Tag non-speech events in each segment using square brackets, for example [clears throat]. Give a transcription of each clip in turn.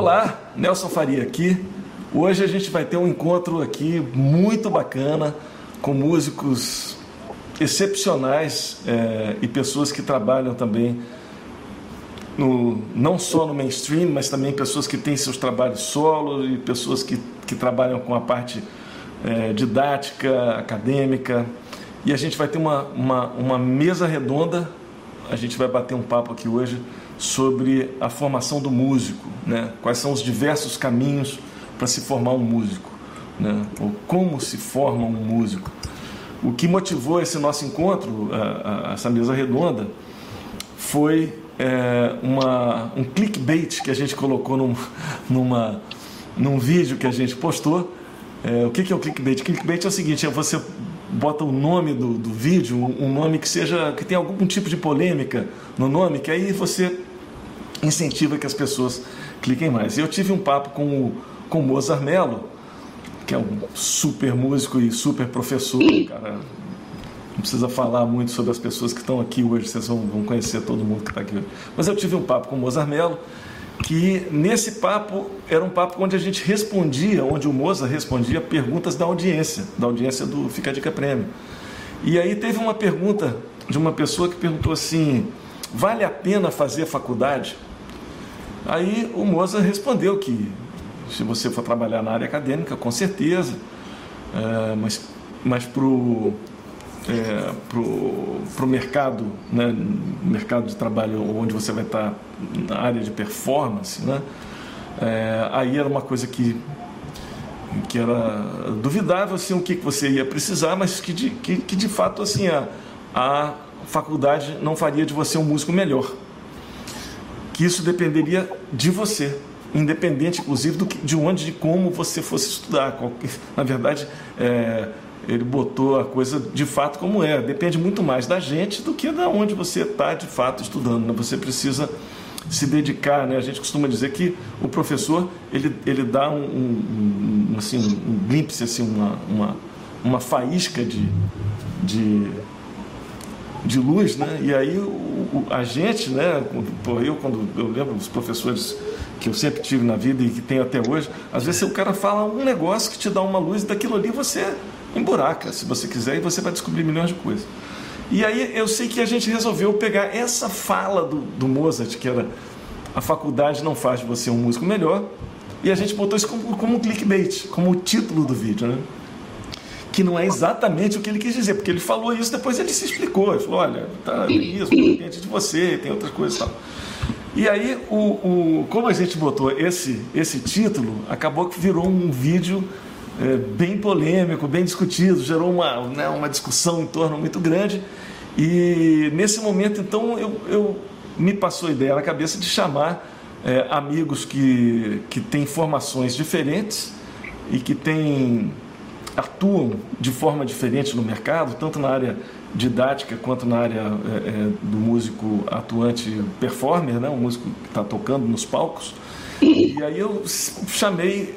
Olá, Nelson Faria aqui. Hoje a gente vai ter um encontro aqui muito bacana com músicos excepcionais é, e pessoas que trabalham também no, não só no mainstream, mas também pessoas que têm seus trabalhos solo e pessoas que, que trabalham com a parte é, didática, acadêmica. E a gente vai ter uma, uma, uma mesa redonda, a gente vai bater um papo aqui hoje sobre a formação do músico, né? quais são os diversos caminhos para se formar um músico, né? ou como se forma um músico. O que motivou esse nosso encontro, essa mesa redonda, foi é, uma, um clickbait que a gente colocou num, [laughs] numa, num vídeo que a gente postou. É, o que, que é o clickbait? Clickbait é o seguinte: é você bota o nome do, do vídeo, um nome que seja que tenha algum tipo de polêmica no nome, que aí você incentiva que as pessoas cliquem mais. Eu tive um papo com o, com o Mozart Mello, que é um super músico e super professor, cara. Não precisa falar muito sobre as pessoas que estão aqui hoje, vocês vão, vão conhecer todo mundo que está aqui hoje. Mas eu tive um papo com o Mozart Mello, que nesse papo era um papo onde a gente respondia, onde o Mozart respondia perguntas da audiência, da audiência do Fica a Dica Prêmio. E aí teve uma pergunta de uma pessoa que perguntou assim: vale a pena fazer faculdade? Aí o Moza respondeu que se você for trabalhar na área acadêmica, com certeza, é, mas, mas para o é, pro, pro mercado, né, mercado de trabalho onde você vai estar na área de performance, né, é, aí era uma coisa que, que era duvidável assim, o que, você ia precisar, mas que de, que, que de fato assim, a, a faculdade não faria de você um músico melhor que isso dependeria de você, independente, inclusive, do que, de onde, de como você fosse estudar. [laughs] Na verdade, é, ele botou a coisa de fato como é. Depende muito mais da gente do que da onde você está de fato estudando. Né? Você precisa se dedicar, né? A gente costuma dizer que o professor ele, ele dá um, um, um assim, um glimpse, assim, uma, uma, uma faísca de, de de luz, né? E aí o, o, a gente, né? Eu quando eu lembro dos professores que eu sempre tive na vida e que tenho até hoje, às vezes o cara fala um negócio que te dá uma luz e daquilo ali você emburaca, se você quiser, e você vai descobrir milhões de coisas. E aí eu sei que a gente resolveu pegar essa fala do, do Mozart, que era a faculdade não faz de você um músico melhor, e a gente botou isso como, como um clickbait, como o título do vídeo, né? Que não é exatamente o que ele quis dizer, porque ele falou isso, depois ele se explicou, ele falou, olha, tá, isso, depende de você, tem outras coisas e tal. E aí, o, o, como a gente botou esse, esse título, acabou que virou um vídeo é, bem polêmico, bem discutido, gerou uma, né, uma discussão em torno muito grande. E nesse momento, então, eu, eu me passou a ideia na cabeça de chamar é, amigos que, que têm formações diferentes e que têm atuam de forma diferente no mercado, tanto na área didática quanto na área é, é, do músico atuante performer, né? um músico que está tocando nos palcos. E aí eu chamei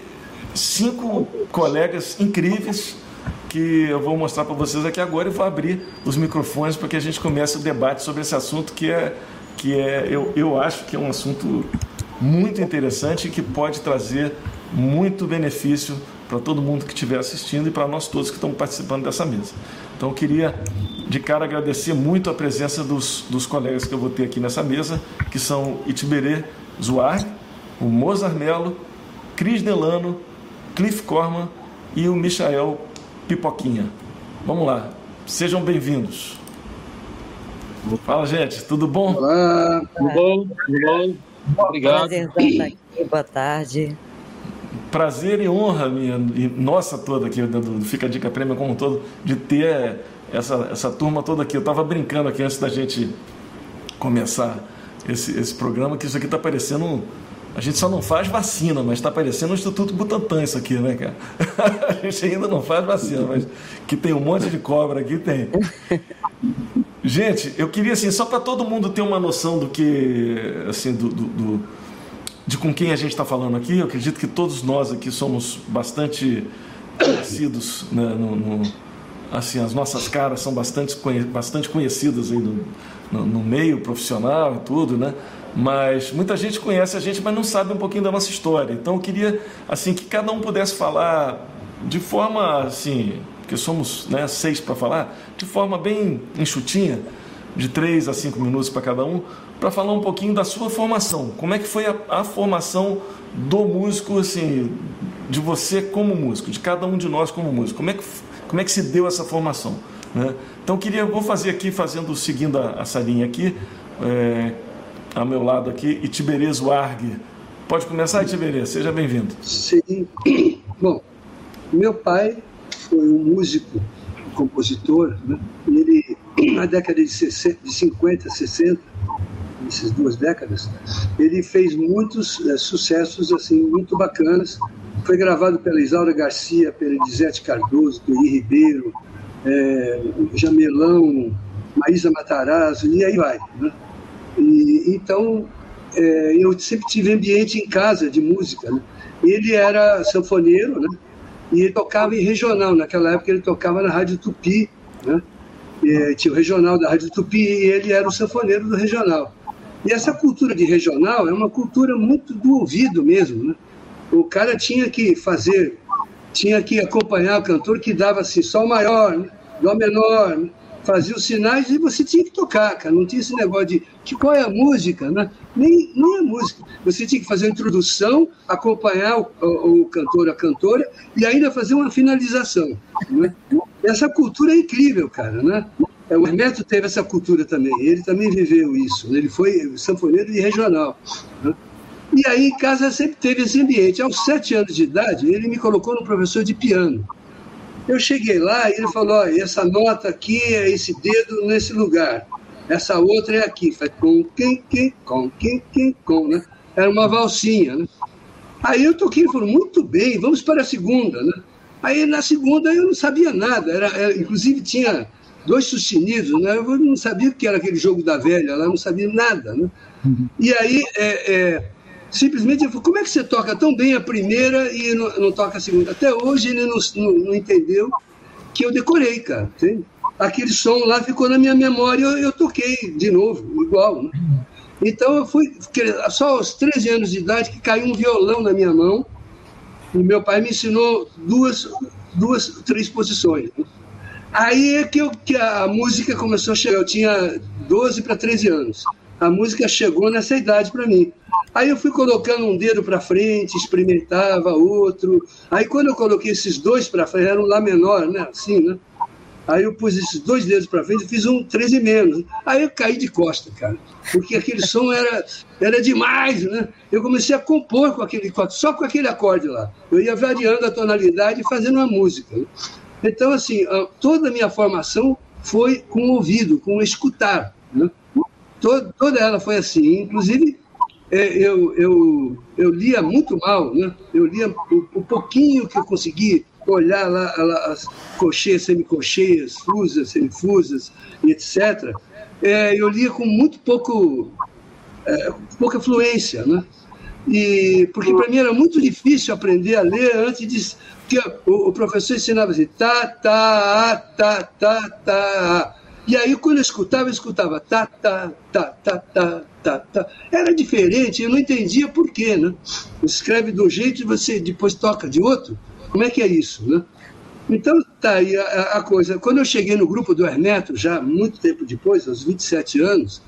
cinco colegas incríveis que eu vou mostrar para vocês aqui agora e vou abrir os microfones para que a gente comece o debate sobre esse assunto que é que é eu, eu acho que é um assunto muito interessante e que pode trazer muito benefício para todo mundo que estiver assistindo e para nós todos que estamos participando dessa mesa. Então eu queria de cara agradecer muito a presença dos, dos colegas que eu vou ter aqui nessa mesa, que são Itiberê Zuar, o Mozart Mello, Cris Delano, Cliff Corman e o Michael Pipoquinha. Vamos lá, sejam bem-vindos. Fala, gente, tudo bom? Olá, tudo bom? Tudo bom? Obrigado. Prazer estar aqui, boa tarde prazer e honra minha e nossa toda aqui do Fica a Dica Prêmio como um todo de ter essa, essa turma toda aqui. Eu estava brincando aqui antes da gente começar esse, esse programa que isso aqui está parecendo a gente só não faz vacina, mas está parecendo o Instituto Butantan isso aqui, né, cara? [laughs] a gente ainda não faz vacina, mas que tem um monte de cobra aqui, tem. Gente, eu queria assim, só para todo mundo ter uma noção do que, assim, do, do, do de com quem a gente está falando aqui. Eu acredito que todos nós aqui somos bastante conhecidos, né, no, no, assim, as nossas caras são bastante, bastante conhecidas aí no, no, no meio profissional e tudo, né? mas muita gente conhece a gente, mas não sabe um pouquinho da nossa história. Então eu queria assim que cada um pudesse falar de forma assim, que somos né, seis para falar, de forma bem enxutinha, de três a cinco minutos para cada um, para falar um pouquinho da sua formação. Como é que foi a, a, formação do músico, assim, de você como músico, de cada um de nós como músico. Como é que, como é que se deu essa formação? Né? Então queria, vou fazer aqui, fazendo, seguindo a, essa linha aqui, é, ao meu lado aqui, Itiberês Warg. Pode começar, Itiberês, seja bem-vindo. Sim. [clears throat] Bom, meu pai foi um músico, um compositor, né? ele, [clears throat] na década de, 60, de 50, 60, essas duas décadas, ele fez muitos é, sucessos assim muito bacanas. Foi gravado pela Isaura Garcia, pela Elisete Cardoso, pelo Ribeiro, é, Jamelão, Maísa Matarazzo, e aí vai. Né? E, então, é, eu sempre tive ambiente em casa de música. Né? Ele era sanfoneiro, né? e ele tocava em regional. Naquela época ele tocava na Rádio Tupi, né? E, tinha o regional da Rádio Tupi e ele era o sanfoneiro do regional. E essa cultura de regional é uma cultura muito do ouvido mesmo, né? O cara tinha que fazer, tinha que acompanhar o cantor que dava assim, sol maior, né? dó menor, né? fazia os sinais e você tinha que tocar, cara. Não tinha esse negócio de que qual é a música, né? Nem, nem a música. Você tinha que fazer a introdução, acompanhar o, o, o cantor, a cantora, e ainda fazer uma finalização. Né? Essa cultura é incrível, cara, né? É, o Hermeto teve essa cultura também, ele também viveu isso, né? ele foi sanfoneiro e regional. Né? E aí em casa sempre teve esse ambiente. Aos sete anos de idade, ele me colocou no professor de piano. Eu cheguei lá e ele falou: olha, essa nota aqui é esse dedo nesse lugar, essa outra é aqui, faz com, quem, quem, com, quem, quem, com, né? Era uma valsinha, né? Aí eu toquei e falou: muito bem, vamos para a segunda, né? Aí na segunda eu não sabia nada, era, era inclusive tinha dois sustenidos, né? Eu não sabia o que era aquele jogo da velha lá, não sabia nada, né? E aí é, é, simplesmente ele falou, como é que você toca tão bem a primeira e não, não toca a segunda? Até hoje ele não, não, não, entendeu que eu decorei, cara. Entende? Aquele som lá ficou na minha memória eu, eu toquei de novo, igual. Né? Então eu fui, só aos 13 anos de idade que caiu um violão na minha mão e meu pai me ensinou duas, duas três posições. Aí é que, eu, que a música começou a chegar, eu tinha 12 para 13 anos. A música chegou nessa idade para mim. Aí eu fui colocando um dedo para frente, experimentava outro. Aí quando eu coloquei esses dois para frente, era um Lá menor, né? Assim, né? Aí eu pus esses dois dedos para frente e fiz um 13 menos. Aí eu caí de costa, cara. Porque aquele som era, era demais, né? Eu comecei a compor com aquele, só com aquele acorde lá. Eu ia variando a tonalidade e fazendo uma música. Né? Então, assim, toda a minha formação foi com o ouvido, com o escutar. Né? Toda, ela foi assim. Inclusive, é, eu, eu, eu lia muito mal, né? Eu lia o, o pouquinho que eu consegui olhar lá, lá as cocheias, semicocheias, fusas, semifusas etc. É, eu lia com muito pouco, é, pouca fluência, né? E, porque para mim era muito difícil aprender a ler antes de. Porque o, o professor ensinava assim, tá, tá, tá, tá, tá. E aí, quando eu escutava, eu escutava tá, tá, tá, tá, tá, tá, tá. Era diferente, eu não entendia por quê, né? Escreve de um jeito e você depois toca de outro. Como é que é isso, né? Então, tá aí a, a coisa. Quando eu cheguei no grupo do Hermeto, já muito tempo depois, aos 27 anos,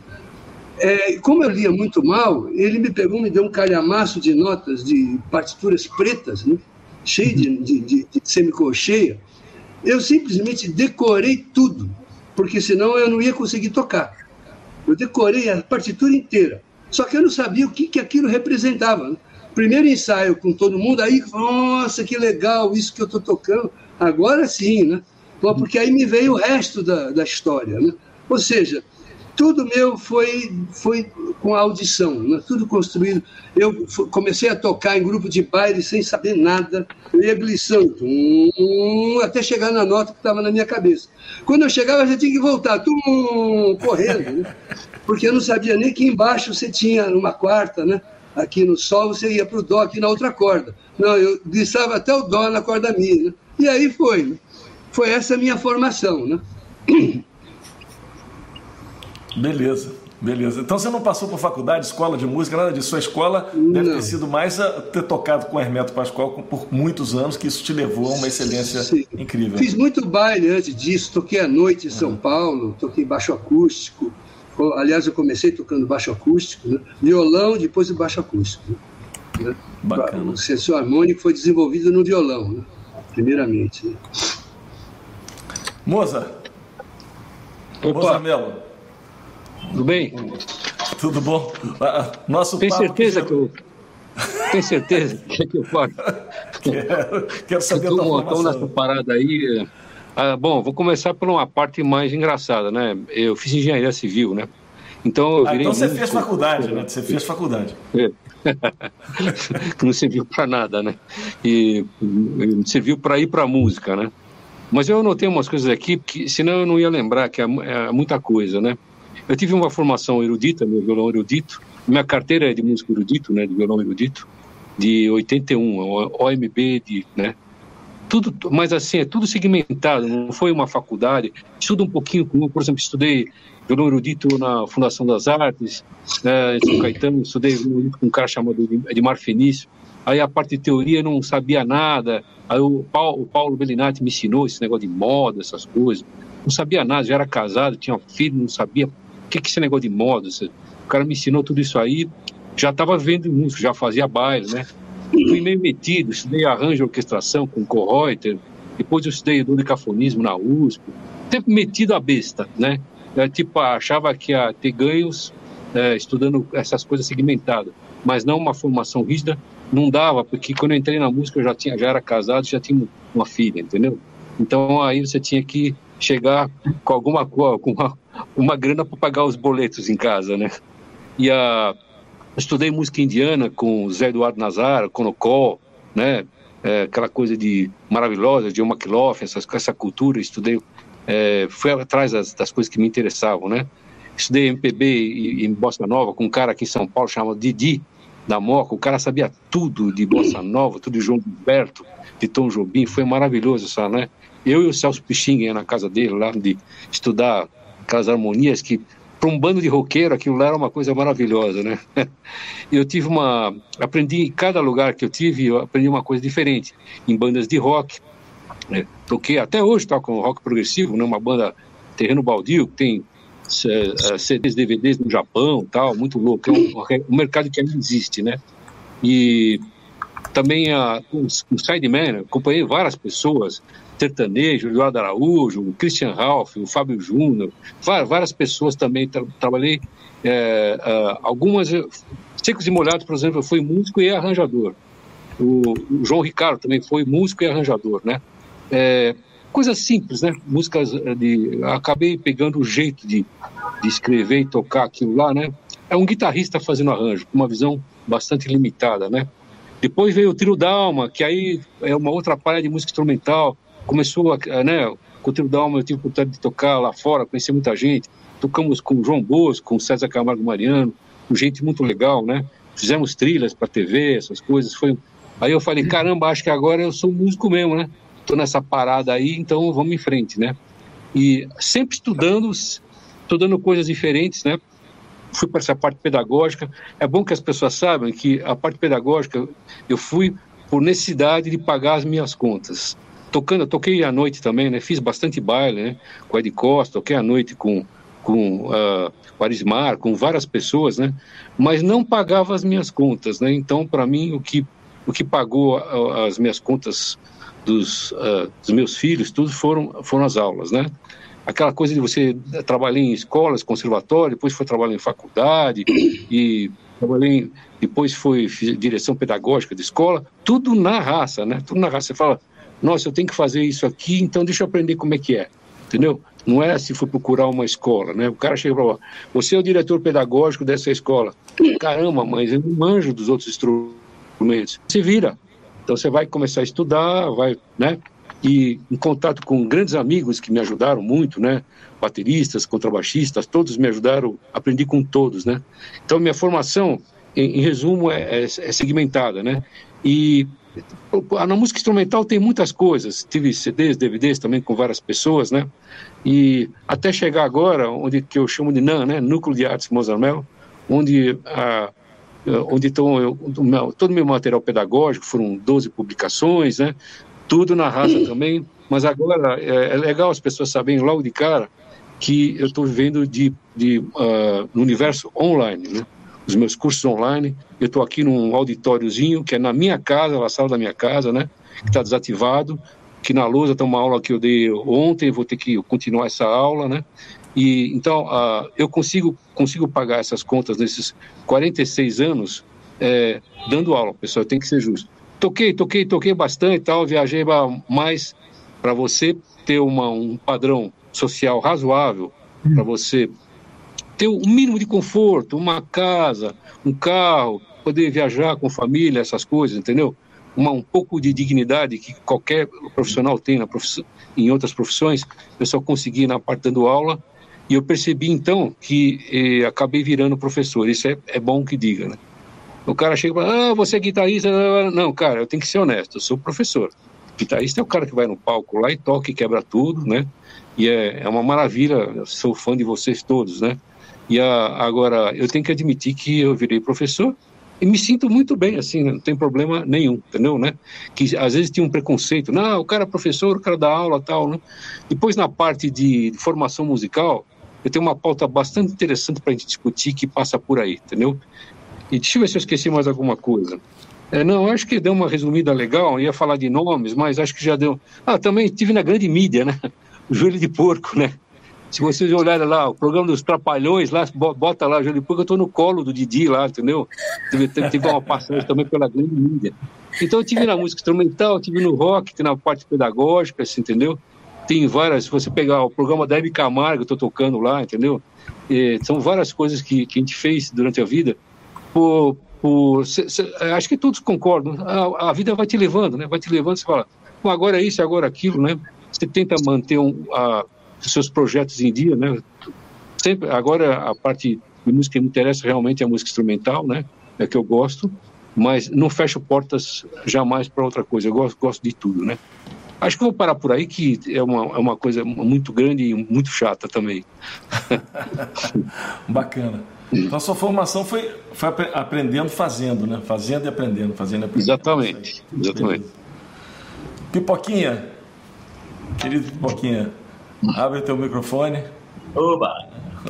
é, como eu lia muito mal, ele me pegou, me deu um calhamaço de notas de partituras pretas, né? cheio de, de, de, de semicolcheia. Eu simplesmente decorei tudo porque senão eu não ia conseguir tocar. Eu decorei a partitura inteira, só que eu não sabia o que, que aquilo representava. Primeiro ensaio com todo mundo, aí, nossa, que legal isso que eu estou tocando. Agora sim, né? Porque aí me veio o resto da, da história. Né? Ou seja, tudo meu foi, foi com audição, né? tudo construído. Eu comecei a tocar em grupo de baile sem saber nada, eu ia glissando, tum, até chegar na nota que estava na minha cabeça. Quando eu chegava, eu já tinha que voltar, tum, correndo, né? porque eu não sabia nem que embaixo você tinha uma quarta, né? aqui no sol você ia para o dó aqui na outra corda. Não, eu glissava até o dó na corda minha. Né? E aí foi. Né? Foi essa a minha formação. Né? Beleza. Beleza. Então você não passou por faculdade, escola de música, nada disso. Sua escola não. deve ter sido mais a ter tocado com Hermeto Pascoal por muitos anos, que isso te levou a uma excelência Sim. incrível. Fiz muito baile antes disso, toquei à noite em São uhum. Paulo, toquei baixo acústico. Aliás, eu comecei tocando baixo acústico, né? violão, depois o baixo acústico. Né? Bacana. O sensor harmônico foi desenvolvido no violão, né? primeiramente. Né? Moza. Moza Melo. Tudo bem? Tudo bom? Ah, nosso Tem certeza que, eu. Tem certeza que, eu falo? [laughs] Quero, quero saber eu tô, tô nessa parada aí. Ah, bom, vou começar por uma parte mais engraçada, né? Eu fiz engenharia civil, né? Então eu ah. Ah, então você fez faculdade, né? Você fez faculdade. É. [laughs] não serviu para nada, né? E serviu para ir para a música, né? Mas eu anotei umas coisas aqui, porque senão eu não ia lembrar, que é, é muita coisa, né? Eu tive uma formação erudita, meu violão erudito. Minha carteira é de músico erudito, né, de violão erudito, de 81, OMB, de, né, tudo, mas assim, é tudo segmentado, não foi uma faculdade. Estudo um pouquinho, por exemplo, estudei violão erudito na Fundação das Artes, né, em São Caetano, estudei com um cara chamado Edmar Fenício. Aí a parte de teoria não sabia nada. Aí o Paulo, o Paulo Bellinati me ensinou esse negócio de moda, essas coisas. Não sabia nada, já era casado, tinha filho, não sabia que, que esse negócio de moda? O cara me ensinou tudo isso aí, já estava vendo música, já fazia baile, né? Fui meio metido, estudei arranjo e orquestração com Kohreuter, depois eu estudei dolicafonismo na USP, sempre metido a besta, né? É, tipo, achava que ia ter ganhos é, estudando essas coisas segmentadas, mas não uma formação rígida, não dava, porque quando eu entrei na música eu já, tinha, já era casado, já tinha uma filha, entendeu? Então aí você tinha que chegar com alguma com uma, uma grana para pagar os boletos em casa, né? E a estudei música indiana com Zé Eduardo Nazar, Conocó, né? É, aquela coisa de maravilhosa, de McLaughlin, essa, essa cultura, estudei, é, fui atrás das, das, coisas que me interessavam, né? Estudei MPB em Bossa Nova com um cara aqui em São Paulo chamado Didi da Moca, o cara sabia tudo de Bossa Nova, tudo de João Gilberto, de Tom Jobim, foi maravilhoso, sabe, né? Eu e o Celso Pixinga na casa dele, lá de estudar aquelas harmonias que para um bando de roqueiro aquilo lá era uma coisa maravilhosa, né? [laughs] Eu tive uma, aprendi em cada lugar que eu tive, eu aprendi uma coisa diferente. Em bandas de rock, né? toquei até hoje toco rock progressivo, né? Uma banda terreno baldio que tem CDs, DVDs no Japão, tal, muito louco. É um, um mercado que ainda existe, né? E também a, o Sideman, acompanhei várias pessoas, sertanejo, Eduardo Araújo, o Christian Ralph, o Fábio Júnior, várias pessoas também. Tra trabalhei é, uh, algumas. Secos e Molhados, por exemplo, fui músico e arranjador. O, o, João Ricardo também foi músico e arranjador, né? É, coisas simples, né? Músicas de. Acabei pegando o jeito de, de escrever e tocar aquilo lá, né? É um guitarrista fazendo arranjo, com uma visão bastante limitada, né? Depois veio o Trio Dalma, que aí é uma outra palha de música instrumental, começou a, né, com o Trio Dalma eu tive oportunidade de tocar lá fora, conhecer muita gente, tocamos com o João Bosco, com o César Camargo Mariano, com gente muito legal, né, fizemos trilhas para TV, essas coisas, foi... Aí eu falei, caramba, acho que agora eu sou músico mesmo, né, tô nessa parada aí, então vamos em frente, né, e sempre estudando, estudando coisas diferentes, né, fui para essa parte pedagógica. É bom que as pessoas saibam que a parte pedagógica eu fui por necessidade de pagar as minhas contas tocando, toquei à noite também, né? Fiz bastante baile, né? Com Ed Costa, toquei à noite com com uh, com várias pessoas, né? Mas não pagava as minhas contas, né? Então, para mim, o que o que pagou as minhas contas dos, uh, dos meus filhos, tudo foram foram as aulas, né? Aquela coisa de você trabalhar em escolas, conservatório, depois foi trabalhar em faculdade [coughs] e trabalhei, depois foi direção pedagógica de escola, tudo na raça, né? Tudo na raça. Você fala, nossa, eu tenho que fazer isso aqui, então deixa eu aprender como é que é, entendeu? Não é se for procurar uma escola, né? O cara chega para você é o diretor pedagógico dessa escola. Caramba, mas eu não manjo dos outros instrumentos. Você vira. Então você vai começar a estudar, vai, né? E em contato com grandes amigos que me ajudaram muito, né? Bateristas, contrabaixistas, todos me ajudaram, aprendi com todos, né? Então minha formação, em, em resumo, é, é, é segmentada, né? E na música instrumental tem muitas coisas. Tive CDs, DVDs também com várias pessoas, né? E até chegar agora, onde que eu chamo de NAN, né? Núcleo de Artes Mozart Mel, onde a onde estão todo o meu material pedagógico, foram 12 publicações, né? Tudo na raça também, mas agora é, é, legal as pessoas saberem logo de cara que eu estou vivendo de, de uh, no universo online, né? Os meus cursos online, eu estou aqui num auditóriozinho que é na minha casa, na sala da minha casa, né? Que está desativado, que na lousa tem uma aula que eu dei ontem, vou ter que continuar essa aula, né? E então uh, eu consigo consigo pagar essas contas nesses 46 anos é, dando aula, pessoal, tem que ser justo. Toquei, toquei, toquei bastante, tal, viajei mais para você ter uma, um padrão social razoável, para você ter um mínimo de conforto, uma casa, um carro, poder viajar com família, essas coisas, entendeu? Uma, um pouco de dignidade que qualquer profissional tem na em outras profissões, eu só consegui na parte dando aula, e eu percebi então que eh, acabei virando professor, isso é, é bom que diga, né? O cara chega e fala, ah, você é guitarrista. Não, cara, eu tenho que ser honesto, eu sou professor. Guitarrista é o cara que vai no palco lá e toca e quebra tudo, né? E é, é uma maravilha, eu sou fã de vocês todos, né? E a, agora, eu tenho que admitir que eu virei professor e me sinto muito bem, assim, não tem problema nenhum, entendeu, né? Que às vezes tinha um preconceito, não, o cara é professor, o cara dá aula, tal, né? Depois, na parte de, formação musical, eu tenho uma pauta bastante interessante para a gente discutir que passa por aí, entendeu? E deixa eu ver se eu esqueci mais alguma coisa. É, não, acho que deu uma resumida legal, ia falar de nomes, mas acho que já deu. Ah, também tive na grande mídia, né? [laughs] O Júlio de Porco, né? Se vocês olharem lá, o programa dos Trapalhões, lá, bota lá, Júlio de Porco, eu tô no colo do Didi lá, entendeu? Tive uma passagem também pela grande mídia. Então eu tive na música instrumental, tive no rock, tive na parte pedagógica, assim, entendeu? Tem várias, se você pegar o programa da Hebe Camargo, eu tô tocando lá, entendeu? E, são várias coisas que, que a gente fez durante a vida por, por acho que todos concordam, a, a, vida vai te levando, né? Vai te levando, você fala, agora é isso, agora aquilo, né? Você tenta manter um, a, seus projetos em dia, né? Sempre, agora a parte de música que me interessa realmente é a música instrumental, né? É que eu gosto, mas não fecho portas jamais para outra coisa. Eu gosto, gosto de tudo, né? Acho que vou parar por aí, que é uma, é uma coisa muito grande e muito chata também. [laughs] Bacana. Então a sua formação foi, foi aprendendo fazendo, né? Fazendo e aprendendo, fazendo e aprendendo. Exatamente, exatamente. Pipoquinha, querido Pipoquinha, abre teu microfone. Oba!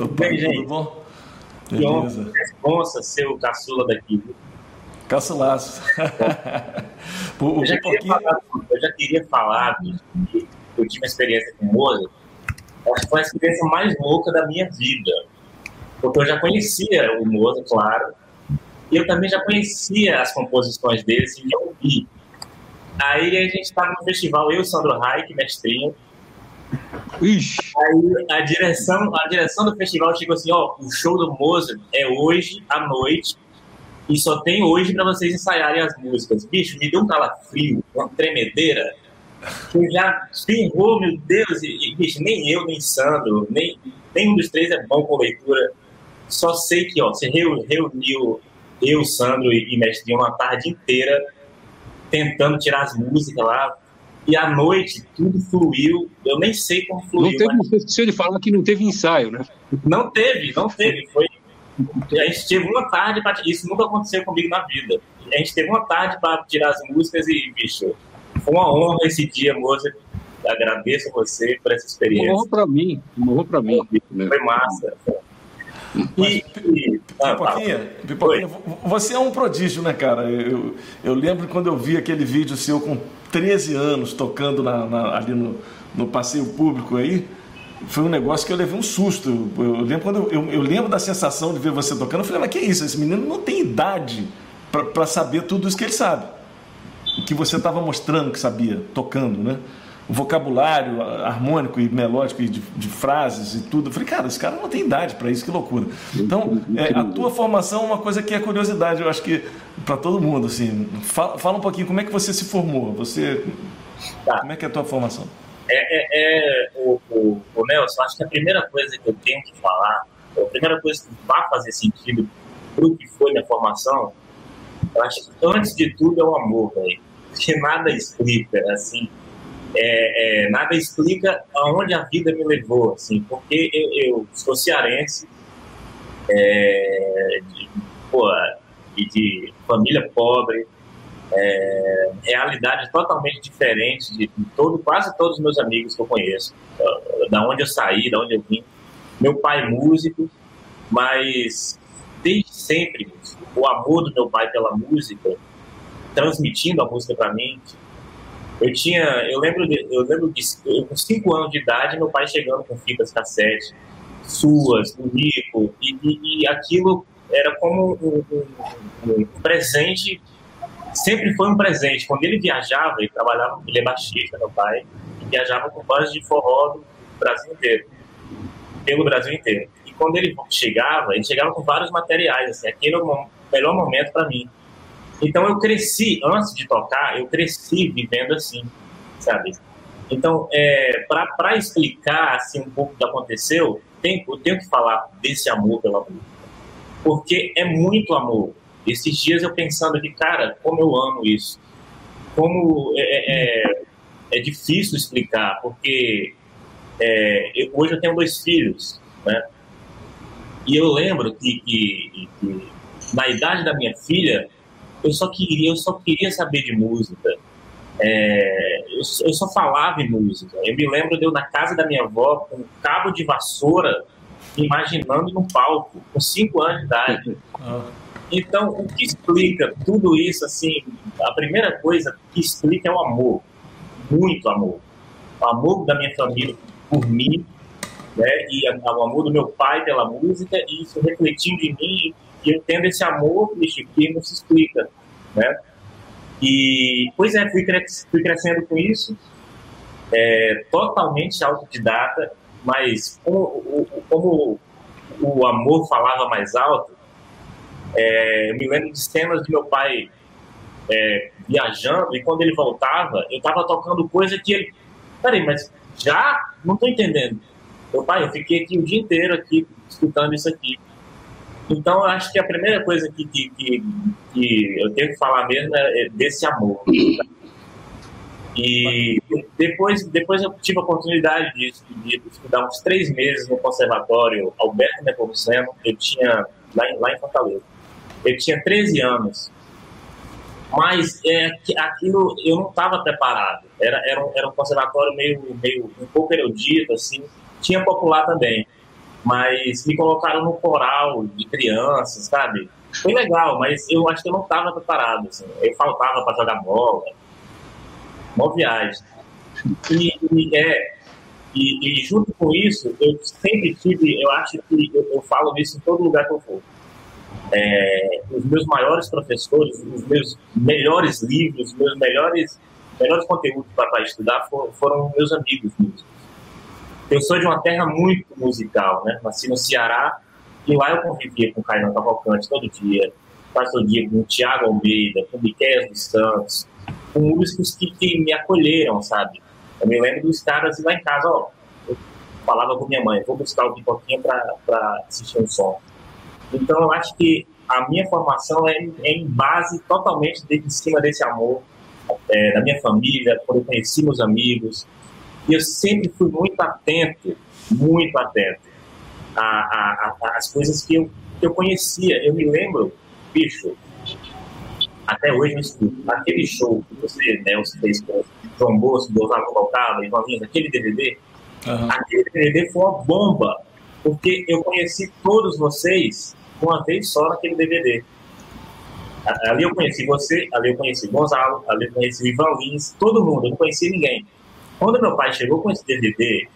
Opa, bem, gente? Tudo bom? Beleza. Responsa ser o caçula daqui. Caçulaço. [laughs] eu, já falar, eu, já queria falar que eu tive uma experiência com o Mozart. Acho que foi a experiência mais louca da minha vida porque eu já conhecia o Mozart, claro, e eu também já conhecia as composições dele, e já ouvi. Aí a gente estava no festival, eu, Sandro Reich, mestrinho. Ixi. Aí a direção, a direção do festival chegou assim: ó, o show do Mozart é hoje à noite e só tem hoje para vocês ensaiarem as músicas. Bicho, me deu um calafrio, uma tremedeira. Que já ferrou, meu Deus, e, bicho, nem eu, nem Sandro, nem nenhum dos três é bom com leitura só sei que, ó, você reuniu eu, Sandro e, e Mestrinho uma tarde inteira tentando tirar as músicas lá. E à noite tudo fluiu. Eu nem sei como fluiu. Não teve, mas... Você esqueceu de falar que não teve ensaio, né? Não teve, não teve. Foi, a gente teve uma tarde para. Isso nunca aconteceu comigo na vida. A gente teve uma tarde para tirar as músicas e, bicho, foi uma honra esse dia, moça. Agradeço a você por essa experiência. Uma honra para mim, uma honra para mim. Foi massa. Mas, Pipoquinha, Pipoquinha você é um prodígio, né, cara? Eu, eu lembro quando eu vi aquele vídeo seu com 13 anos tocando na, na, ali no, no passeio público aí. Foi um negócio que eu levei um susto. Eu, eu lembro quando eu, eu, eu, lembro da sensação de ver você tocando. Eu falei, mas que isso? Esse menino não tem idade para saber tudo isso que ele sabe. O que você estava mostrando que sabia, tocando, né? Vocabulário harmônico e melódico e de, de, frases e tudo. Eu falei, cara, esse cara não tem idade para isso, que loucura. Então, é, a tua formação é uma coisa que é curiosidade, eu acho que para todo mundo, assim. Fala, fala, um pouquinho como é que você se formou, você... Tá. Como é que é a tua formação? É, é, é o, o, o, Nelson, acho que a primeira coisa que eu tenho que falar, a primeira coisa que vai fazer sentido para o que foi minha formação, eu acho que antes de tudo é o amor, velho que nada explica, assim, é, é, nada explica aonde a vida me levou, assim, porque eu, eu sou cearense, é, de, pô, de família pobre, é, realidade totalmente diferente de, todo, quase todos os meus amigos que eu conheço, da onde eu saí, da onde eu vim. Meu pai músico, mas desde sempre o amor do meu pai pela música, transmitindo a música para mim. Eu tinha, eu lembro, de, eu lembro de eu, com cinco anos de idade, meu pai chegando com fitas cassete, suas, do Nico, e, e, e aquilo era como um, um, um, presente, sempre foi um presente. Quando ele viajava, ele trabalhava, ele é baixista, meu pai, e viajava com bandas de forró do Brasil inteiro, pelo Brasil inteiro. E quando ele chegava, ele chegava com vários materiais, assim, aquele era o melhor momento para mim. Então eu cresci, antes de tocar, eu cresci vivendo assim, sabe? Então, é, para explicar assim, um pouco o que aconteceu, tem, eu tenho que falar desse amor pela música porque é muito amor. Esses dias eu pensando que, cara, como eu amo isso. Como é, é, é, é difícil explicar, porque é, eu, hoje eu tenho dois filhos, né? E eu lembro que, que, que, na idade da minha filha, eu só queria, eu só queria saber de música. É, eu, eu, só falava em música. Eu me lembro de eu na casa da minha avó com um cabo de vassoura imaginando no palco, com 5 anos de idade. [laughs] Então, o que explica tudo isso, assim, a primeira coisa que explica é o amor, muito amor. O amor da minha família por mim, né, e o amor do meu pai pela música, e isso refletindo em mim, e eu tendo esse amor, bicho, que não se explica, né. E, pois é, fui, cres fui crescendo com isso, é, totalmente autodidata, mas como, como o amor falava mais alto, é, eu me lembro de cenas de meu pai é, viajando e quando ele voltava, eu estava tocando coisa que ele. Peraí, mas já? Não estou entendendo. Meu pai, eu fiquei aqui o dia inteiro aqui escutando isso aqui. Então, eu acho que a primeira coisa que, que, que, que eu tenho que falar mesmo é desse amor. E depois, depois eu tive a oportunidade de, de estudar uns três meses no Conservatório Alberto Nepomuceno. Eu tinha, lá em, lá em Fortaleza. Eu tinha 13 anos. Mas é, aquilo eu não estava preparado. Era, era, um, era um conservatório meio, meio um pouco erudito, assim. Tinha popular também. Mas me colocaram no coral de crianças, sabe? Foi legal, mas eu acho que eu não estava preparado. Assim. Eu faltava para jogar bola uma viagem. E, e é, e, e, junto com isso, eu sempre tive, eu acho que eu, eu falo isso em todo lugar que eu for. É, os meus maiores professores, os meus melhores livros, os meus melhores, melhores conteúdos para estudar foram, foram meus amigos músicos. Eu sou de uma terra muito musical, né? Nasci no Ceará e lá eu convivia com o Caio Cavalcante todo dia, quase todo dia com o Tiago Almeida, com o Miquel dos Santos, com músicos que, que me acolheram, sabe? Eu me lembro dos caras lá em casa, ó, eu falava com minha mãe, vou buscar o pipoquinha para assistir um som. Então eu acho que a minha formação é, é em base totalmente de, em cima desse amor é, da minha família, quando eu conheci meus amigos. E eu sempre fui muito atento, muito atento às coisas que eu, que eu conhecia. Eu me lembro, bicho, até hoje eu escuto. Aquele show que você, né, fez com João Bosco, Gonzalo Balcaba, Ivaninho, aquele DVD, uhum. aquele DVD foi uma bomba, porque eu conheci todos vocês uma vez só naquele DVD. Ali eu conheci você, ali eu conheci Gonzalo, ali eu conheci Ivan Lins, todo mundo, eu não conheci ninguém. Quando meu pai chegou com esse DVD,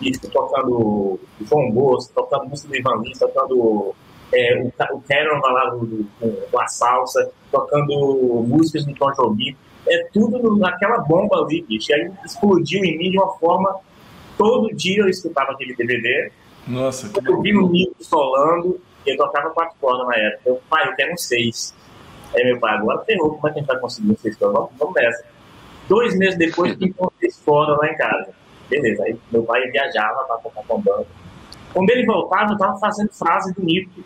e tocando João Bosco, tocando música do Ivan Lins, tocando é, o, o Cameron lá do, com a salsa, tocando músicas do Tom Jobim. É tudo naquela bomba ali, bicho. E aí explodiu em mim de uma forma. Todo dia eu escutava aquele DVD. Nossa, que Eu vi o Nico solando e eu tocava quatro cordas na época. Eu, pai, eu quero um seis. Aí meu pai, agora ferrou, como é que a gente vai conseguir um seis cordas? Vamos, vamos nessa. Dois meses depois, um seis cordas lá em casa. Beleza, aí meu pai viajava para tocar com banda. Quando ele voltava, eu tava fazendo frase do Nico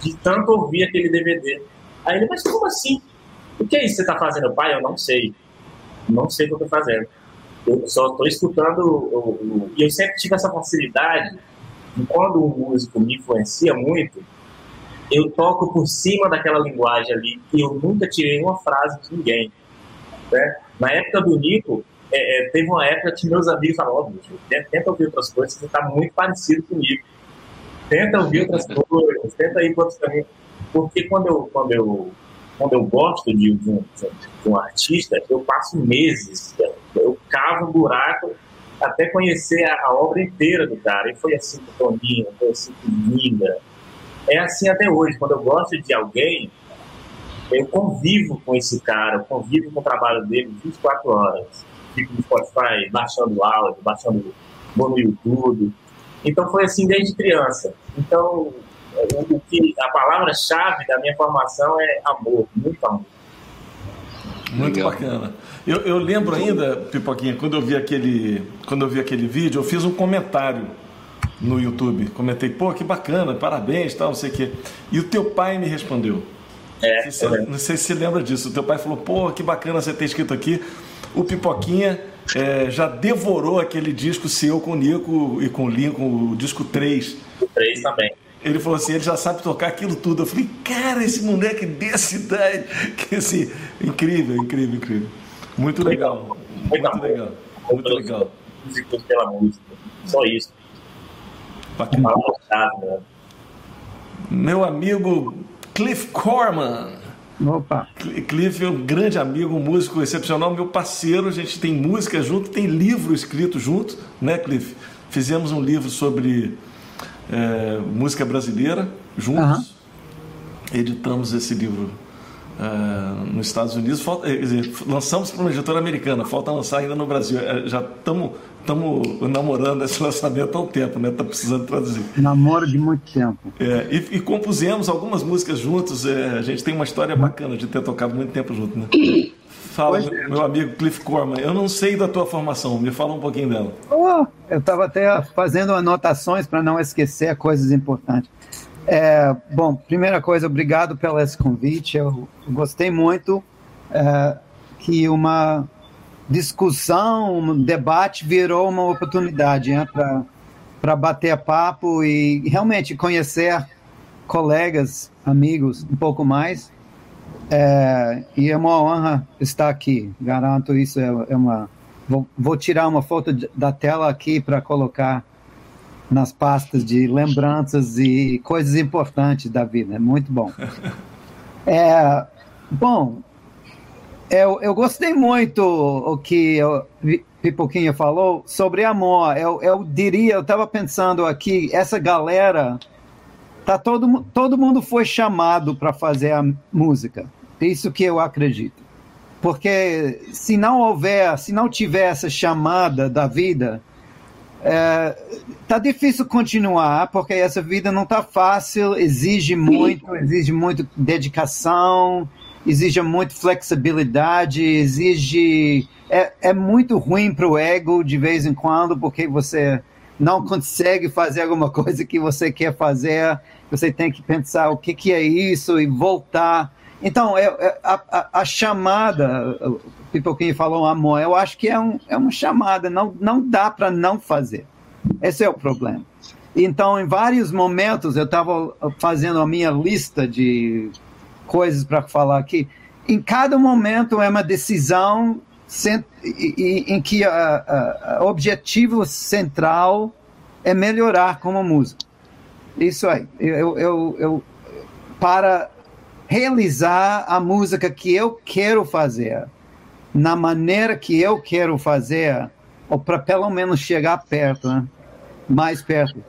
de tanto ouvir aquele DVD. Aí ele, mas como assim? O que é isso que você está fazendo, pai? Eu não sei. não sei o que eu estou fazendo. Eu só estou escutando. E eu sempre tive essa facilidade de quando um músico me influencia muito, eu toco por cima daquela linguagem ali e eu nunca tirei uma frase de ninguém. Né? Na época do Nico, é, é, teve uma época que meus amigos falavam, tenta ouvir outras coisas, você está muito parecido comigo. Tenta ouvir outras coisas, tenta ir para outros caminhos. Porque quando eu, quando eu, quando eu gosto de, um, de um artista, eu passo meses, eu cavo um buraco até conhecer a, a, obra inteira do cara. E foi assim com Toninho, foi assim com Linda. É assim até hoje. Quando eu gosto de alguém, eu convivo com esse cara, eu convivo com o trabalho dele 24 horas. Fico no Spotify baixando áudio, baixando vou no YouTube. Então foi assim desde criança. Então o que a palavra-chave da minha formação é amor, muito amor. Muito Legal. bacana. Eu, eu lembro ainda, Pipoquinha, quando eu vi aquele, quando eu vi aquele vídeo, eu fiz um comentário no YouTube. Comentei, pô, que bacana, parabéns, tal, não sei o quê. E o teu pai me respondeu. É, não, sei se, não sei se você lembra disso. O teu pai falou, pô, que bacana você ter escrito aqui. O Pipoquinha é, já devorou aquele disco seu com o Nico e com o Lincoln, o disco 3. O 3 também. Ele falou assim, ele já sabe tocar aquilo tudo. Eu falei, cara, esse moleque dessa idade, que assim, incrível, incrível, incrível. Muito legal. Muito, muito legal. Muito legal. Músicos pela música. Só isso. Bacana. Meu amigo Cliff Corman. Opa. Cliff é um grande amigo, um músico excepcional, meu parceiro. A gente tem música junto, tem livro escrito junto, né, Cliff? Fizemos um livro sobre é, música brasileira juntos. Editamos esse livro uh, nos Estados Unidos. Falta, dizer, lançamos para uma editora americana, falta lançar ainda no Brasil. Uh, já estamos namorando esse [laughs] lançamento há um tempo, né? Está precisando traduzir. Namoro de muito tempo. É, e, e, compusemos algumas músicas juntos. É, a gente tem uma história bacana de ter tocado muito tempo junto, né? [coughs] Fala, meu, meu amigo Cliff Corman. Eu não sei da tua formação, me fala um pouquinho dela. Oh, eu estava até fazendo anotações para não esquecer coisas importantes. É, bom, primeira coisa, obrigado pelo esse convite. Eu gostei muito é, que uma discussão, um debate virou uma oportunidade né, para bater papo e realmente conhecer colegas, amigos um pouco mais. É, e é uma honra estar aqui, garanto isso. É, é uma, vou, vou tirar uma foto da tela aqui para colocar nas pastas de lembranças e coisas importantes da vida. É muito bom. [laughs] É, bom, eu, eu gostei muito o que o Pipoquinha falou sobre amor. Eu, eu diria, eu estava pensando aqui, essa galera, tá todo, todo mundo foi chamado para fazer a música. Isso que eu acredito. Porque se não houver, se não tiver essa chamada da vida, é, tá difícil continuar porque essa vida não tá fácil, exige muito, exige muito dedicação, exige muito flexibilidade, exige é, é muito ruim para o ego de vez em quando porque você não consegue fazer alguma coisa que você quer fazer, você tem que pensar o que, que é isso e voltar. Então, é a, a, a chamada, Pipoquinho falou amor, eu acho que é, um, é uma chamada, não, não dá para não fazer. Esse é o problema. Então, em vários momentos, eu estava fazendo a minha lista de coisas para falar aqui. Em cada momento é uma decisão em que o objetivo central é melhorar como músico. Isso aí. Eu, eu, eu, para realizar a música que eu quero fazer na maneira que eu quero fazer, ou para pelo menos chegar perto, né? mais perto.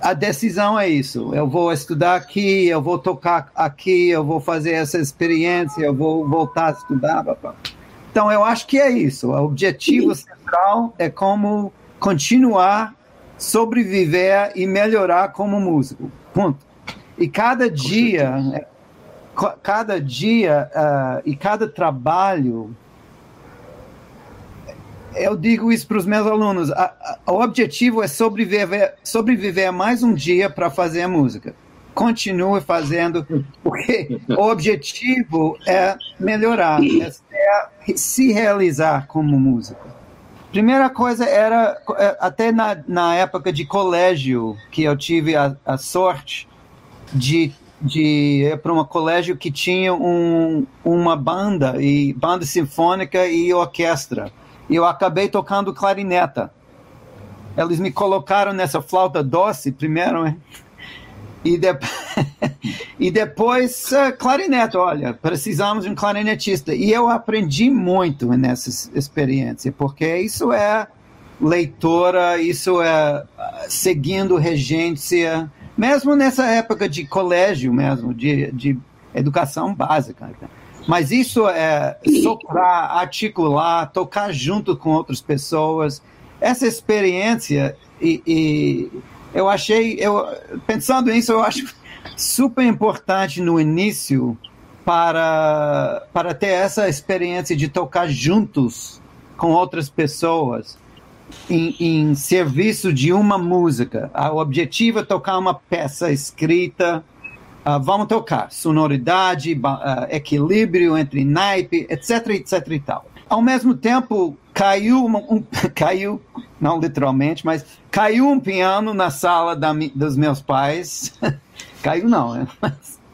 A decisão é isso. Eu vou estudar aqui, eu vou tocar aqui, eu vou fazer essa experiência, eu vou voltar a estudar. Então, eu acho que é isso. O objetivo central é como continuar, sobreviver e melhorar como músico. Ponto. E cada dia, cada dia uh, e cada trabalho eu digo isso para os meus alunos. A, a, o objetivo é sobreviver, sobreviver mais um dia para fazer a música. Continue fazendo, porque o objetivo é melhorar, é se realizar como músico? Primeira coisa era, é, até na, na época de colégio, que eu tive a, a sorte de, de ir para um colégio que tinha um, uma banda, e banda sinfônica e orquestra. E eu acabei tocando clarineta. Eles me colocaram nessa flauta doce primeiro, né? E, de... [laughs] e depois, uh, clarinete, olha, precisamos de um clarinetista. E eu aprendi muito nessa experiência, porque isso é leitora, isso é seguindo regência, mesmo nessa época de colégio mesmo, de, de educação básica. Mas isso é soprar, articular, tocar junto com outras pessoas. Essa experiência e, e eu achei, eu pensando nisso, eu acho super importante no início para para ter essa experiência de tocar juntos com outras pessoas em, em serviço de uma música. O objetivo é tocar uma peça escrita. Uh, vamos tocar sonoridade, uh, equilíbrio entre naipe, etc, etc e tal. Ao mesmo tempo, caiu, um, [laughs] caiu, não literalmente, mas caiu um piano na sala da, dos meus pais. [laughs] caiu não, né?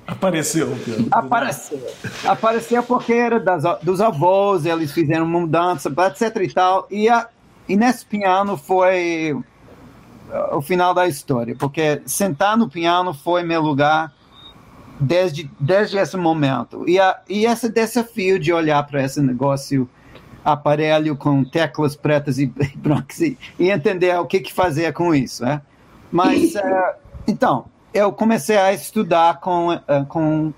Apareceu o piano. Apareceu. Apareceu porque era das, dos avós, eles fizeram mudança, etc e tal. E, a, e nesse piano foi o final da história, porque sentar no piano foi meu lugar desde, desde esse momento. E, a, e esse desafio de olhar para esse negócio aparelho com teclas pretas [laughs] e brancas e, e entender o que, que fazer com isso. Né? Mas, uh, [laughs] então, eu comecei a estudar com, uh, com,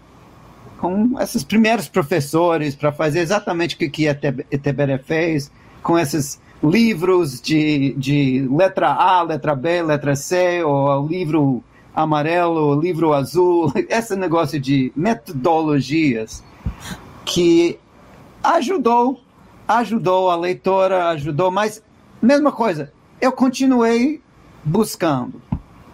com esses primeiros professores para fazer exatamente o que, que a Eteberé fez, com esses livros de, de letra A, letra B, letra C, ou livro amarelo, livro azul, [laughs] esse negócio de metodologias que ajudou ajudou a leitora, ajudou, mas mesma coisa, eu continuei buscando.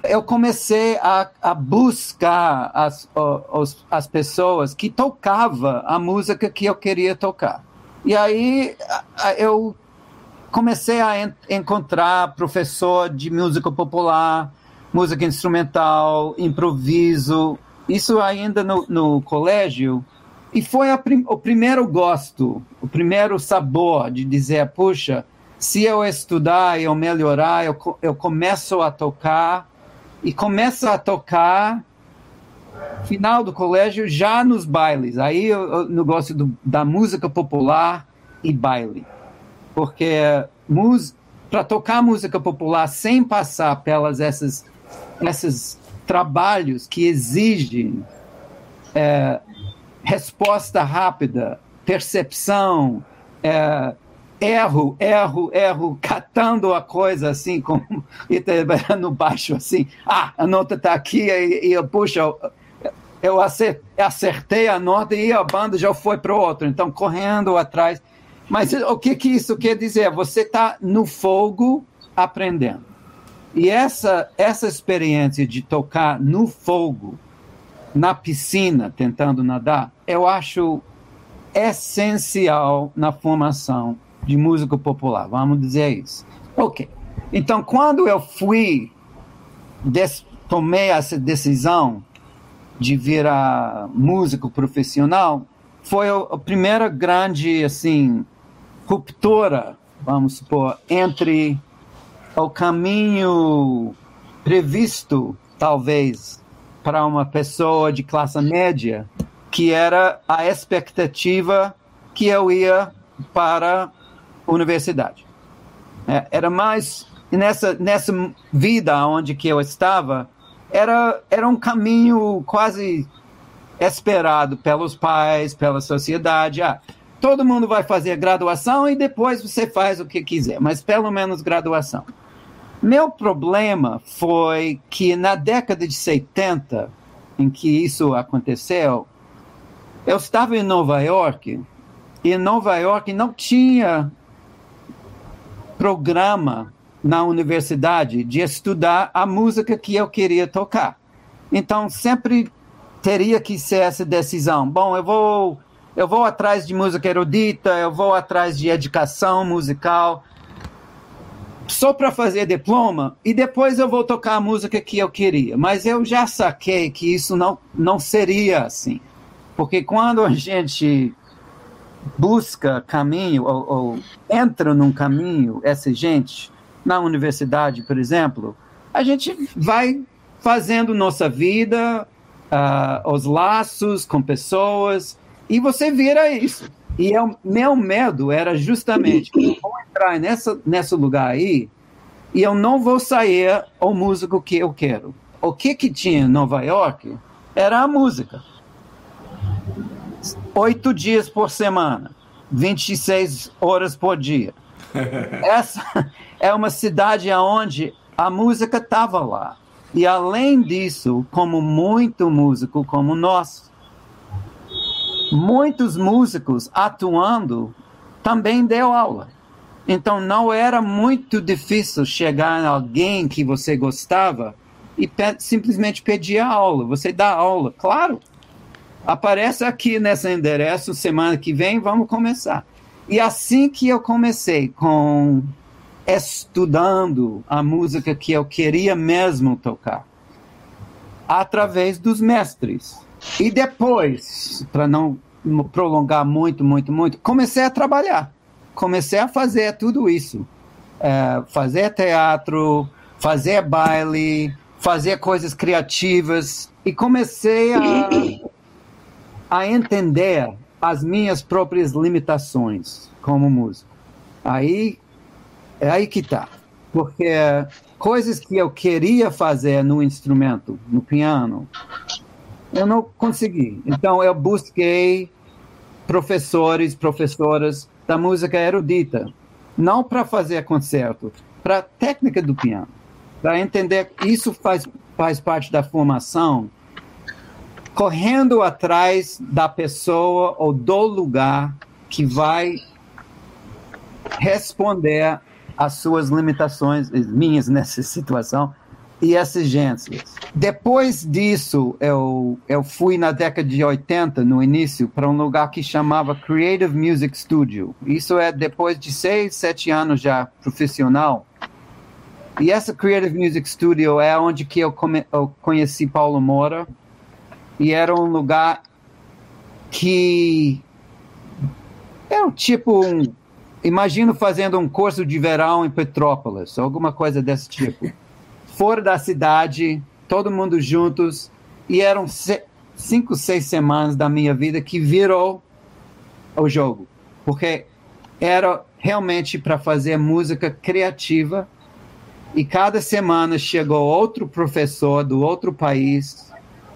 Eu comecei a, a buscar as, os, as pessoas que tocavam a música que eu queria tocar. E aí eu comecei a en encontrar professor de música popular, música instrumental, improviso. Isso ainda no, no colégio. E foi prim o primeiro gosto, o primeiro sabor de dizer, puxa, se eu estudar eu melhorar, eu, eu começo a tocar e começo a tocar final do colégio já nos bailes. Aí eu, negócio do, da música popular e baile. Porque para tocar música popular sem passar pelas essas esses trabalhos que exigem é, resposta rápida, percepção, é, erro, erro, erro, [laughs] catando a coisa assim, como no baixo, assim, ah, a nota está aqui e, e eu, puxa, eu acertei a nota e a banda já foi para o outro, então correndo atrás. Mas o que, que isso quer dizer? Você está no fogo aprendendo. E essa, essa experiência de tocar no fogo, na piscina tentando nadar, eu acho essencial na formação de músico popular, vamos dizer isso. Ok. Então, quando eu fui, tomei essa decisão de virar músico profissional, foi a primeira grande, assim, ruptura, vamos supor, entre o caminho previsto, talvez, para uma pessoa de classe média, que era a expectativa que eu ia para a universidade. É, era mais nessa nessa vida onde que eu estava era era um caminho quase esperado pelos pais, pela sociedade. Ah, todo mundo vai fazer graduação e depois você faz o que quiser, mas pelo menos graduação. Meu problema foi que na década de 70, em que isso aconteceu, eu estava em Nova York e em Nova York não tinha programa na universidade de estudar a música que eu queria tocar. Então sempre teria que ser essa decisão. Bom, eu vou eu vou atrás de música erudita, eu vou atrás de educação musical, só para fazer diploma e depois eu vou tocar a música que eu queria. Mas eu já saquei que isso não, não seria assim. Porque quando a gente busca caminho ou, ou entra num caminho exigente, na universidade, por exemplo, a gente vai fazendo nossa vida, uh, os laços com pessoas, e você vira isso. E o meu medo era justamente vou entrar nessa, nesse lugar aí e eu não vou sair o músico que eu quero. O que que tinha em Nova York era a música. Oito dias por semana, 26 horas por dia. [laughs] Essa é uma cidade onde a música estava lá. E além disso, como muito músico como nós, muitos músicos atuando também deu aula. Então não era muito difícil chegar em alguém que você gostava e pe simplesmente pedir a aula. Você dá aula, claro. Aparece aqui nesse endereço semana que vem, vamos começar. E assim que eu comecei com estudando a música que eu queria mesmo tocar, através dos mestres. E depois, para não prolongar muito, muito, muito, comecei a trabalhar. Comecei a fazer tudo isso. É, fazer teatro, fazer baile, fazer coisas criativas. E comecei a, a entender as minhas próprias limitações como músico. Aí é aí que tá. Porque coisas que eu queria fazer no instrumento, no piano, eu não consegui. Então eu busquei professores, professoras da música erudita, não para fazer concerto, para técnica do piano, para entender isso faz faz parte da formação correndo atrás da pessoa ou do lugar que vai responder às suas limitações, minhas [laughs] nessa situação, e exigências. Depois disso, eu, eu fui na década de 80, no início, para um lugar que chamava Creative Music Studio. Isso é depois de seis, sete anos já profissional. E essa Creative Music Studio é onde que eu, come, eu conheci Paulo Moura, e era um lugar que é um tipo um, imagino fazendo um curso de verão em Petrópolis, alguma coisa desse tipo. Fora da cidade, todo mundo juntos, e eram cinco, seis semanas da minha vida que virou o jogo, porque era realmente para fazer música criativa, e cada semana chegou outro professor do outro país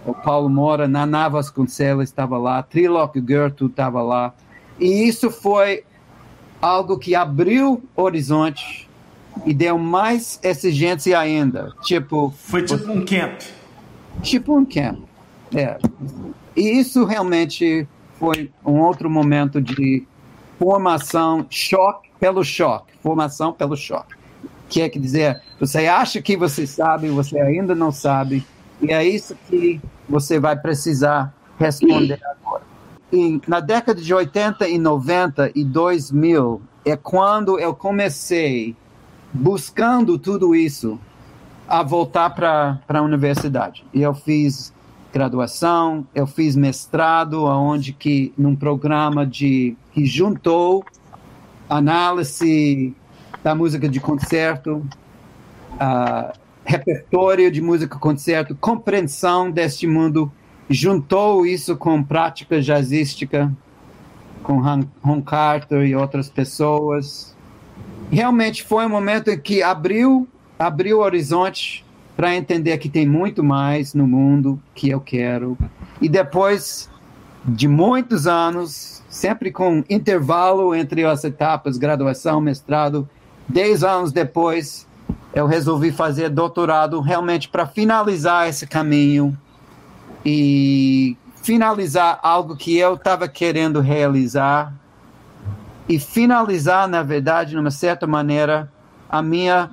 o Paulo Moura, Naná Vasconcelos estava lá, Trilock Gertrude estava lá. E isso foi algo que abriu horizonte e deu mais exigência ainda. Tipo. Foi tipo um camp. Tipo um camp. É. E isso realmente foi um outro momento de formação, choque pelo choque. Formação pelo choque. Quer dizer, você acha que você sabe, você ainda não sabe. E é isso que você vai precisar responder [clears throat] agora. E na década de 80 e 90 e 2000 é quando eu comecei buscando tudo isso a voltar para a universidade. E eu fiz graduação, eu fiz mestrado, aonde que num programa de que juntou análise da música de concerto, uh, repertório de música concerto, compreensão deste mundo, juntou isso com prática jazzística, com Ron Carter e outras pessoas. Realmente foi um momento em que abriu, abriu o horizonte para entender que tem muito mais no mundo que eu quero. E depois de muitos anos, sempre com intervalo entre as etapas, graduação, mestrado, dez anos depois, eu resolvi fazer doutorado realmente para finalizar esse caminho e finalizar algo que eu estava querendo realizar e finalizar, na verdade, de uma certa maneira, a minha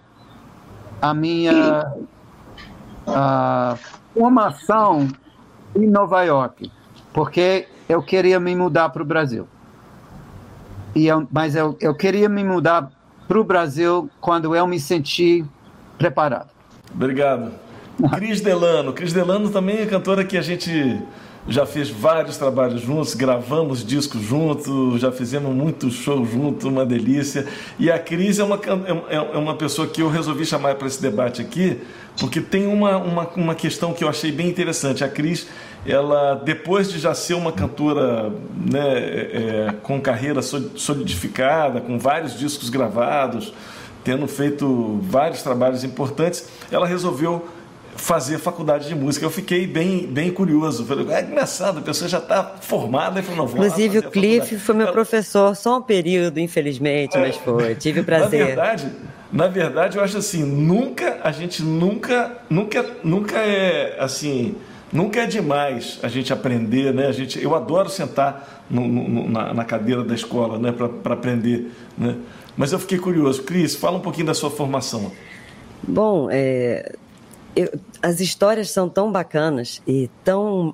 a minha uh, formação em Nova York. porque eu queria me mudar para o Brasil. E eu, mas eu, eu queria me mudar para o Brasil quando eu me senti preparado. Obrigado. [laughs] Cris Delano. Cris Delano também é cantora que a gente já fez vários trabalhos juntos, gravamos discos juntos, já fizemos muitos shows juntos, uma delícia. E a Cris é uma, é, é uma pessoa que eu resolvi chamar para esse debate aqui, porque tem uma, uma, uma questão que eu achei bem interessante. A Cris, ela, depois de já ser uma cantora né, é, é com carreira solidificada, com vários discos gravados, tendo feito vários trabalhos importantes, ela resolveu fazer faculdade de música. Eu fiquei bem, bem curioso. Falei, é engraçado, a pessoa já está formada. E falou, não, Inclusive, o Cliff foi meu professor, só um período, infelizmente, é. mas foi. Tive o prazer. Na verdade, na verdade, eu acho assim, nunca, a gente nunca, nunca, nunca é assim, nunca é demais a gente aprender, né? A gente, eu adoro sentar no, no, na, na, cadeira da escola, né, para aprender, né? Mas eu fiquei curioso. Cris, fala um pouquinho da sua formação. Bom, é, eu, as histórias são tão bacanas e tão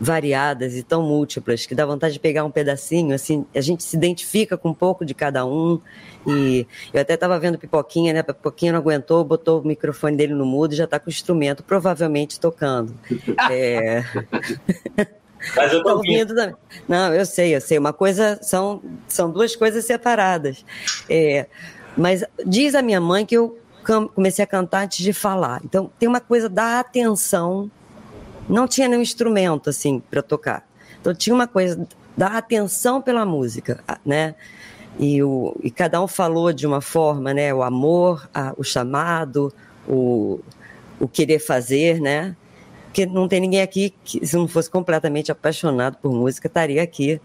variadas e tão múltiplas que dá vontade de pegar um pedacinho, assim, a gente se identifica com um pouco de cada um. E eu até estava vendo Pipoquinha, né? Pipoquinha não aguentou, botou o microfone dele no mudo e já está com o instrumento provavelmente tocando. [laughs] é... Mas eu tô ouvindo. também. Não, eu sei, eu sei. Uma coisa são, são duas coisas separadas. É, mas diz a minha mãe que eu comecei a cantar antes de falar. Então, tem uma coisa da atenção. Não tinha nenhum instrumento, assim, para tocar. Então, tinha uma coisa da atenção pela música, né? E, o, e cada um falou de uma forma, né? O amor, a, o chamado, o, o querer fazer, né? Porque não tem ninguém aqui que, se não fosse completamente apaixonado por música, estaria aqui.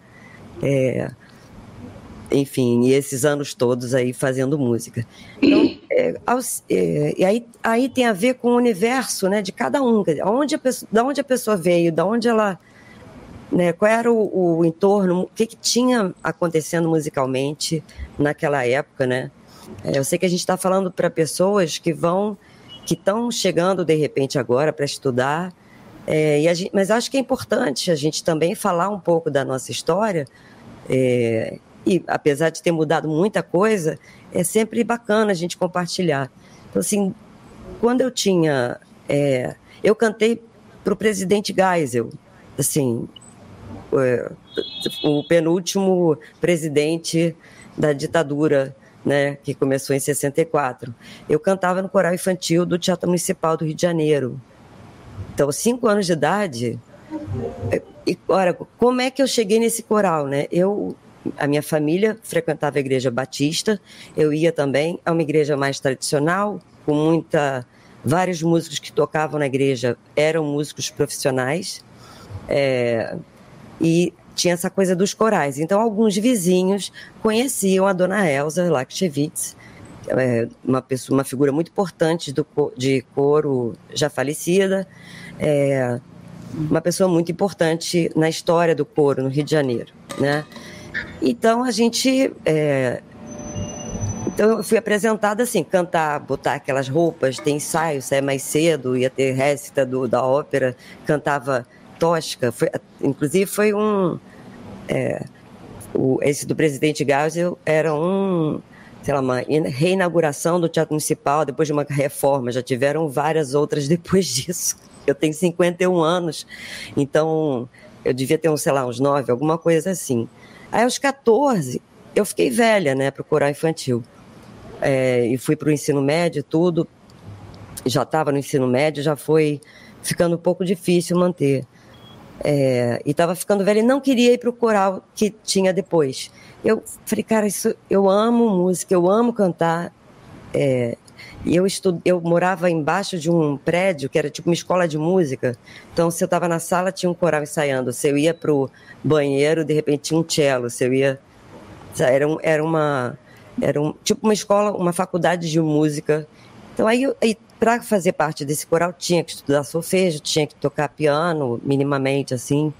É, enfim, e esses anos todos aí fazendo música. Então, é, é, e aí, aí tem a ver com o universo né, de cada um, onde a pessoa, da onde a pessoa veio, da onde ela. Né, qual era o, o entorno, o que, que, tinha acontecendo musicalmente naquela época, né? É, eu sei que a gente está falando para pessoas que vão, que estão chegando de repente agora para estudar, é, gente, mas acho que é importante a gente também falar um pouco da nossa história, é, e apesar de ter mudado muita coisa, é sempre bacana a gente compartilhar. Então, assim, quando eu tinha. É, eu cantei para o presidente Geisel, assim, é, o penúltimo presidente da ditadura, né, que começou em 64. Eu cantava no coral infantil do Teatro Municipal do Rio de Janeiro. Então, cinco anos de idade. É, e, ora, como é que eu cheguei nesse coral, né? Eu a minha família frequentava a igreja batista, eu ia também a uma igreja mais tradicional, com muita. Vários músicos que tocavam na igreja eram músicos profissionais, é, e tinha essa coisa dos corais. Então, alguns vizinhos conheciam a dona Elza Lakshevitz, é, uma, pessoa, uma figura muito importante do, de coro já falecida, é, uma pessoa muito importante na história do coro no Rio de Janeiro, né? Então a gente. É... Então eu fui apresentada assim, cantar, botar aquelas roupas, ter ensaio, sair mais cedo, ia ter récita do, da ópera, cantava tosca. Foi, inclusive foi um. É, o, esse do presidente Geisel era um, sei lá, uma reinauguração do Teatro Municipal depois de uma reforma. Já tiveram várias outras [laughs] depois disso. Eu tenho 51 anos, então eu devia ter, uns, sei lá, uns 9, alguma coisa assim. Aí, aos 14, eu fiquei velha, né, para o coral infantil. É, e fui para o ensino médio, tudo. Já estava no ensino médio, já foi ficando um pouco difícil manter. É, e estava ficando velha e não queria ir para o coral que tinha depois. Eu falei, cara, isso, eu amo música, eu amo cantar. É, e eu, estu... eu morava embaixo de um prédio que era tipo uma escola de música. Então, se eu estava na sala, tinha um coral ensaiando. Se eu ia pro banheiro, de repente tinha um cello. Se eu ia. Era, um, era uma. Era um, tipo uma escola, uma faculdade de música. Então, aí, aí para fazer parte desse coral, tinha que estudar solfejo, tinha que tocar piano, minimamente, assim.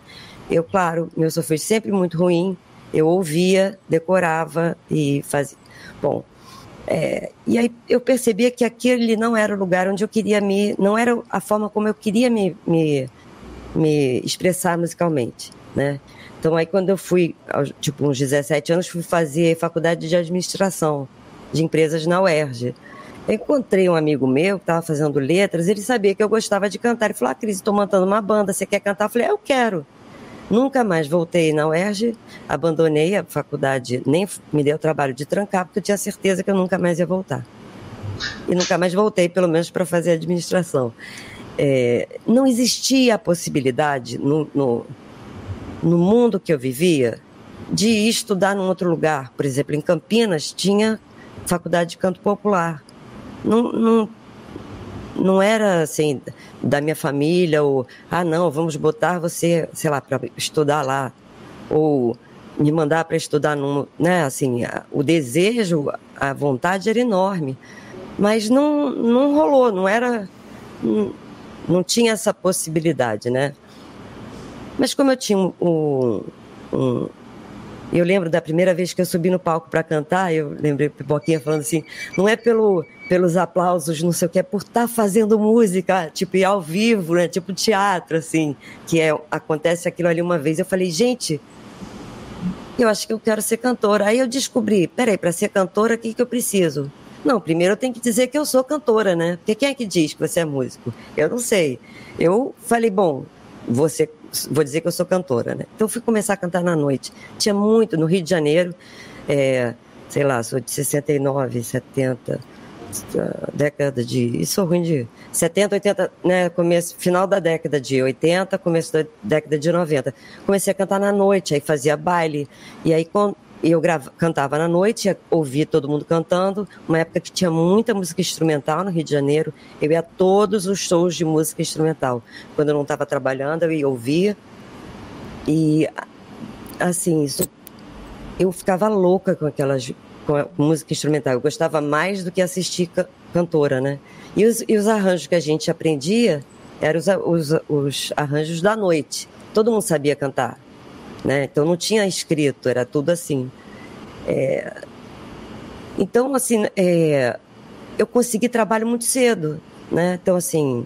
Eu, claro, meu solfejo sempre muito ruim. Eu ouvia, decorava e fazia. Bom, é, e aí eu percebia que aquele não era o lugar onde eu queria me. não era a forma como eu queria me, me, me expressar musicalmente, né? Então aí quando eu fui, tipo, uns 17 anos, fui fazer faculdade de administração de empresas na UERJ. Eu encontrei um amigo meu que estava fazendo letras, ele sabia que eu gostava de cantar. Ele falou: Ah, Cris, estou montando uma banda, você quer cantar? Eu falei: Eu quero. Nunca mais voltei na UERJ, abandonei a faculdade, nem me deu trabalho de trancar, porque eu tinha certeza que eu nunca mais ia voltar. E nunca mais voltei, pelo menos para fazer administração. É, não existia a possibilidade no, no, no mundo que eu vivia de estudar num outro lugar. Por exemplo, em Campinas tinha faculdade de canto popular. Não, não, não era assim da minha família ou ah não vamos botar você sei lá para estudar lá ou me mandar para estudar num, né assim o desejo a vontade era enorme mas não não rolou não era não, não tinha essa possibilidade né. Mas como eu tinha um, um eu lembro da primeira vez que eu subi no palco para cantar, eu lembrei Pipoquinha falando assim, não é pelo, pelos aplausos, não sei o que, é por estar tá fazendo música, tipo, e ao vivo, né? Tipo teatro, assim, que é, acontece aquilo ali uma vez. Eu falei, gente, eu acho que eu quero ser cantora. Aí eu descobri, peraí, para ser cantora, o que, que eu preciso? Não, primeiro eu tenho que dizer que eu sou cantora, né? Porque quem é que diz que você é músico? Eu não sei. Eu falei, bom, você vou dizer que eu sou cantora, né? Então fui começar a cantar na noite. Tinha muito no Rio de Janeiro, é, sei lá, sou de 69, 70, década de. Isso é ruim de. 70, 80, né? Começo, final da década de 80, começo da década de 90. Comecei a cantar na noite, aí fazia baile. E aí, eu grava, cantava na noite, ouvia todo mundo cantando. Uma época que tinha muita música instrumental no Rio de Janeiro. Eu ia a todos os shows de música instrumental. Quando eu não estava trabalhando, eu ia ouvir. E, assim, isso, eu ficava louca com aquelas com música instrumental. Eu gostava mais do que assistir ca cantora, né? E os, e os, arranjos que a gente aprendia eram os, os, os arranjos da noite. Todo mundo sabia cantar né? Então não tinha escrito, era tudo assim. É... Então, assim, é... eu consegui trabalho muito cedo, né? Então, assim,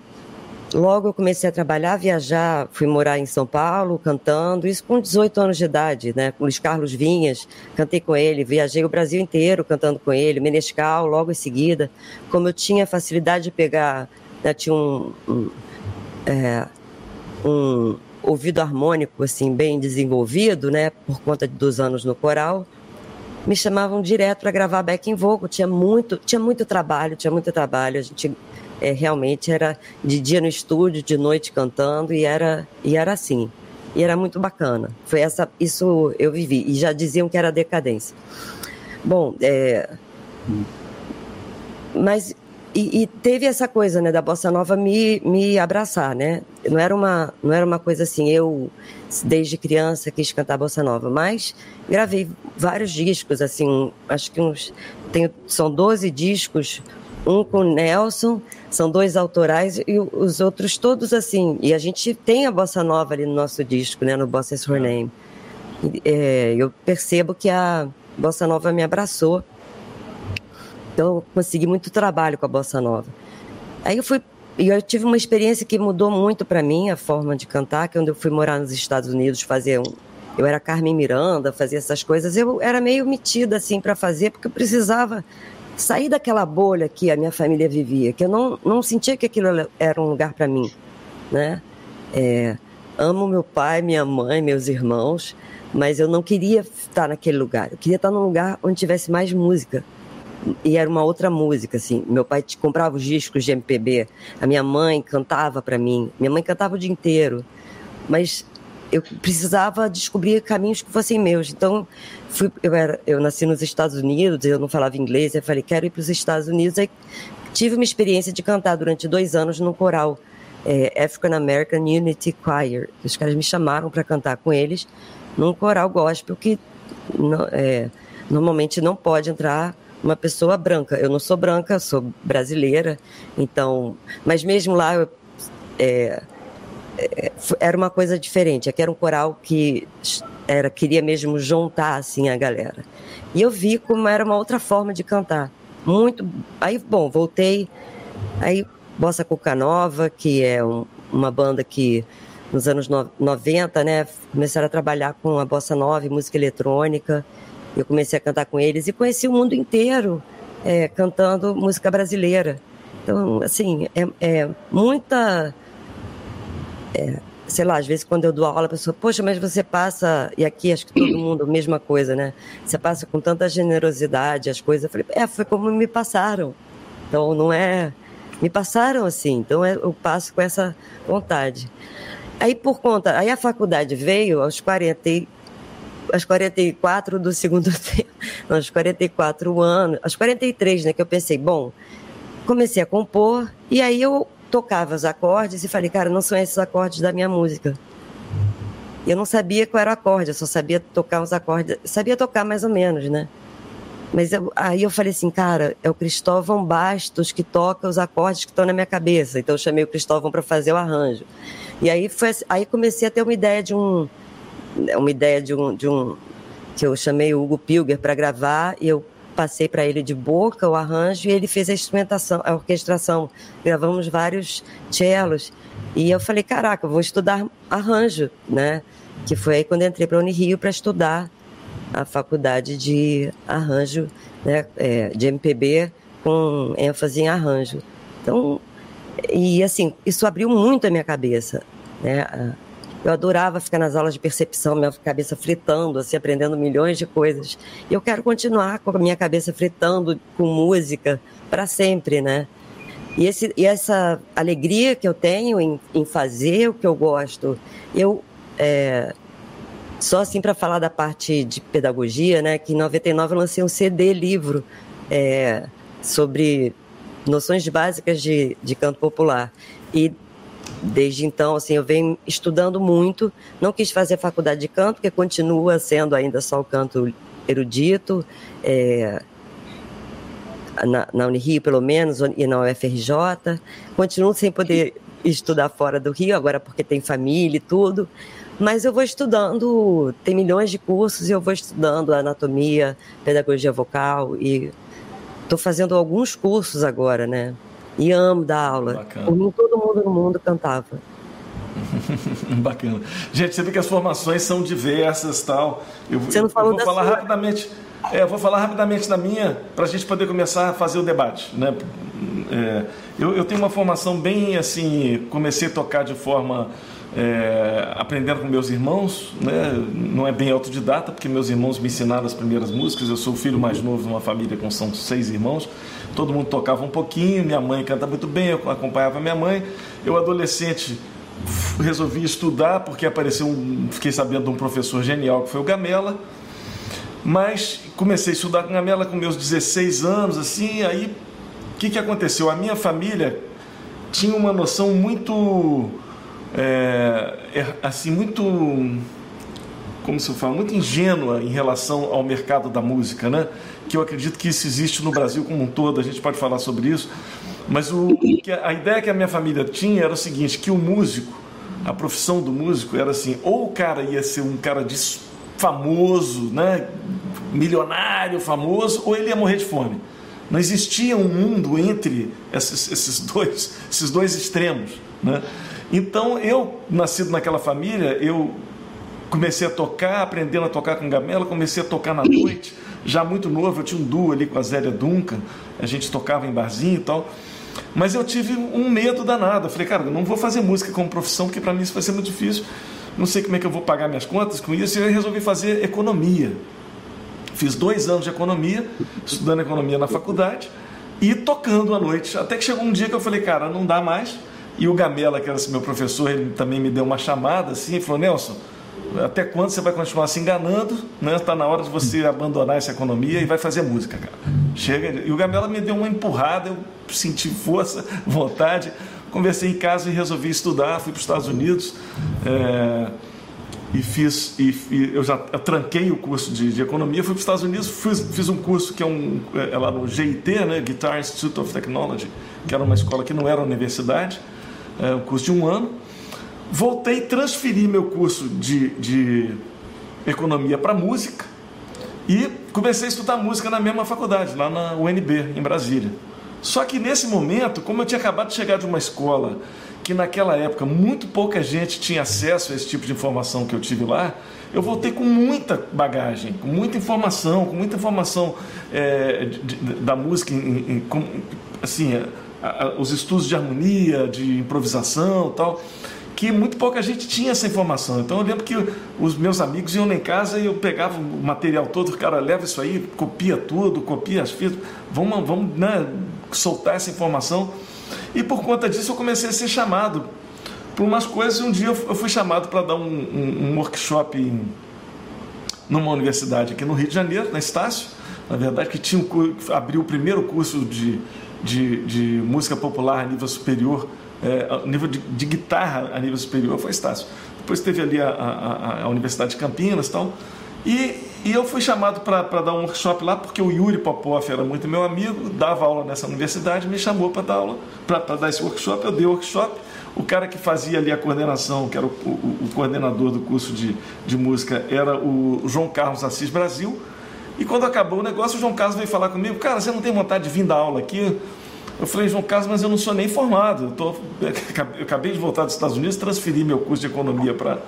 logo eu comecei a trabalhar, viajar, fui morar em São Paulo, cantando, isso com 18 anos de idade, né? Com Luiz Carlos Vinhas, cantei com ele, viajei o Brasil inteiro cantando com ele, Menescal, logo em seguida. Como eu tinha facilidade de pegar, né? tinha um, um, é, um ouvido harmônico assim bem desenvolvido, né, por conta dos anos no coral, me chamavam direto para gravar backing vocal. Tinha muito, tinha muito trabalho, tinha muito trabalho. A gente é, realmente era de dia no estúdio, de noite cantando e era e era assim. E era muito bacana. Foi essa, isso eu vivi e já diziam que era decadência. Bom, é, mas e, e, teve essa coisa, né, da bossa nova me, me abraçar, né? Não era uma não era uma coisa assim, eu desde criança quis cantar bossa nova, mas gravei vários discos, assim, acho que uns tenho, são 12 discos, um com Nelson, são dois autorais e os outros todos assim. E a gente tem a bossa nova ali no nosso disco, né, no Bossa Is Her Name. É, eu percebo que a bossa nova me abraçou então, eu consegui muito trabalho com a bossa nova. Aí eu fui e eu tive uma experiência que mudou muito para mim a forma de cantar, que quando eu fui morar nos Estados Unidos fazer um eu era Carmen Miranda, fazia essas coisas, eu era meio metida assim para fazer porque eu precisava sair daquela bolha que a minha família vivia, que eu não, não sentia que aquilo era um lugar para mim, né? É, amo meu pai, minha mãe, meus irmãos, mas eu não queria estar naquele lugar. Eu queria estar num lugar onde tivesse mais música, e era uma outra música, assim. Meu pai comprava os discos de MPB, a minha mãe cantava para mim, minha mãe cantava o dia inteiro, mas eu precisava descobrir caminhos que fossem meus. Então, fui, eu, era, eu nasci nos Estados Unidos, eu não falava inglês, eu falei, quero ir para os Estados Unidos. Aí tive uma experiência de cantar durante dois anos num coral, é, African American Unity Choir. Os caras me chamaram para cantar com eles num coral gospel que é, normalmente não pode entrar uma pessoa branca. Eu não sou branca, sou brasileira, então. Mas mesmo lá, eu, é, é, era uma coisa diferente. Aqui era um coral que era queria mesmo juntar assim a galera. E eu vi como era uma outra forma de cantar. Muito. Aí, bom, voltei. Aí Bossa Cuca Nova, que é um, uma banda que nos anos 90, né, começaram a trabalhar com a bossa nova música eletrônica. Eu comecei a cantar com eles e conheci o mundo inteiro é, cantando música brasileira. Então, assim, é, é muita. É, sei lá, às vezes quando eu dou aula, a pessoa, poxa, mas você passa, e aqui acho que todo [clears throat] mundo, mesma coisa, né? Você passa com tanta generosidade as coisas. Eu falei, é, foi como me passaram. Então, não é. Me passaram assim, então é, eu passo com essa vontade. Aí, por conta. Aí a faculdade veio aos 40 aos 44 do segundo [laughs] tempo, aos 44 anos, aos 43, né, que eu pensei, bom, comecei a compor e aí eu tocava os acordes e falei, cara, não são esses acordes da minha música. Eu não sabia qual era o acorde, eu só sabia tocar os acordes, sabia tocar mais ou menos, né? Mas eu, aí eu falei assim, cara, é o Cristóvão Bastos que toca os acordes que estão na minha cabeça. Então eu chamei o Cristóvão para fazer o arranjo. E aí foi, aí comecei a ter uma ideia de um, uma ideia de um, de um que eu chamei o Hugo Pilger para gravar e eu passei para ele de boca o arranjo e ele fez a instrumentação, a orquestração. Gravamos vários cellos e eu falei, caraca, eu vou estudar arranjo, né? Que foi aí quando entrei para a Unirio para estudar a faculdade de arranjo, né? É, de MPB com ênfase em arranjo. Então, e assim, isso abriu muito a minha cabeça, né? Eu adorava ficar nas aulas de percepção, minha cabeça fritando, assim, aprendendo milhões de coisas. E eu quero continuar com a minha cabeça fritando com música para sempre, né? E, esse, e essa alegria que eu tenho em, em fazer o que eu gosto, eu é, só assim para falar da parte de pedagogia, né? Que em 99 eu lancei um CD livro é, sobre noções básicas de, de canto popular. E desde então, assim, eu venho estudando muito. Não quis fazer faculdade de canto, porque continua sendo ainda só o canto erudito. É, na, na Unirio, pelo menos, e na UFRJ. Continuo sem poder estudar fora do Rio, agora porque tem família e tudo. Mas eu vou estudando, tem milhões de cursos e eu vou estudando anatomia, pedagogia vocal e estou fazendo alguns cursos agora, né? E amo dar aula. Bacana. Por mim, todo mundo no mundo cantava. [laughs] Bacana. Gente, você vê que as formações são diversas tal. Eu, você não falou eu vou falar sua. rapidamente. É, eu vou falar rapidamente da minha para a gente poder começar a fazer o debate. Né? É, eu, eu tenho uma formação bem assim, comecei a tocar de forma é, aprendendo com meus irmãos, né? não é bem autodidata, porque meus irmãos me ensinaram as primeiras músicas. Eu sou o filho mais novo de uma família com são seis irmãos todo mundo tocava um pouquinho, minha mãe canta muito bem, eu acompanhava minha mãe. Eu, adolescente, resolvi estudar porque apareceu um, fiquei sabendo de um professor genial que foi o Gamela. Mas comecei a estudar com Gamela com meus 16 anos, assim, aí o que, que aconteceu? A minha família tinha uma noção muito é, é assim, muito como se fala, muito ingênua em relação ao mercado da música, né? Que eu acredito que isso existe no Brasil como um todo, a gente pode falar sobre isso. Mas o, a ideia que a minha família tinha era o seguinte, que o músico, a profissão do músico era assim, ou o cara ia ser um cara de famoso, né? Milionário, famoso, ou ele ia morrer de fome. Não existia um mundo entre esses, esses dois, esses dois extremos, né? Então eu, nascido naquela família, eu comecei a tocar, aprendendo a tocar com Gamela, comecei a tocar na noite, já muito novo, eu tinha um duo ali com a Zélia Duncan, a gente tocava em barzinho e tal. Mas eu tive um medo danado. Eu falei, cara, eu não vou fazer música como profissão, porque para mim isso vai ser muito difícil. Não sei como é que eu vou pagar minhas contas com isso. E eu resolvi fazer economia. Fiz dois anos de economia, estudando economia na faculdade e tocando à noite. Até que chegou um dia que eu falei, cara, não dá mais. E o Gamela, que era esse meu professor, ele também me deu uma chamada assim e falou: Nelson, até quando você vai continuar se enganando? Né? Está na hora de você abandonar essa economia e vai fazer música, cara. Chega. E o Gamela me deu uma empurrada, eu senti força, [laughs] vontade. Conversei em casa e resolvi estudar. Fui para os Estados Unidos é, e fiz. E, e eu já eu tranquei o curso de, de economia. Fui para os Estados Unidos, fiz, fiz um curso que é, um, é lá no GIT, né? Guitar Institute of Technology, que era uma escola que não era universidade, é, um curso de um ano Voltei, transferi meu curso de, de economia para música e comecei a estudar música na mesma faculdade, lá na UNB, em Brasília. Só que nesse momento, como eu tinha acabado de chegar de uma escola que naquela época muito pouca gente tinha acesso a esse tipo de informação que eu tive lá, eu voltei com muita bagagem, com muita informação, com muita informação é, de, de, da música, em, em, com, assim, a, a, os estudos de harmonia, de improvisação tal, que muito pouca gente tinha essa informação. Então eu lembro que os meus amigos iam lá em casa e eu pegava o material todo, o cara leva isso aí, copia tudo, copia as fitas, vamos, vamos né, soltar essa informação. E por conta disso eu comecei a ser chamado por umas coisas. Um dia eu fui chamado para dar um, um, um, workshop em, numa universidade aqui no Rio de Janeiro, na Estácio, na verdade, que tinha um, abriu o primeiro curso de, de, de música popular a nível superior, é, nível de, de, guitarra a nível superior, foi Estácio. Depois teve ali a, a, a Universidade de Campinas tal. E, e eu fui chamado para dar um workshop lá, porque o Yuri Popov era muito meu amigo, dava aula nessa universidade, me chamou para dar aula, para dar esse workshop. Eu dei o workshop. O cara que fazia ali a coordenação, que era o, o, o coordenador do curso de, de música, era o João Carlos Assis Brasil. E quando acabou o negócio, o João Carlos veio falar comigo: Cara, você não tem vontade de vir dar aula aqui? Eu falei, João Carlos, mas eu não sou nem formado. Eu, tô, eu acabei de voltar dos Estados Unidos, transferi meu curso de economia para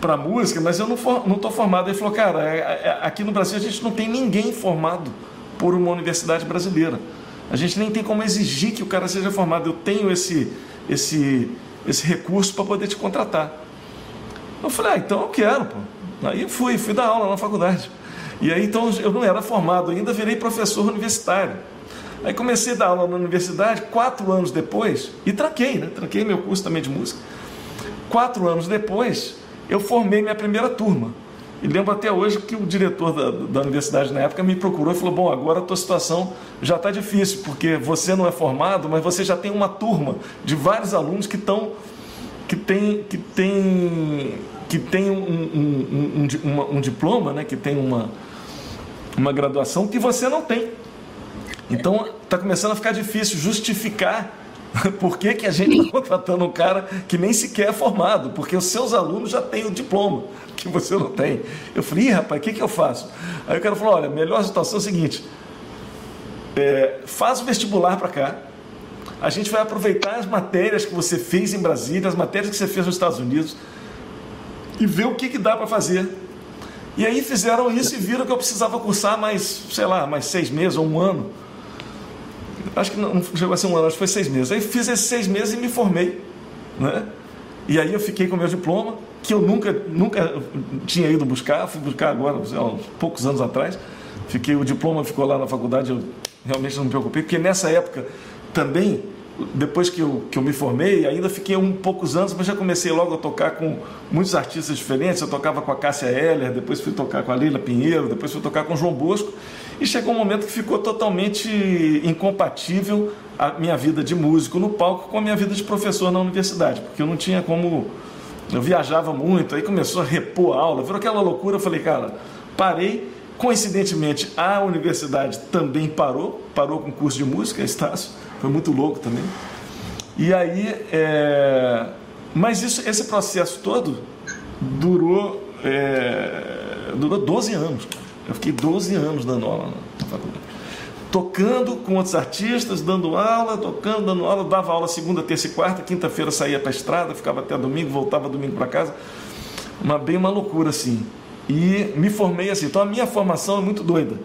para música, mas eu não estou não formado. Ele falou, cara, é, é, aqui no Brasil a gente não tem ninguém formado por uma universidade brasileira. A gente nem tem como exigir que o cara seja formado. Eu tenho esse, esse, esse recurso para poder te contratar. Eu falei, ah, então eu quero, pô. Aí fui, fui dar aula na faculdade. E aí então eu não era formado ainda, virei professor universitário. Aí comecei a dar aula na universidade, quatro anos depois, e tranquei, né? Tranquei meu curso também de música. Quatro anos depois, eu formei minha primeira turma. E lembro até hoje que o diretor da, da universidade na época me procurou e falou: Bom, agora a tua situação já está difícil, porque você não é formado, mas você já tem uma turma de vários alunos que estão. que tem, que tem, que tem um, um, um, um, um diploma, né? que tem uma, uma graduação que você não tem. Então está começando a ficar difícil justificar [laughs] Por que, que a gente está contratando um cara que nem sequer é formado? Porque os seus alunos já têm o diploma, [laughs] que você não tem. Eu falei, Ih, rapaz, o que, que eu faço? Aí o cara falou: olha, melhor situação é o seguinte: é, faz o vestibular para cá, a gente vai aproveitar as matérias que você fez em Brasília, as matérias que você fez nos Estados Unidos, e ver o que, que dá para fazer. E aí fizeram isso e viram que eu precisava cursar mais, sei lá, mais seis meses ou um ano acho que não chegou a ser um ano, acho que foi seis meses. Aí fiz esses seis meses e me formei. Né? E aí eu fiquei com meu diploma, que eu nunca, nunca tinha ido buscar, fui buscar agora, lá, poucos anos atrás. Fiquei, o diploma ficou lá na faculdade, eu realmente não me preocupei, porque nessa época também depois que eu, que eu me formei, ainda fiquei um poucos anos, mas já comecei logo a tocar com muitos artistas diferentes. Eu tocava com a Cássia Heller, depois fui tocar com a Leila Pinheiro, depois fui tocar com o João Bosco. E chegou um momento que ficou totalmente incompatível a minha vida de músico no palco com a minha vida de professor na universidade, porque eu não tinha como. Eu viajava muito, aí começou a repor a aula, virou aquela loucura. Eu falei, cara, parei. Coincidentemente, a universidade também parou, parou com o curso de música, Estácio foi muito louco também. E aí, é... mas isso, esse processo todo durou, é... durou 12 anos. Eu fiquei 12 anos dando aula na faculdade. Tocando com outros artistas, dando aula, tocando, dando aula, dava aula segunda, terça e quarta, quinta-feira saía para a estrada, ficava até domingo, voltava domingo para casa. Uma bem uma loucura assim. E me formei assim. Então a minha formação é muito doida.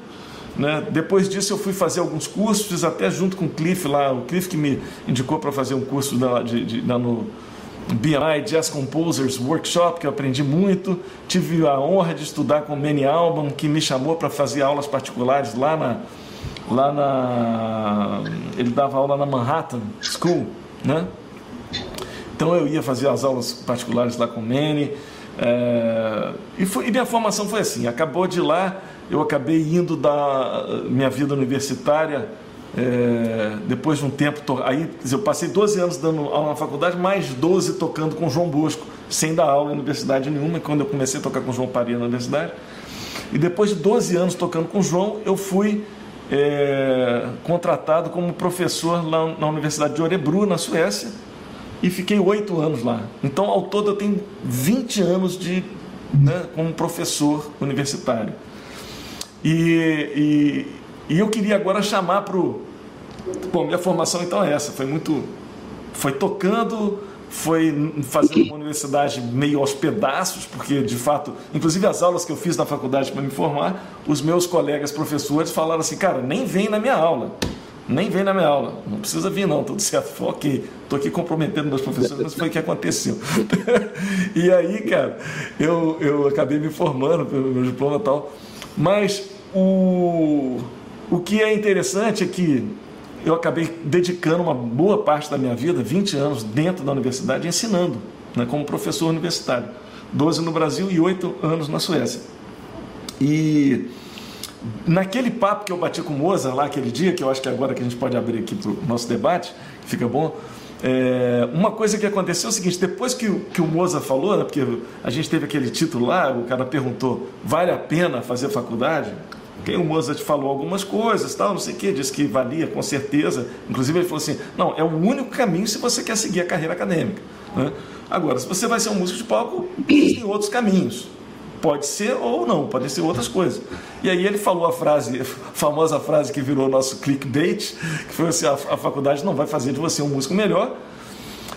Né? Depois disso eu fui fazer alguns cursos, até junto com o Cliff lá, o Cliff que me indicou para fazer um curso da, de, de, da, no BMI Jazz Composers Workshop, que eu aprendi muito. Tive a honra de estudar com o Manny Album, que me chamou para fazer aulas particulares lá na, lá na. Ele dava aula na Manhattan School, né? Então eu ia fazer as aulas particulares lá com o Manny. É, e, foi, e minha formação foi assim: acabou de lá eu acabei indo da minha vida universitária, é, depois de um tempo, aí eu passei 12 anos dando aula na faculdade, mais 12 tocando com João Bosco, sem dar aula em universidade nenhuma, quando eu comecei a tocar com João Paria na universidade. E depois de 12 anos tocando com João, eu fui é, contratado como professor lá na Universidade de Orebro, na Suécia, e fiquei oito anos lá. Então, ao todo, eu tenho 20 anos de, né, como professor universitário. E, e, e eu queria agora chamar para o. Bom, minha formação então é essa, foi muito foi tocando, foi fazendo uma universidade meio aos pedaços, porque de fato, inclusive as aulas que eu fiz na faculdade para me formar, os meus colegas professores falaram assim, cara, nem vem na minha aula. Nem vem na minha aula, não precisa vir não, tudo certo. Falei, ok, estou aqui comprometendo meus professores, mas foi o que aconteceu. [laughs] e aí, cara, eu, eu acabei me formando pelo meu diploma e tal. Mas o, o que é interessante é que eu acabei dedicando uma boa parte da minha vida, 20 anos dentro da universidade, ensinando, né, como professor universitário. 12 no Brasil e 8 anos na Suécia. E naquele papo que eu bati com o Mozart lá aquele dia, que eu acho que agora que a gente pode abrir aqui para o nosso debate, fica bom, é, uma coisa que aconteceu é o seguinte, depois que, que o Mozart falou, né, porque a gente teve aquele título lá, o cara perguntou, vale a pena fazer faculdade? Porque o Mozart falou algumas coisas, tal, não sei o que, disse que valia com certeza. Inclusive ele falou assim, não, é o único caminho se você quer seguir a carreira acadêmica. Né? Agora, se você vai ser um músico de palco, existem outros caminhos. Pode ser ou não, podem ser outras coisas. E aí ele falou a frase, a famosa frase que virou nosso clickbait, que foi assim, a, a faculdade não vai fazer de você um músico melhor.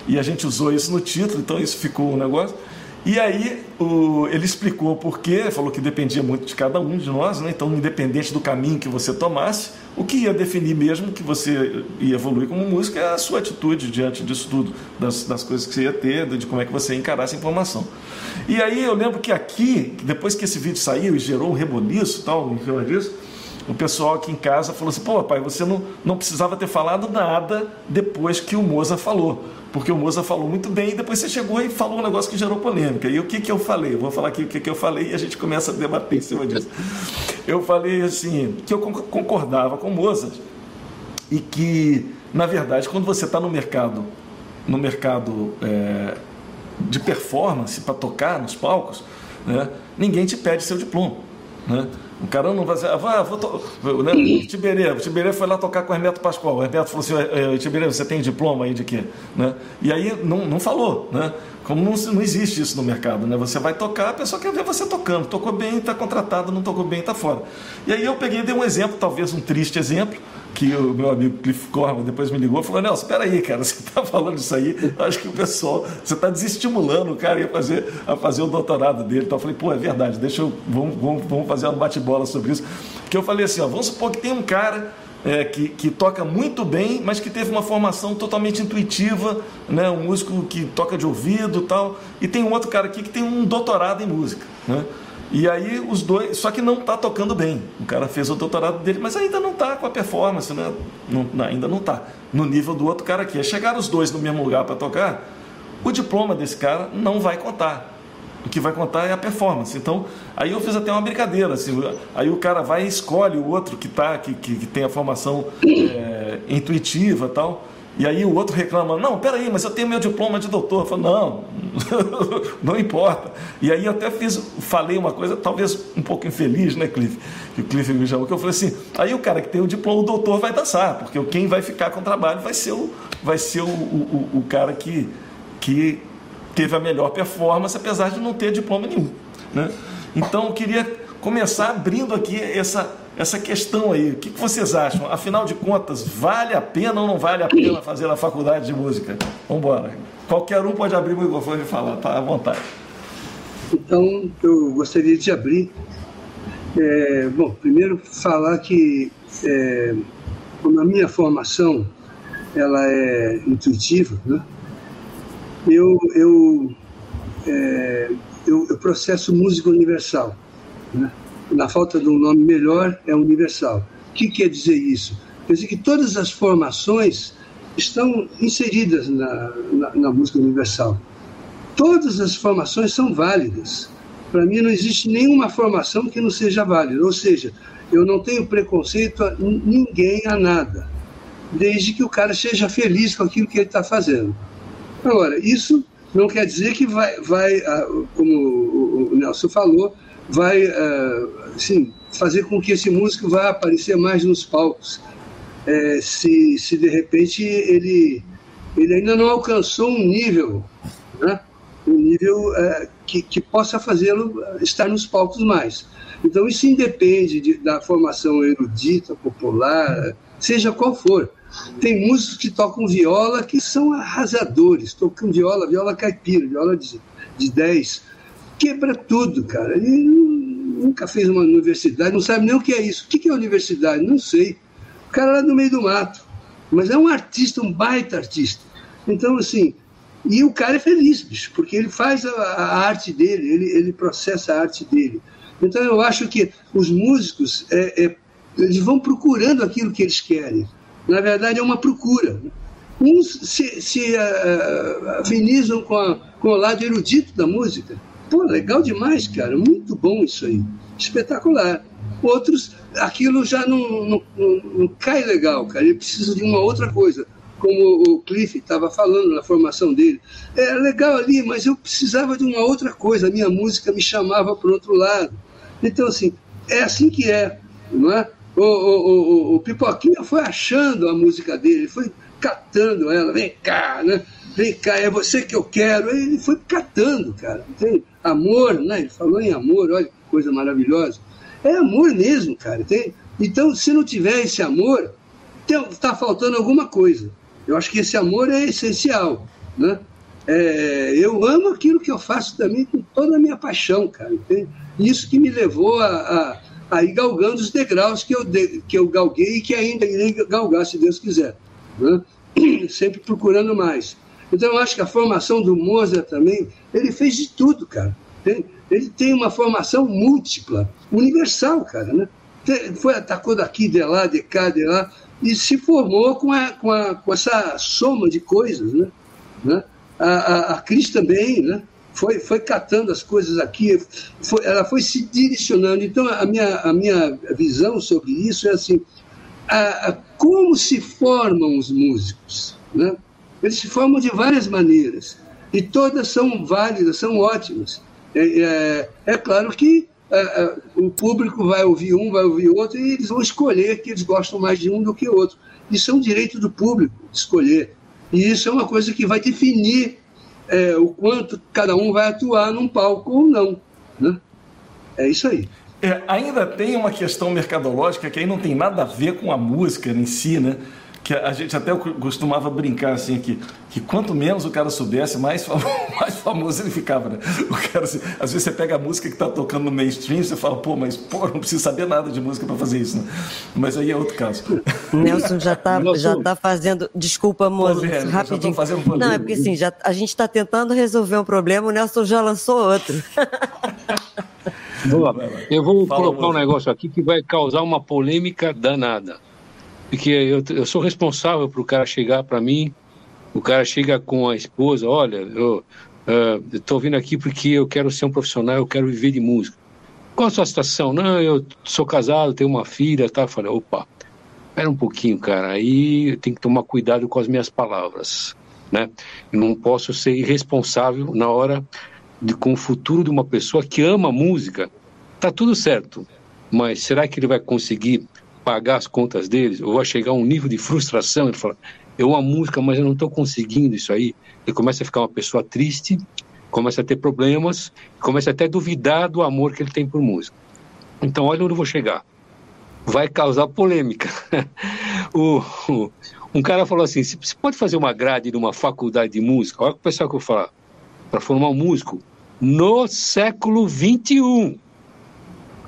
E a gente usou isso no título, então isso ficou um negócio. E aí o, ele explicou por quê, falou que dependia muito de cada um de nós, né? então independente do caminho que você tomasse, o que ia definir mesmo que você ia evoluir como músico é a sua atitude diante disso tudo, das, das coisas que você ia ter, de como é que você ia encarar essa informação. E aí eu lembro que aqui, depois que esse vídeo saiu e gerou um reboliço tal, em cima disso, o pessoal aqui em casa falou assim, pô pai, você não, não precisava ter falado nada depois que o Moza falou porque o Moza falou muito bem e depois você chegou e falou um negócio que gerou polêmica. E o que, que eu falei? Vou falar aqui o que, que eu falei e a gente começa a debater em cima disso. Eu falei assim, que eu concordava com o Moza e que, na verdade, quando você está no mercado, no mercado é, de performance para tocar nos palcos, né, ninguém te pede seu diploma. Né? O cara não vai dizer, ah, vou to... né? o Tiberê, Tiberê foi lá tocar com o Hermeto Pascoal. O Hermeto falou assim: Tiberê, você tem diploma aí de quê? Né? E aí não, não falou, né? Como não, não existe isso no mercado, né? Você vai tocar, a pessoa quer ver você tocando. Tocou bem, está contratado, não tocou bem, está fora. E aí eu peguei e dei um exemplo, talvez um triste exemplo, que o meu amigo Cliff Corman depois me ligou e falou: Nelson, espera aí, cara, [laughs] você está falando isso aí, acho que o pessoal, você está desestimulando o cara a fazer, a fazer o doutorado dele. Então eu falei: pô, é verdade, deixa eu, vamos, vamos, vamos fazer um bate-bola sobre isso. Que eu falei assim: ó, vamos supor que tem um cara é, que, que toca muito bem, mas que teve uma formação totalmente intuitiva, né? um músico que toca de ouvido tal, e tem um outro cara aqui que tem um doutorado em música. Né? E aí os dois, só que não está tocando bem. O cara fez o doutorado dele, mas ainda não está com a performance, né? Não, ainda não está no nível do outro cara aqui. É chegar os dois no mesmo lugar para tocar, o diploma desse cara não vai contar. O que vai contar é a performance. Então, aí eu fiz até uma brincadeira. Assim, aí o cara vai e escolhe o outro que, tá, que, que, que tem a formação é, intuitiva tal. E aí o outro reclama, não, peraí, mas eu tenho meu diploma de doutor. Eu falo, não, [laughs] não importa. E aí eu até fiz, falei uma coisa, talvez um pouco infeliz, né, Cliff? Que o Cliff me chamou, que eu falei assim, aí o cara que tem o diploma, o doutor vai dançar, porque quem vai ficar com o trabalho vai ser o, vai ser o, o, o cara que, que teve a melhor performance, apesar de não ter diploma nenhum. Né? Então eu queria começar abrindo aqui essa essa questão aí. O que, vocês acham? Afinal de contas, vale a pena ou não vale a pena fazer a faculdade de música? Vamos embora. Qualquer um pode abrir o microfone e falar, tá à vontade. Então, eu gostaria de abrir. É, bom, primeiro falar que é, como a minha formação ela é intuitiva, né? eu, eu, é, eu, eu processo música universal. Né? na falta de um nome melhor, é universal. O que quer dizer isso? Quer dizer que todas as formações estão inseridas na, na, na música universal. Todas as formações são válidas. Para mim, não existe nenhuma formação que não seja válida. Ou seja, eu não tenho preconceito a ninguém, a nada, desde que o cara seja feliz com aquilo que ele está fazendo. Agora, isso não quer dizer que vai, vai ah, como o Nelson falou, vai assim, fazer com que esse músico vá aparecer mais nos palcos. É, se, se de repente ele, ele ainda não alcançou um nível, né? um nível é, que, que possa fazê-lo estar nos palcos mais. Então isso independe de, da formação erudita, popular, seja qual for. Tem músicos que tocam viola que são arrasadores, tocam viola, viola caipira, viola de, de 10. Quebra tudo, cara. Ele nunca fez uma universidade, não sabe nem o que é isso. O que é universidade? Não sei. O cara lá no meio do mato. Mas é um artista, um baita artista. Então, assim, e o cara é feliz, bicho, porque ele faz a, a arte dele, ele, ele processa a arte dele. Então eu acho que os músicos é, é, eles vão procurando aquilo que eles querem. Na verdade, é uma procura. Uns se, se uh, afinizam com, a, com o lado erudito da música. Pô, legal demais, cara. Muito bom isso aí. Espetacular. Outros, aquilo já não, não, não, cai legal, cara. Ele precisa de uma outra coisa como o Cliff estava falando na formação dele. É legal ali, mas eu precisava de uma outra coisa, a minha música me chamava para outro lado. Então, assim, é assim que é, não é? O, o, o, o Pipoquinha foi achando a música dele, foi catando ela, vem cá, né? Vem cá, é você que eu quero. Ele foi catando, cara. Tem amor, né? Ele falou em amor, olha que coisa maravilhosa. É amor mesmo, cara. Então, se não tiver esse amor, está faltando alguma coisa. Eu acho que esse amor é essencial, né? É, eu amo aquilo que eu faço também com toda a minha paixão, cara. Entende? Isso que me levou a, a, a, ir galgando os degraus que eu, de, que eu galguei e que ainda irei galgar, se Deus quiser. Né? [clears throat] Sempre procurando mais. Então, eu acho que a formação do Mozart também, ele fez de tudo, cara. Ele tem uma formação múltipla, universal, cara. Né? Foi, atacou daqui, de lá, de cá, de lá, e se formou com, a, com, a, com essa soma de coisas. Né? né? A, a, a Cris também, né? foi, foi catando as coisas aqui, foi, ela foi se direcionando. Então, a minha, a minha visão sobre isso é assim: a, a, como se formam os músicos? Né? Eles se formam de várias maneiras, e todas são válidas, são ótimas. É, é, é claro que é, é, o público vai ouvir um, vai ouvir outro, e eles vão escolher que eles gostam mais de um do que outro. Isso é um direito do público, escolher. E isso é uma coisa que vai definir é, o quanto cada um vai atuar num palco ou não. Né? É isso aí. É, ainda tem uma questão mercadológica que aí não tem nada a ver com a música em si, né? Que a gente até costumava brincar assim que, que quanto menos o cara soubesse, mais famoso, [laughs] mais famoso ele ficava, né? O cara, assim, às vezes você pega a música que está tocando no mainstream, você fala, pô, mas pô, não precisa saber nada de música para fazer isso, né? Mas aí é outro caso. Nelson já está já tá fazendo, desculpa, moço, rapidinho. não, é porque assim, já, a gente está tentando resolver um problema, o Nelson já lançou outro. Eu vou Fala, colocar um negócio aqui que vai causar uma polêmica danada. Porque eu, eu sou responsável para o cara chegar para mim, o cara chega com a esposa, olha, eu estou vindo aqui porque eu quero ser um profissional, eu quero viver de música. Qual a sua situação? Não, eu sou casado, tenho uma filha, tá? Eu falei, opa, espera um pouquinho, cara, aí eu tenho que tomar cuidado com as minhas palavras, né? Eu não posso ser irresponsável na hora de, com o futuro de uma pessoa que ama música. Tá tudo certo, mas será que ele vai conseguir pagar as contas deles, ou vai chegar a um nível de frustração, ele fala, eu amo música, mas eu não estou conseguindo isso aí. Ele começa a ficar uma pessoa triste, começa a ter problemas, começa até a duvidar do amor que ele tem por música. Então, olha onde eu vou chegar. Vai causar polêmica. [laughs] o, o, um cara falou assim: você pode fazer uma grade numa faculdade de música? Olha o pessoal que eu falo, para formar um músico no século 21.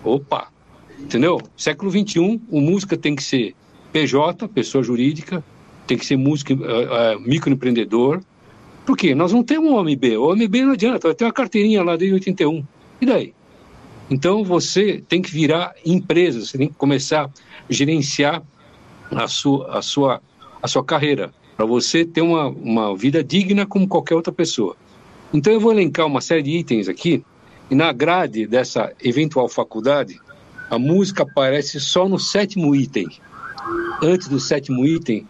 Opa! Entendeu? Século XXI, o música tem que ser PJ, pessoa jurídica, tem que ser músico, uh, uh, microempreendedor. Por quê? Nós não temos OMB. OMB não adianta, ter uma carteirinha lá desde 81. E daí? Então você tem que virar empresa, você tem que começar a gerenciar a sua, a sua, a sua carreira, para você ter uma, uma vida digna como qualquer outra pessoa. Então eu vou elencar uma série de itens aqui, e na grade dessa eventual faculdade, a música aparece só no sétimo item. Antes do sétimo item,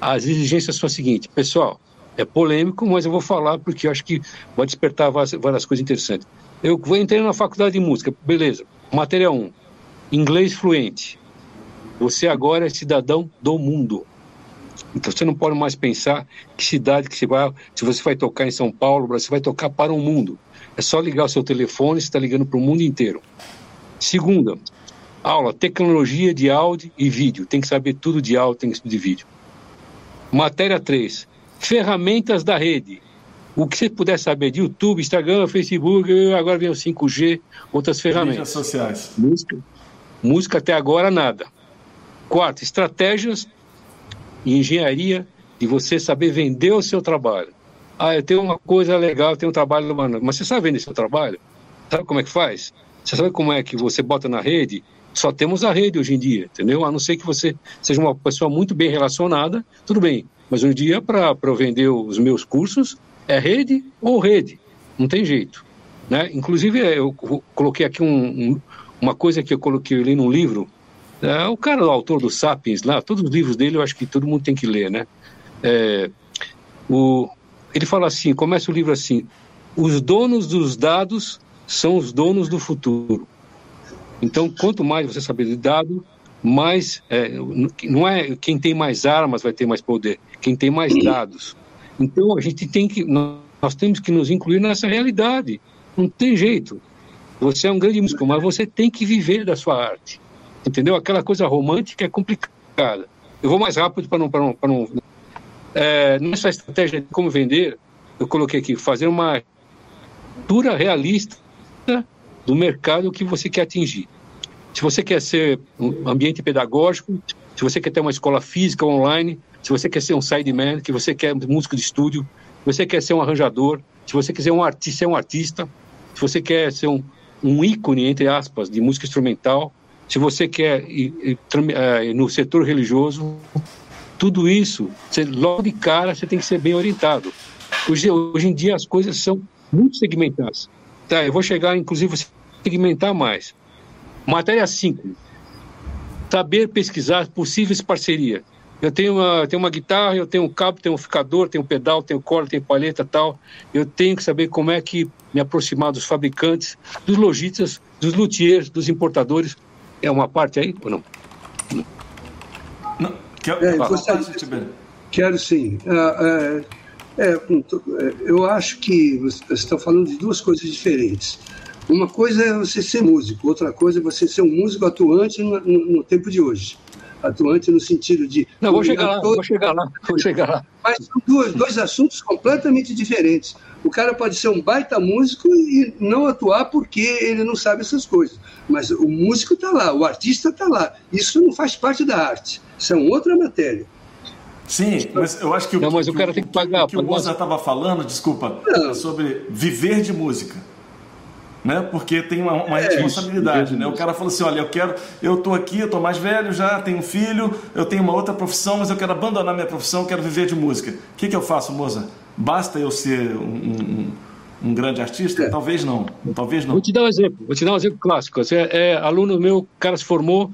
as exigências são as seguintes. Pessoal, é polêmico, mas eu vou falar porque eu acho que vai despertar várias, coisas interessantes. Eu vou entrar na faculdade de música, beleza. Matéria 1, inglês fluente. Você agora é cidadão do mundo. Então você não pode mais pensar que cidade que você vai, se você vai tocar em São Paulo, você vai tocar para o mundo. É só ligar o seu telefone, você está ligando para o mundo inteiro. Segunda, aula, tecnologia de áudio e vídeo. Tem que saber tudo de áudio, tem que saber de vídeo. Matéria 3. Ferramentas da rede. O que você puder saber de YouTube, Instagram, Facebook, agora vem o 5G, outras ferramentas. Mídias sociais. Música, música até agora, nada. Quarto, estratégias e engenharia de você saber vender o seu trabalho. Ah, eu tenho uma coisa legal, eu tenho um trabalho, mas você sabe vender seu trabalho? Sabe como é que faz? Você sabe como é que você bota na rede? Só temos a rede hoje em dia, entendeu? A não ser que você seja uma pessoa muito bem relacionada, tudo bem. Mas em dia, para eu vender os meus cursos, é rede ou rede. Não tem jeito. Né? Inclusive, eu coloquei aqui um, um, uma coisa que eu coloquei ali num livro. É, o cara, o autor do Sapiens, lá, todos os livros dele eu acho que todo mundo tem que ler, né? É, o, ele fala assim, começa o livro assim, os donos dos dados são os donos do futuro. Então, quanto mais você saber de dado, mais é, não é quem tem mais armas vai ter mais poder, quem tem mais dados. Então a gente tem que nós temos que nos incluir nessa realidade. Não tem jeito. Você é um grande músico, mas você tem que viver da sua arte. Entendeu? Aquela coisa romântica é complicada. Eu vou mais rápido para não, para não, não é, nessa estratégia de como vender, eu coloquei aqui fazer uma leitura realista do mercado que você quer atingir. Se você quer ser um ambiente pedagógico, se você quer ter uma escola física online, se você quer ser um sideman, que você quer músico de estúdio, se você quer ser um arranjador, se você quer ser um artista, ser um artista, se você quer ser um, um ícone, entre aspas, de música instrumental, se você quer ir, ir, ir, eh, no setor religioso, tudo isso, você, logo de cara, você tem que ser bem orientado. Hoje, hoje em dia as coisas são muito segmentadas. Tá, eu vou chegar, inclusive, a segmentar mais. Matéria 5. Saber pesquisar possíveis parcerias. Eu tenho uma, tenho uma guitarra, eu tenho um cabo, tenho um ficador, tenho um pedal, tenho corda, tenho palheta tal. Eu tenho que saber como é que me aproximar dos fabricantes, dos lojistas, dos luthiers, dos importadores. É uma parte aí ou não? Não. Quer, é, você, quero sim. Uh, uh, é, eu acho que você está falando de duas coisas diferentes. Uma coisa é você ser músico, outra coisa é você ser um músico atuante no, no, tempo de hoje. Atuante no sentido de. Não, vou chegar lá, vou chegar lá, vou chegar lá. [laughs] Mas são dois, dois assuntos completamente diferentes. O cara pode ser um baita músico e não atuar porque ele não sabe essas coisas. Mas o músico está lá, o artista está lá. Isso não faz parte da arte. Isso é outra matéria. Sim, mas eu acho que o, não, mas o cara tem que pagar. O que o Mozart estava falando, desculpa, é sobre viver de música. Né? Porque tem uma, uma é, responsabilidade, né? O cara falou assim, olha, eu quero, eu tô aqui, eu tô mais velho já, tenho um filho, eu tenho uma outra profissão, mas eu quero abandonar minha profissão, quero viver de música. O que, que eu faço, Mozart? Basta eu ser um, um, um grande artista? É. Talvez não, talvez não. Vou te dar um exemplo, vou te dar um exemplo clássico. Você é, é aluno meu, o cara se formou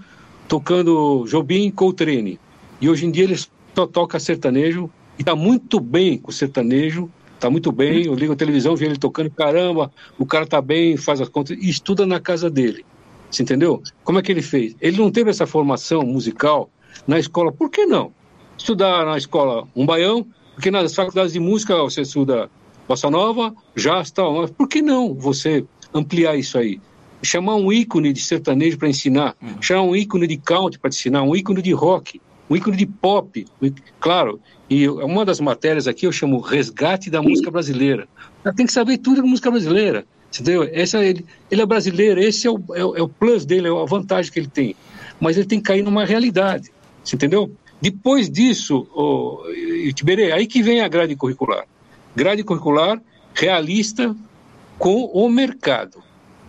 tocando Jobim Coltrane, e hoje em dia ele toca sertanejo e está muito bem com o sertanejo, está muito bem. Eu ligo a televisão, vejo ele tocando, caramba, o cara está bem, faz as contas e estuda na casa dele. Você entendeu? Como é que ele fez? Ele não teve essa formação musical na escola, por que não? Estudar na escola um baião, porque nas faculdades de música você estuda bossa nova, jazz tal, mas por que não você ampliar isso aí? Chamar um ícone de sertanejo para ensinar, hum. chamar um ícone de country para ensinar, um ícone de rock um ícone de pop, claro. E uma das matérias aqui eu chamo Resgate da Música Brasileira. Ela tem que saber tudo da música brasileira, entendeu? Essa, ele, ele é brasileiro, esse é o, é, é o plus dele, é a vantagem que ele tem. Mas ele tem que cair numa realidade, entendeu? Depois disso, oh, Tiberê, aí que vem a grade curricular. Grade curricular realista com o mercado.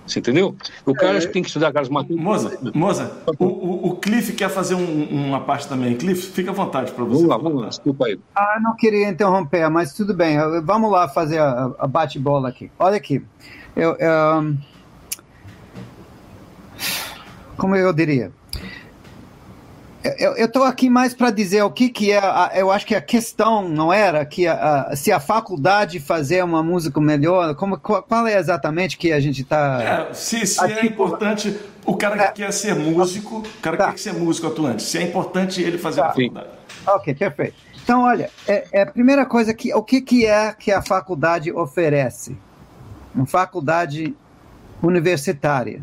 Você entendeu? O cara é, tem que estudar aquelas matérias. Moza, Moza o, o, o, Cliff quer fazer um, uma parte também. Cliff, fica à vontade para você. Vamos lá, vamos lá, desculpa aí. Ah, não queria interromper, mas tudo bem. Vamos lá fazer a, a bate-bola aqui. Olha aqui. Eu, eu, como eu diria? Eu estou aqui mais para dizer o que, que é. A, eu acho que a questão não era que a, a, se a faculdade fazer uma música melhor, como, qual, qual é exatamente que a gente está. É, se se é importante. O cara que é, quer ser músico, o cara tá. que quer ser músico atuante, se é importante ele fazer tá. a faculdade. Ok, perfeito. Então, olha, é, é, a primeira coisa que o que, que é que a faculdade oferece? Uma faculdade universitária.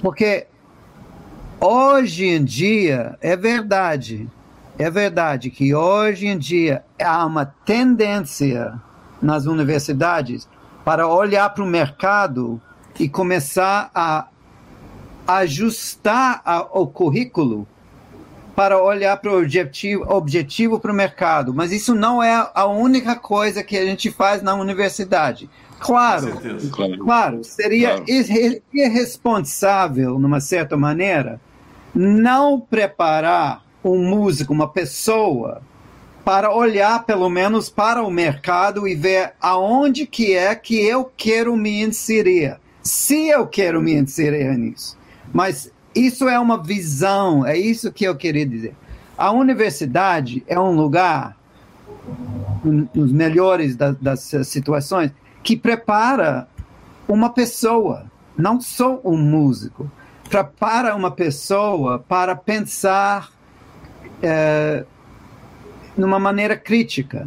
Porque Hoje em dia, é verdade, é verdade que hoje em dia há uma tendência nas universidades para olhar para o mercado e começar a ajustar a, o currículo para olhar para o objetivo, objetivo para o mercado. Mas isso não é a única coisa que a gente faz na universidade. Claro, claro, claro, seria claro. irresponsável, numa certa maneira, não preparar um músico, uma pessoa, para olhar pelo menos para o mercado e ver aonde que é que eu quero me inserir, se eu quero me inserir nisso. Mas isso é uma visão, é isso que eu queria dizer. A universidade é um lugar, nos melhores das, das situações, que prepara uma pessoa, não só um músico, prepara uma pessoa para pensar é, numa maneira crítica,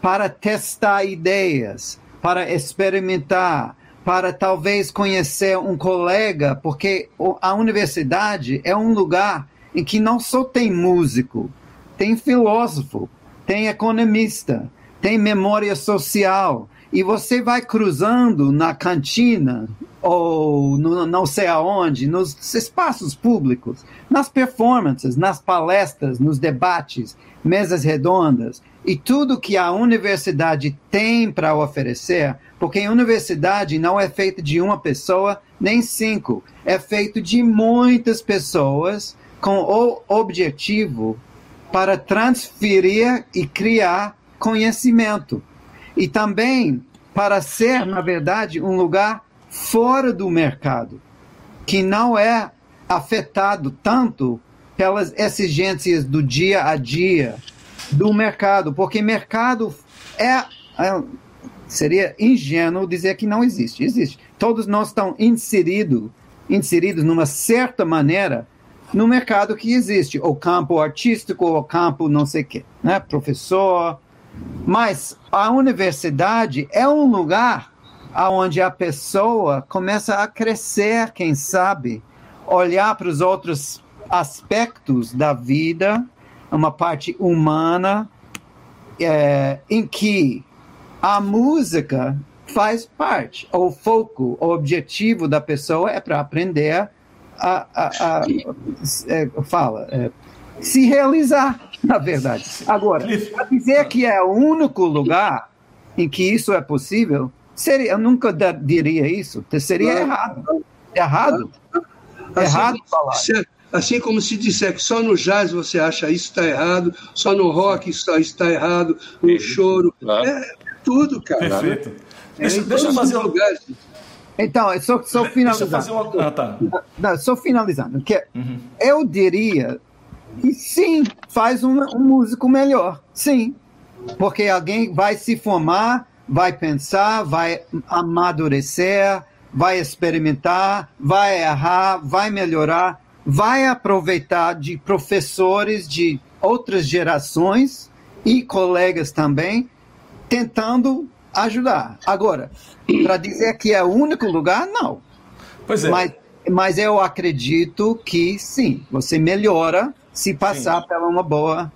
para testar ideias, para experimentar, para talvez conhecer um colega, porque a universidade é um lugar em que não só tem músico, tem filósofo, tem economista, tem memória social, e você vai cruzando na cantina ou no, não sei aonde, nos espaços públicos, nas performances, nas palestras, nos debates, mesas redondas e tudo que a universidade tem para oferecer, porque a universidade não é feita de uma pessoa nem cinco, é feito de muitas pessoas com o objetivo para transferir e criar conhecimento. E também para ser, na verdade, um lugar fora do mercado, que não é afetado tanto pelas exigências do dia a dia do mercado, porque mercado é, é seria ingênuo dizer que não existe. Existe. Todos nós estamos inseridos, inseridos numa certa maneira no mercado que existe, o campo artístico, o campo não sei o quê, né? professor. Mas a universidade é um lugar onde a pessoa começa a crescer, quem sabe, olhar para os outros aspectos da vida, uma parte humana, é, em que a música faz parte, o foco, o objetivo da pessoa é para aprender a, a, a, a é, fala, é, se realizar, [laughs] na verdade. Agora, dizer que é o único lugar em que isso é possível, seria, eu nunca diria isso, seria errado. Errado. Assim, errado falar. Se, assim como se disser que só no jazz você acha isso está errado, só no rock isso está errado, no choro. Claro. É tudo, cara. Perfeito. É, deixa, deixa eu fazer um... lugares. Então, só, só finalizando. Uma... Ah, tá. Não, só finalizando. Que uhum. Eu diria que sim, faz um, um músico melhor. Sim. Porque alguém vai se formar, vai pensar, vai amadurecer, vai experimentar, vai errar, vai melhorar, vai aproveitar de professores de outras gerações e colegas também, tentando ajudar. Agora, para dizer que é o único lugar, não. Pois é. Mas, mas eu acredito que sim, você melhora se passar sim. pela uma boa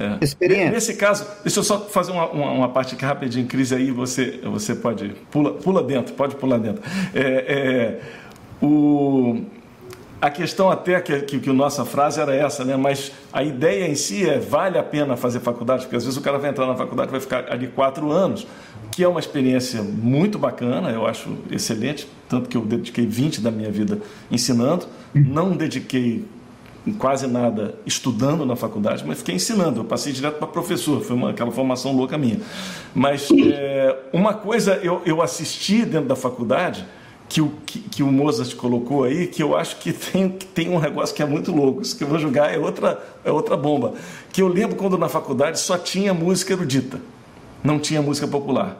é. experiência. Nesse caso, deixa eu só fazer uma, uma, uma, parte aqui rapidinho, Cris, aí você, você pode. Pula, pula dentro, pode pular dentro. É, é, o, a questão até que, que, que a nossa frase era essa, né? Mas a ideia em si é vale a pena fazer faculdade, porque às vezes o cara vai entrar na faculdade vai ficar ali quatro anos, que é uma experiência muito bacana, eu acho excelente, tanto que eu dediquei 20 da minha vida ensinando, não dediquei quase nada estudando na faculdade, mas fiquei ensinando. Eu passei direto para professor, foi uma, aquela formação louca minha. Mas é, uma coisa eu, eu assisti dentro da faculdade que o, que, que, o Mozart colocou aí, que eu acho que tem, que tem um negócio que é muito louco. Isso que eu vou jogar é outra, é outra bomba. Que eu lembro quando na faculdade só tinha música erudita, não tinha música popular.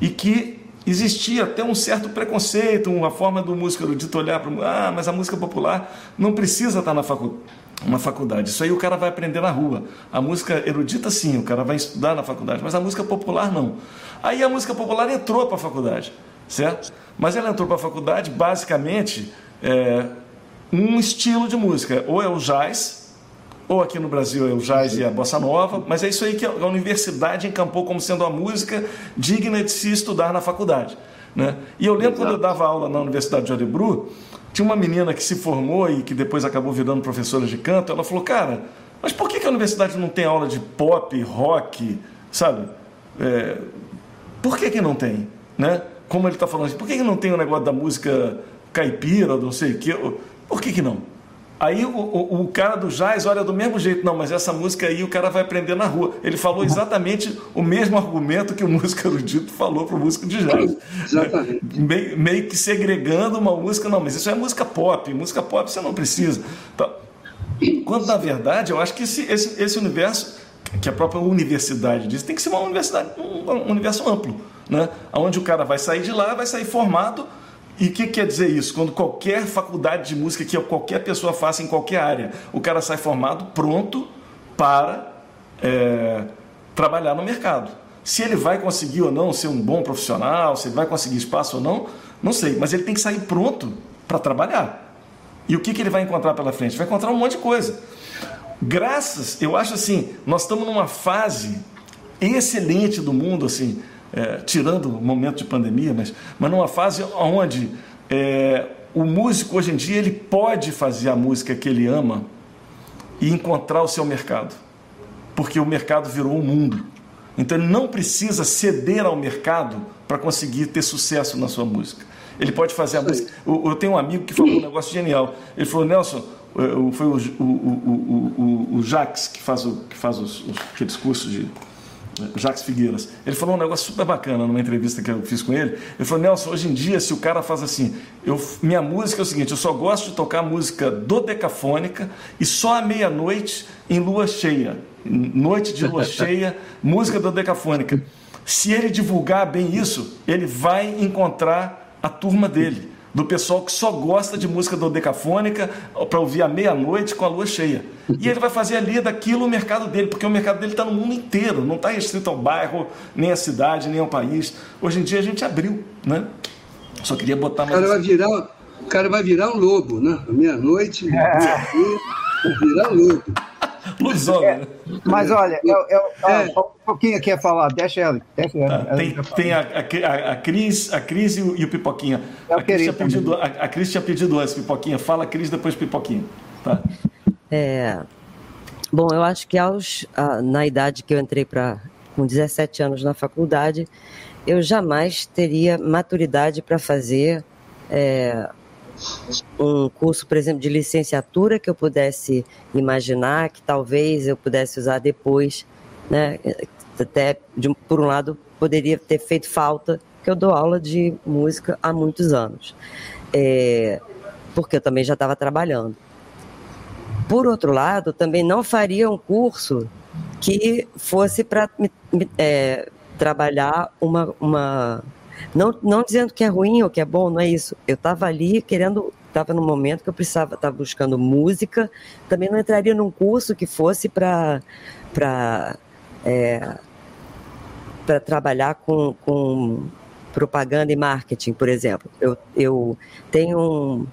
E que existia até um certo preconceito, uma forma do músico erudito olhar para ah, mas a música popular não precisa estar na faculdade. Uma faculdade. Isso aí o cara vai aprender na rua. A música erudita, sim, o cara vai estudar na faculdade, mas a música popular não. Aí a música popular entrou para a faculdade, certo? Mas ela entrou para a faculdade basicamente é, um estilo de música. Ou é o jazz, ou aqui no Brasil é o jazz e a bossa nova, mas é isso aí que a universidade encampou como sendo a música digna de se estudar na faculdade. Né? E eu lembro Exato. quando eu dava aula na Universidade de Örebro, tinha uma menina que se formou e que depois acabou virando professora de canto, ela falou, cara, mas por que, que a universidade não tem aula de pop, rock, sabe? É, por que, que não tem? Né? Como ele está falando, por que, que não tem o negócio da música caipira, não sei o quê? Por que, que não? Aí o, o, o, cara do jazz olha do mesmo jeito, não, mas essa música aí o cara vai aprender na rua. Ele falou exatamente o mesmo argumento que o músico [laughs] erudito falou para o músico de jazz. Exatamente. Meio, meio, que segregando uma música, não, mas isso é música pop, música pop você não precisa. Então, quando na verdade eu acho que esse, esse, esse universo, que a própria universidade diz, tem que ser uma universidade, um, um universo amplo, né? onde o cara vai sair de lá, vai sair formado e o que quer dizer isso? Quando qualquer faculdade de música que qualquer pessoa faça em qualquer área, o cara sai formado, pronto para é, trabalhar no mercado. Se ele vai conseguir ou não ser um bom profissional, se ele vai conseguir espaço ou não, não sei, mas ele tem que sair pronto para trabalhar. E o que, que ele vai encontrar pela frente? Vai encontrar um monte de coisa. Graças, eu acho assim, nós estamos numa fase excelente do mundo, assim, é, tirando o momento de pandemia, mas, mas numa fase onde é, o músico hoje em dia ele pode fazer a música que ele ama e encontrar o seu mercado, porque o mercado virou o um mundo. Então ele não precisa ceder ao mercado para conseguir ter sucesso na sua música. Ele pode fazer a música. Eu, tenho um amigo que falou um negócio genial. Ele falou, Nelson, foi o, o, o, o, o Jax que faz, o, que faz os, os, aqueles cursos de Jacques Figueiras. Ele falou um negócio super bacana numa entrevista que eu fiz com ele. Ele falou: Nelson, hoje em dia, se o cara faz assim, eu, minha música é o seguinte, eu só gosto de tocar música dodecafônica e só à meia-noite em lua cheia. Noite de lua [laughs] cheia, música dodecafônica. Se ele divulgar bem isso, ele vai encontrar a turma dele do pessoal que só gosta de música dodecafônica para ouvir à meia-noite com a lua cheia. E ele vai fazer ali daquilo o mercado dele, porque o mercado dele está no mundo inteiro, não está restrito ao bairro, nem à cidade, nem ao país. Hoje em dia a gente abriu, né? Só queria botar mais. O cara vai virar, o cara [laughs] vai virar um lobo, né? Meia-noite, é. vai virar um lobo. É, mas olha, eu, eu, é. um pouquinho aqui a falar, deixa ela. Deixa ela, tá, tem, tem a, a, a, Cris, a Cris e o, e o Pipoquinha. a Cris, tinha pedido, a, a Cris tinha pedido antes, Pipoquinha. Fala Cris, depois Pipoquinha. Tá? É, bom, eu acho que aos, na idade que eu entrei para com 17 anos na faculdade, eu jamais teria maturidade para fazer é, um curso, por exemplo, de licenciatura que eu pudesse imaginar que talvez eu pudesse usar depois, né? Até de, por um lado poderia ter feito falta, que eu dou aula de música há muitos anos, é, porque eu também já estava trabalhando. Por outro lado, também não faria um curso que fosse para é, trabalhar uma, uma não, não dizendo que é ruim ou que é bom, não é isso. Eu estava ali querendo, estava no momento que eu precisava, estava buscando música. Também não entraria num curso que fosse para é, para trabalhar com, com propaganda e marketing, por exemplo. Eu, eu tenho um.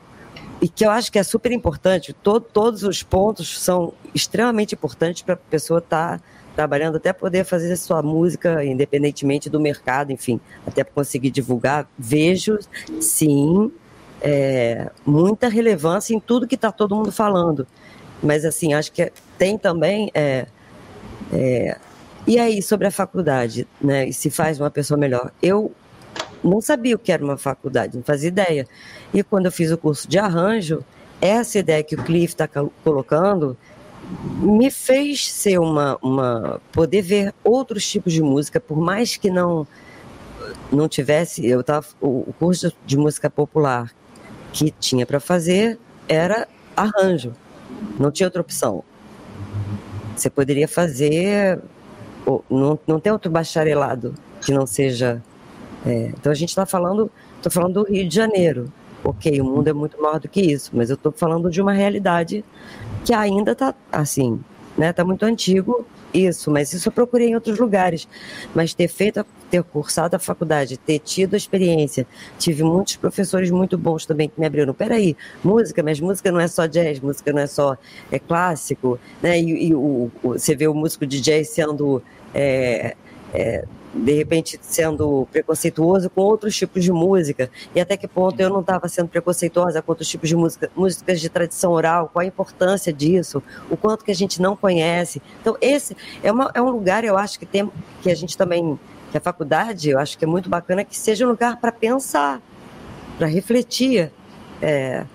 E que eu acho que é super importante, todo, todos os pontos são extremamente importantes para a pessoa estar. Tá trabalhando até poder fazer sua música independentemente do mercado, enfim, até conseguir divulgar. Vejo, sim, é, muita relevância em tudo que está todo mundo falando. Mas, assim, acho que tem também. É, é, e aí, sobre a faculdade, né? E se faz uma pessoa melhor? Eu não sabia o que era uma faculdade, não fazia ideia. E quando eu fiz o curso de arranjo, essa ideia que o Cliff está colocando me fez ser uma, uma poder ver outros tipos de música, por mais que não não tivesse, eu tava o, curso de música popular que tinha para fazer era arranjo, não tinha outra opção. Você poderia fazer, não, não tem outro bacharelado que não seja. É, então a gente está falando, estou falando do Rio de Janeiro. Ok, o mundo é muito maior do que isso, mas eu estou falando de uma realidade que ainda está assim, né? Está muito antigo isso, mas isso eu procurei em outros lugares. Mas ter feito, ter cursado a faculdade, ter tido a experiência, tive muitos professores muito bons também que me abriram. Peraí, música, mas música não é só jazz, música não é só é clássico, né? E, e o, o, você vê o músico de jazz sendo é, é, de repente sendo preconceituoso com outros tipos de música e até que ponto eu não estava sendo preconceituosa com outros tipos de música, músicas de tradição oral, qual a importância disso, o quanto que a gente não conhece. Então esse é, uma, é um lugar eu acho que tem que a gente também que a faculdade eu acho que é muito bacana que seja um lugar para pensar, para refletir. É,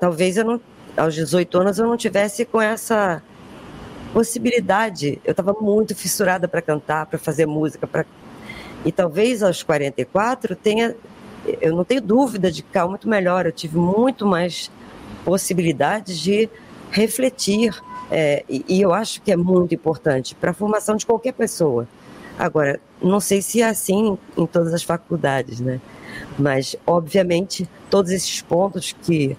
talvez eu não aos 18 anos eu não tivesse com essa possibilidade. Eu estava muito fissurada para cantar, para fazer música, para e talvez aos 44 tenha, eu não tenho dúvida de ficar muito melhor. Eu tive muito mais possibilidades de refletir é, e, e eu acho que é muito importante para a formação de qualquer pessoa. Agora, não sei se é assim em todas as faculdades, né? Mas, obviamente, todos esses pontos que,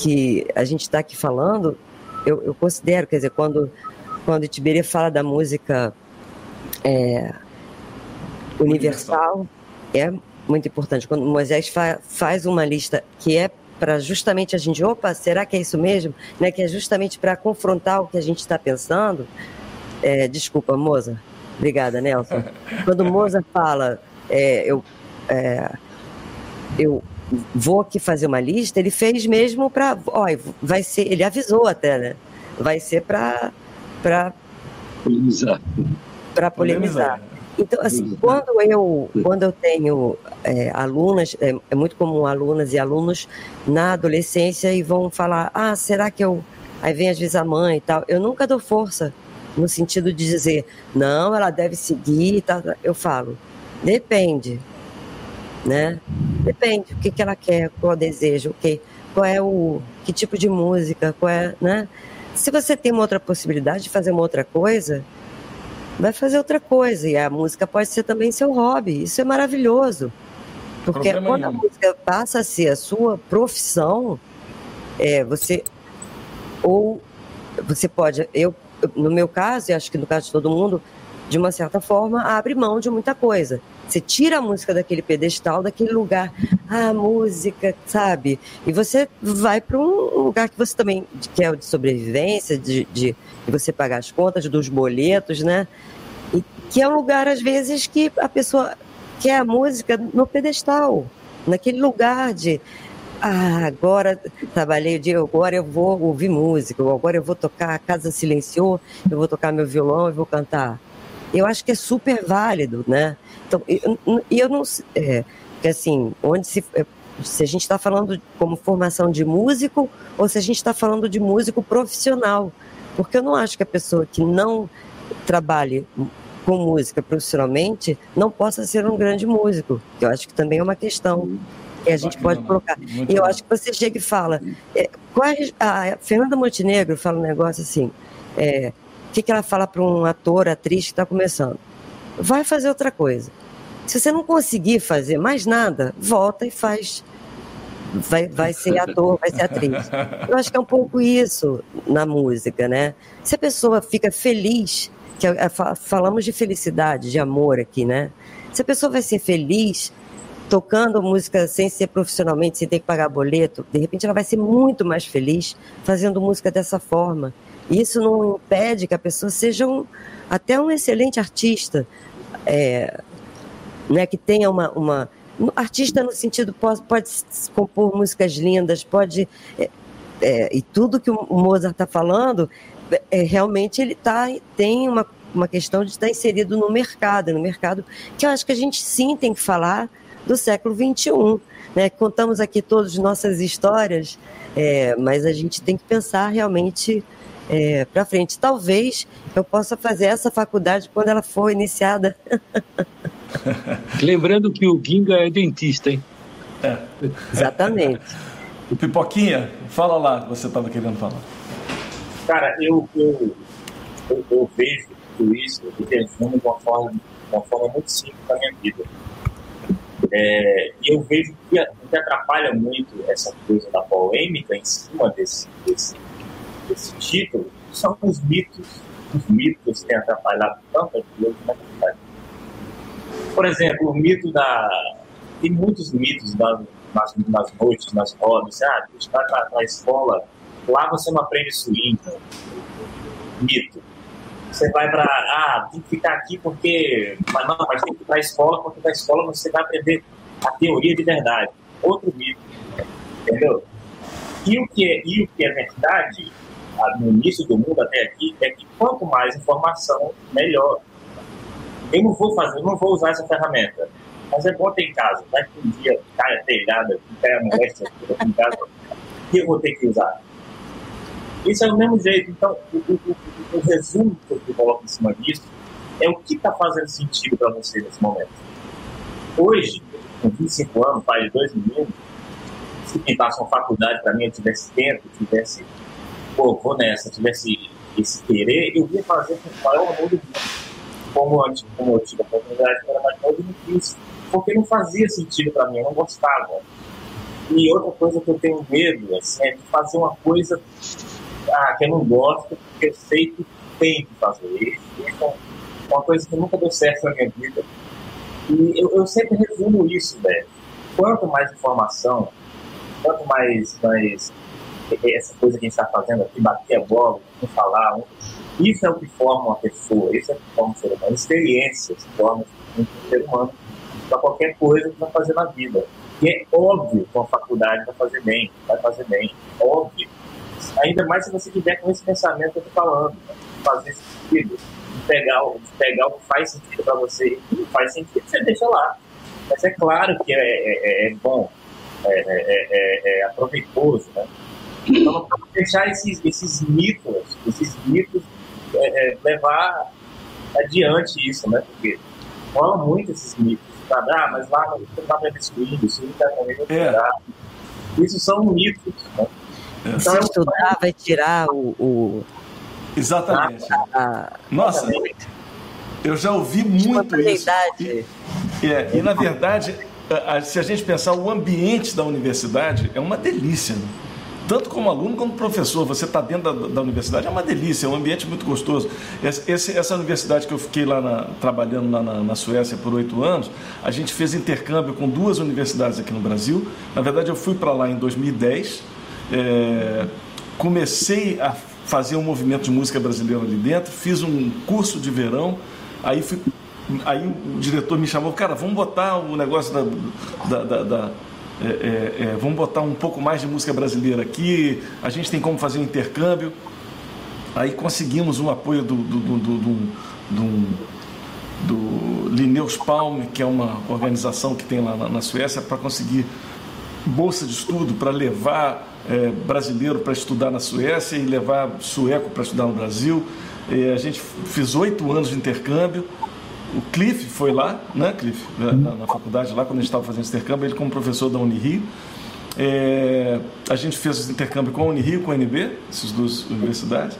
que a gente está aqui falando, eu, eu, considero, quer dizer, quando quando Tiberia fala da música é, universal, é muito importante. Quando Moisés fa faz uma lista que é para justamente a gente, opa, será que é isso mesmo? Né, que é justamente para confrontar o que a gente está pensando. É, desculpa, Moza. Obrigada, Nelson. [laughs] Quando Moza fala, é, eu, é, eu vou aqui fazer uma lista, ele fez mesmo para, vai ser, ele avisou até, né? Vai ser para para polemizar. Para polemizar. Então, assim, quando eu, quando eu tenho é, alunas, é, é, muito comum alunas e alunos na adolescência e vão falar, ah, será que eu... Aí vem às vezes a mãe e tal. Eu nunca dou força no sentido de dizer, não, ela deve seguir e tal. Eu falo, depende, né? Depende, o que, que ela quer, qual o desejo, o que, qual é o... que tipo de música, qual é, né? Se você tem uma outra possibilidade de fazer uma outra coisa, vai fazer outra coisa. E a música pode ser também seu hobby. Isso é maravilhoso. Porque Problema quando nenhum. a música passa a ser a sua profissão, é, você ou você pode, eu no meu caso, e acho que no caso de todo mundo, de uma certa forma, abre mão de muita coisa. Você tira a música daquele pedestal, daquele lugar, ah, música, sabe? E você vai para um lugar que você também quer é de sobrevivência, de, de, de, você pagar as contas dos boletos, né? E que é um lugar, às vezes, que a pessoa quer a música no pedestal, naquele lugar de. Ah, agora trabalhei o dia, agora eu vou ouvir música, agora eu vou tocar, a casa silenciou, eu vou tocar meu violão e vou cantar eu acho que é super válido, né? Então, e eu, eu, não é, que assim, onde se é, se a gente está falando como formação de músico ou se a gente está falando de músico profissional, porque eu não acho que a pessoa que não trabalhe com música profissionalmente não possa ser um grande músico. Eu acho que também é uma questão que a gente Bacana, pode colocar. E eu acho que você chega e fala, é, qual é, a Fernanda Montenegro fala um negócio assim, é, que, que ela fala para um ator, atriz que está começando? Vai fazer outra coisa. Se você não conseguir fazer mais nada, volta e faz. Vai, vai ser ator, vai ser atriz. Eu acho que é um pouco isso na música, né? Se a pessoa fica feliz, que é, é, falamos de felicidade, de amor aqui, né? Se a pessoa vai ser feliz tocando música sem ser profissionalmente, sem ter que pagar boleto, de repente ela vai ser muito mais feliz fazendo música dessa forma. Isso não impede que a pessoa seja um, até um excelente artista, é, né, que tenha uma, uma artista no sentido pode, pode compor músicas lindas, pode é, é, e tudo que o Mozart está falando é, realmente ele tá tem uma, uma questão de estar inserido no mercado, no mercado que eu acho que a gente sim tem que falar do século 21, né? Contamos aqui todas as nossas histórias, é, mas a gente tem que pensar realmente é, para frente. Talvez eu possa fazer essa faculdade quando ela for iniciada. [laughs] Lembrando que o Ginga é dentista, hein? É. Exatamente. O Pipoquinha, fala lá que você estava querendo falar. Cara, eu, eu, eu, eu vejo tudo isso, eu de uma forma, uma forma muito simples da minha vida. É, e eu vejo que, que atrapalha muito essa coisa da polêmica em cima desse, desse, desse título são os mitos os mitos têm atrapalhado tantas coisas na verdade. Por exemplo, o mito da. Tem muitos mitos nas, nas noites, nas rodas. Ah, você vai para a escola, lá você não aprende swing. Mito. Você vai para. Ah, tem que ficar aqui porque. Mas não, mas tem que ir para a escola, porque na escola você vai aprender a teoria de verdade. Outro mito. Entendeu? E o que é, e o que é verdade, no início do mundo até aqui, é que quanto mais informação, melhor. Eu não vou fazer, não vou usar essa ferramenta. Mas é bom ter em casa. Vai que um dia cai a telhada, cai a moléstia em casa, e eu vou ter que usar. Isso é o mesmo jeito. Então, o, o, o, o resumo que eu coloco em cima disso é o que está fazendo sentido para você nesse momento. Hoje, com 25 anos, pai de dois meninos, se pintasse uma faculdade para mim, eu tivesse tempo, tivesse, pô, vou nessa, tivesse esse querer, eu ia fazer com o maior amor do mundo. Como, antes, como eu tive a oportunidade de era mais novo, eu não fiz, porque não fazia sentido para mim, eu não gostava. E outra coisa que eu tenho medo assim, é de fazer uma coisa ah, que eu não gosto, porque sei que tem que fazer. Isso é uma coisa que nunca deu certo na minha vida. E eu, eu sempre resumo isso, velho. Quanto mais informação, quanto mais, mais essa coisa que a gente está fazendo aqui, bater a bola, não falar, isso é o que forma uma pessoa, isso é o que forma um ser humano. Experiências formam um ser humano para qualquer coisa que vai fazer na vida. E é óbvio que uma faculdade vai fazer bem, vai fazer bem, óbvio. Ainda mais se você tiver com esse pensamento que eu estou falando, né? fazer sentido, pegar, pegar o que faz sentido para você e não faz sentido, você deixa lá. Mas é claro que é, é, é bom é é, é, é, é, aproveitoso, né? Então não podemos deixar esses, esses mitos, esses mitos levar adiante isso, né? Porque rolam muito esses mitos, sabe? Ah, mas lá não dá para destruir, isso não está comigo é. Isso são mitos, né? Então, Se estudar, vai tirar o... o... Exatamente. A, Nossa, eu já ouvi muito isso. E, é, e, na verdade, se a gente pensar, o ambiente da universidade é uma delícia. Né? Tanto como aluno como professor, você está dentro da, da, universidade, é uma delícia, é um ambiente muito gostoso. Esse, essa universidade que eu fiquei lá na, trabalhando lá na, na Suécia por oito anos, a gente fez intercâmbio com duas universidades aqui no Brasil. Na verdade, eu fui para lá em 2010, é, comecei a fazer um movimento de música brasileira ali dentro, fiz um curso de verão, aí fui Aí o diretor me chamou, cara, vamos botar o negócio da. da, da, da é, é, é, vamos botar um pouco mais de música brasileira aqui, a gente tem como fazer um intercâmbio. Aí conseguimos um apoio do, do, do, do, do, Linneus Palme, que é uma organização que tem lá na, na Suécia, para conseguir bolsa de estudo para levar é, brasileiro para estudar na Suécia e levar sueco para estudar no Brasil. E a gente fez oito anos de intercâmbio o Cliff foi lá, né, Cliff, na, na faculdade lá, quando a gente estava fazendo esse intercâmbio, ele como professor da Unirio. É, a gente fez esse intercâmbio com a Unirio, com a UNB, essas duas universidades.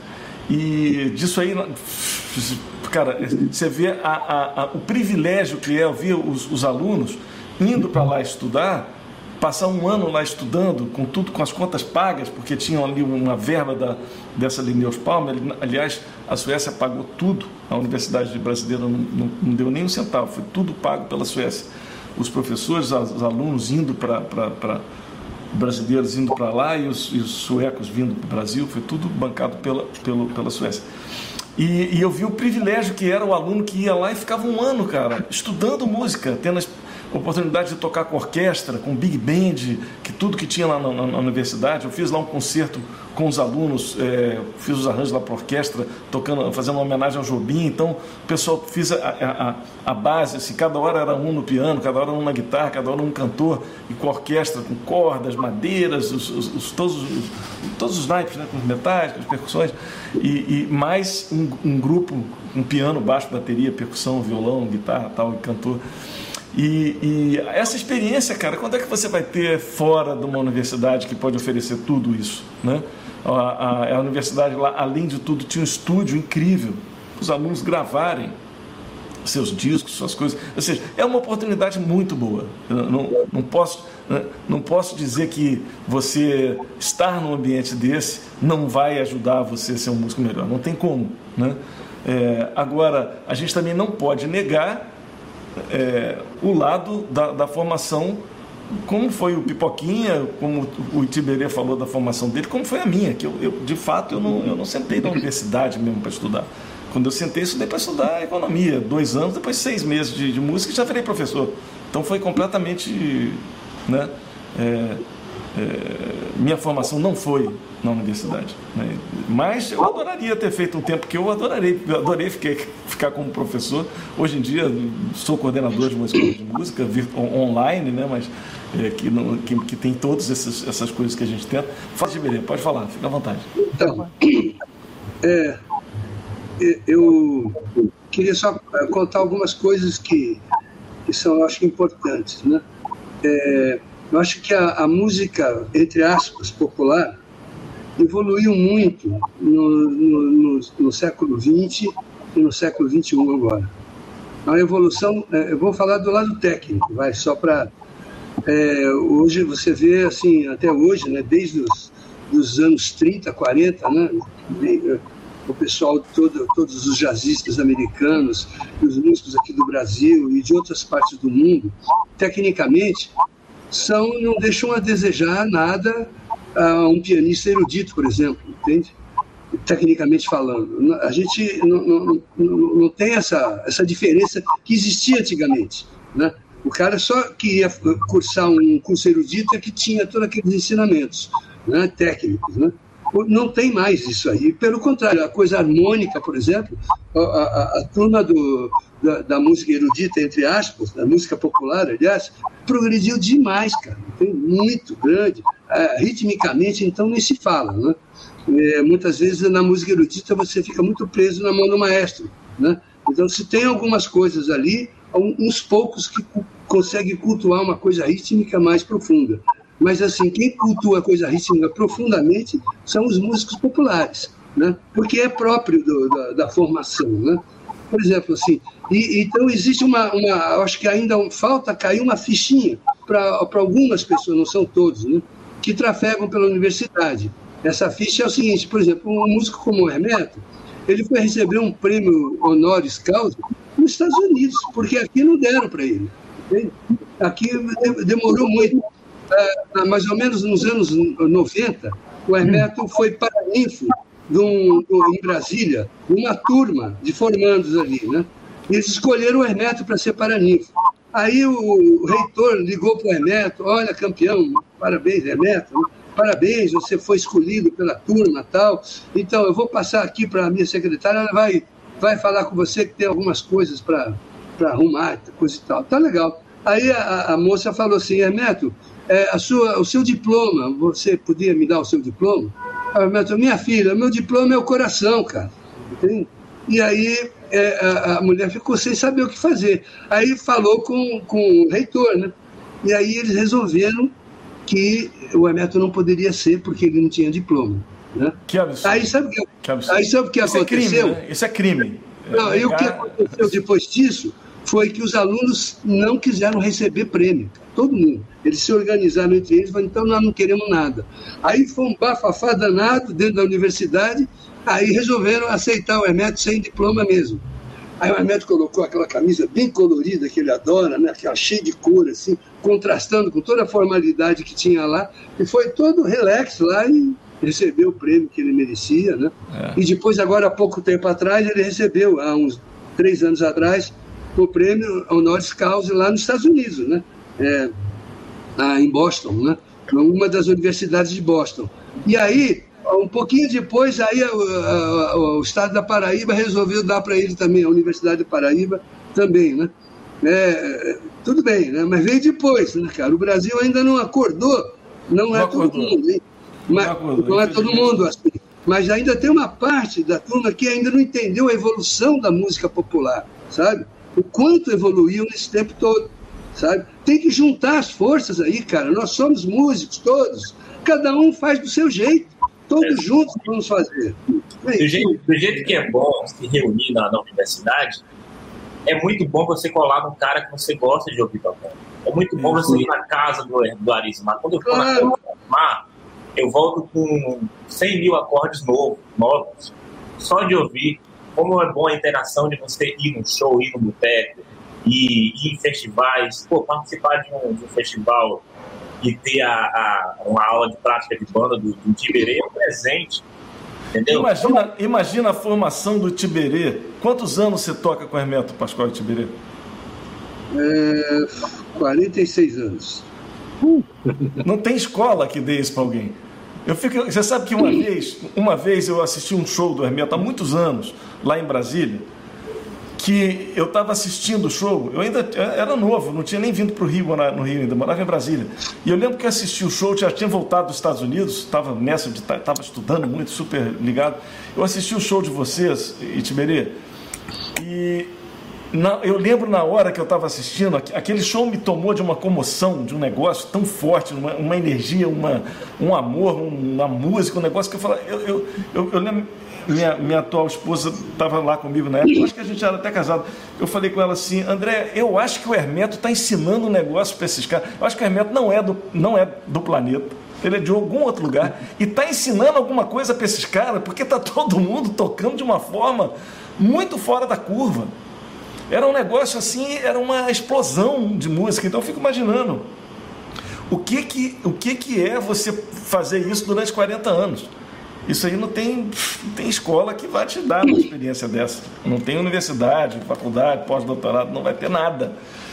E disso aí, cara, você vê a, a, a, o privilégio que é ouvir os, os alunos indo para lá estudar passar um ano lá estudando, com tudo, com as contas pagas, porque tinham ali uma verba da, dessa Linneus Palmer. Aliás, a Suécia pagou tudo, a Universidade Brasileira não, não, não, deu nem um centavo, foi tudo pago pela Suécia. Os professores, os alunos indo para. brasileiros indo para lá e os, e os, suecos vindo para o Brasil, foi tudo bancado pela, pela, pela Suécia. E, e eu vi o privilégio que era o aluno que ia lá e ficava um ano, cara, estudando música, tendo as oportunidade de tocar com orquestra, com big band, que tudo que tinha lá na, na, na universidade. Eu fiz lá um concerto com os alunos, é, fiz os arranjos lá para orquestra, tocando, fazendo uma homenagem ao Jobim. Então, o pessoal fiz a, a, a, base, assim, cada hora era um no piano, cada hora um na guitarra, cada hora um cantor, e com orquestra, com cordas, madeiras, os, os, os todos, os, todos os naipes, né, com os metais, com as percussões, e, e mais um, um grupo, um piano, baixo, bateria, percussão, violão, guitarra tal, e cantor. E, e, essa experiência, cara, quando é que você vai ter fora de uma universidade que pode oferecer tudo isso? Né? A, a, a universidade lá, além de tudo, tinha um estúdio incrível, os alunos gravarem seus discos, suas coisas. Ou seja, é uma oportunidade muito boa. Não, não posso Né? Não posso dizer que você estar num ambiente desse não vai ajudar você a ser um músico melhor. Não tem como. Né? É, agora, a gente também não pode negar é, o lado da, da, formação, como foi o Pipoquinha, como o Itiberê falou da formação dele, como foi a minha, que eu, eu de fato eu não, eu não sentei na universidade mesmo para estudar. Quando eu sentei, estudei para estudar economia, dois anos, depois seis meses de, de música e já virei professor. Então foi completamente. Né, é, é, minha formação não foi na universidade. Né? Mas eu adoraria ter feito um tempo que eu adorarei, eu adorei ficar, ficar como professor. Hoje em dia sou coordenador de uma escola de música online, né? mas é, que, não, que, que, tem todas essas, essas coisas que a gente tenta. Fala de Belém, pode falar, fica à vontade. Então, é, eu queria só contar algumas coisas que, que são, acho, importantes. Né? É, eu acho que a, a, música, entre aspas, popular, evoluiu muito no, no, no, no século XX e no século XXI agora. A evolução, é, eu vou falar do lado técnico, vai, só para... É, hoje você vê, assim, até hoje, né, desde os dos anos 30, 40, né, o pessoal, todo, todos os jazzistas americanos, os músicos aqui do Brasil e de outras partes do mundo, tecnicamente, são, não deixam a desejar nada a um pianista erudito, por exemplo, entende? Tecnicamente falando. A gente não, não, não, tem essa, essa diferença que existia antigamente, né? O cara só queria cursar um curso erudito é que tinha todos aqueles ensinamentos né, técnicos, né? Não tem mais isso aí. Pelo contrário, a coisa harmônica, por exemplo, a, a, a turma do, da, da, música erudita, entre aspas, da música popular, aliás, progrediu demais, cara. Tem muito grande. É, ritmicamente, então, nem se fala. Né? É, muitas vezes na música erudita você fica muito preso na mão do maestro. Né? Então, se tem algumas coisas ali, uns poucos que conseguem cultuar uma coisa rítmica mais profunda. Mas, assim, quem cultua a coisa rítmica profundamente são os músicos populares, né? porque é próprio do, da, da, formação. Né? Por exemplo, assim, e, então existe uma, uma, acho que ainda falta cair uma fichinha para algumas pessoas, não são todos, né? que trafegam pela universidade. Essa ficha é o seguinte, por exemplo, um músico como o Hermeto, ele foi receber um prêmio honoris causa nos Estados Unidos, porque aqui não deram para ele. Entende? Aqui demorou muito. Ah, mais ou menos nos anos 90, o Hermeto foi paraninfo de um, em Brasília, uma turma de formandos ali, né? Eles escolheram o Hermeto para ser paraninfo. Aí o reitor ligou para o Hermeto, olha, campeão, parabéns, Hermeto, né? parabéns, você foi escolhido pela turma tal. Então, eu vou passar aqui para a minha secretária, ela vai, vai falar com você que tem algumas coisas para arrumar, coisa e tal. Tá legal. Aí a, a moça falou assim, Hermeto, é, a sua, o seu diploma, você podia me dar o seu diploma? Hermeto, minha filha, meu diploma é o coração, cara. Entende? E aí é, a, a, mulher ficou sem saber o que fazer. Aí falou com, com o reitor, né? E aí eles resolveram que o Hermeto não poderia ser porque ele não tinha diploma. Né? Que absurdo. Aí sabe o que, que, aí sabe que Isso aconteceu? É crime, né? Isso é crime. Não, é, e o que aconteceu depois disso foi que os alunos não quiseram receber prêmio. Todo mundo. Eles se organizaram entre eles falaram, então nós não queremos nada. Aí foi um bafafá danado dentro da universidade, aí resolveram aceitar o Hermeto sem diploma mesmo. Aí o Hermeto colocou aquela camisa bem colorida que ele adora, né? aquela cheia de cor, assim, contrastando com toda a formalidade que tinha lá, e foi todo relax lá e recebeu o prêmio que ele merecia, né? É. E depois, agora há pouco tempo atrás, ele recebeu, há uns três anos atrás, o prêmio honoris causa lá nos Estados Unidos, né? É, em Boston, né? Uma das universidades de Boston. E aí, um pouquinho depois, aí o, o estado da Paraíba resolveu dar para ele também, a Universidade de Paraíba também, né? É, tudo bem, né? Mas veio depois, né, cara? O Brasil ainda não acordou, não, não é acordou. todo mundo, hein? Mas, não, acordou, não é todo mundo assim. Mas ainda tem uma parte da turma que ainda não entendeu a evolução da música popular, sabe? O quanto evoluiu nesse tempo todo, sabe? Tem que juntar as forças aí, cara. Nós somos músicos todos. Cada um faz do seu jeito. Todos é. juntos vamos fazer. É do, jeito, do jeito que é bom se reunir na, na universidade, é muito bom você colar no cara que você gosta de ouvir tocando. É muito bom você ir na casa do, do Arismar. Quando eu for na casa do Arismar, eu volto com 100 mil acordes novos, novos, só de ouvir. Como é bom a interação de você ir num show, ir no boteco, e ir em festivais, pô, participar de um, de um festival e ter a, a, uma aula de prática de banda do, do Tiberê é um presente. Entendeu? Imagina, imagina a formação do Tiberê. Quantos anos você toca com Hermeto Pascoal e Tiberê? É, 46 anos. Não tem escola que dê isso para alguém. Eu fico, você sabe que uma vez, uma vez eu assisti um show do Hermeto há muitos anos, lá em Brasília que eu estava assistindo o show, eu ainda era novo, não tinha nem vindo para o Rio, no Rio ainda, morava em Brasília. E eu lembro que assisti o show, já tinha voltado dos Estados Unidos, estava nessa de estava estudando muito, super ligado. Eu assisti o show de vocês, Itiberê, e na, eu lembro na hora que eu estava assistindo, aquele show me tomou de uma comoção, de um negócio tão forte, uma, uma energia, uma, um amor, uma música, um negócio que eu falava, eu, eu, eu, eu lembro minha, minha atual esposa estava lá comigo na época, acho que a gente era até casado. Eu falei com ela assim, André, eu acho que o Hermeto está ensinando um negócio para esses caras. Eu acho que o Hermeto não é do, não é do planeta. Ele é de algum outro lugar e está ensinando alguma coisa para esses caras, porque está todo mundo tocando de uma forma muito fora da curva. Era um negócio assim, era uma explosão de música. Então eu fico imaginando o que que, o que, que é você fazer isso durante 40 anos. Isso aí não tem, não tem escola que vai te dar uma [laughs] experiência dessa. Não tem universidade, faculdade, pós-doutorado, não vai ter nada.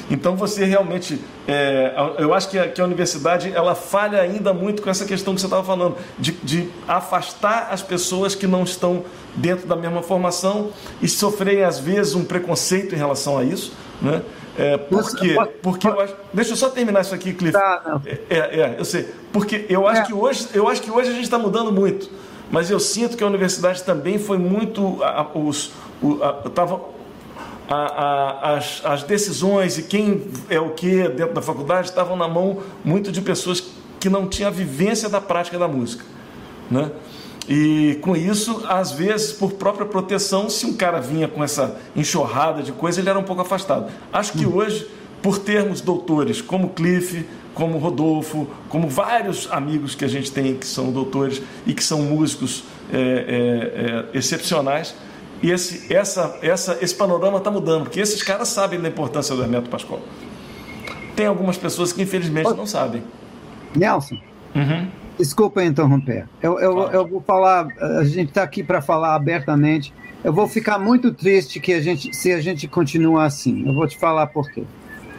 Então você realmente, é, eu acho que a, que a, universidade ela falha ainda muito com essa questão que você estava falando, de, de, afastar as pessoas que não estão dentro da mesma formação e sofrerem às vezes um preconceito em relação a isso, né? É, por quê? Porque eu acho, deixa eu só terminar isso aqui, Cliff. Tá, é, é, eu sei. Porque eu acho é. que hoje, eu acho que hoje a gente está mudando muito mas eu sinto que a universidade também foi muito. A, os, o, a, tava, a, as, as decisões e quem é o que dentro da faculdade estavam na mão muito de pessoas que não tinham a vivência da prática da música. Né? E com isso, às vezes, por própria proteção, se um cara vinha com essa enxurrada de coisa, ele era um pouco afastado. Acho que hum. hoje, por termos doutores como Cliff, como Rodolfo, como vários amigos que a gente tem que são doutores e que são músicos é, é, é, excepcionais. E esse, essa, essa, esse panorama está mudando, porque esses caras sabem da importância do Hermeto Pascoal. Tem algumas pessoas que infelizmente não sabem. Nelson, uhum. desculpa interromper. Eu, eu, eu vou falar, a gente está aqui para falar abertamente. Eu vou ficar muito triste que a gente, se a gente continuar assim. Eu vou te falar por quê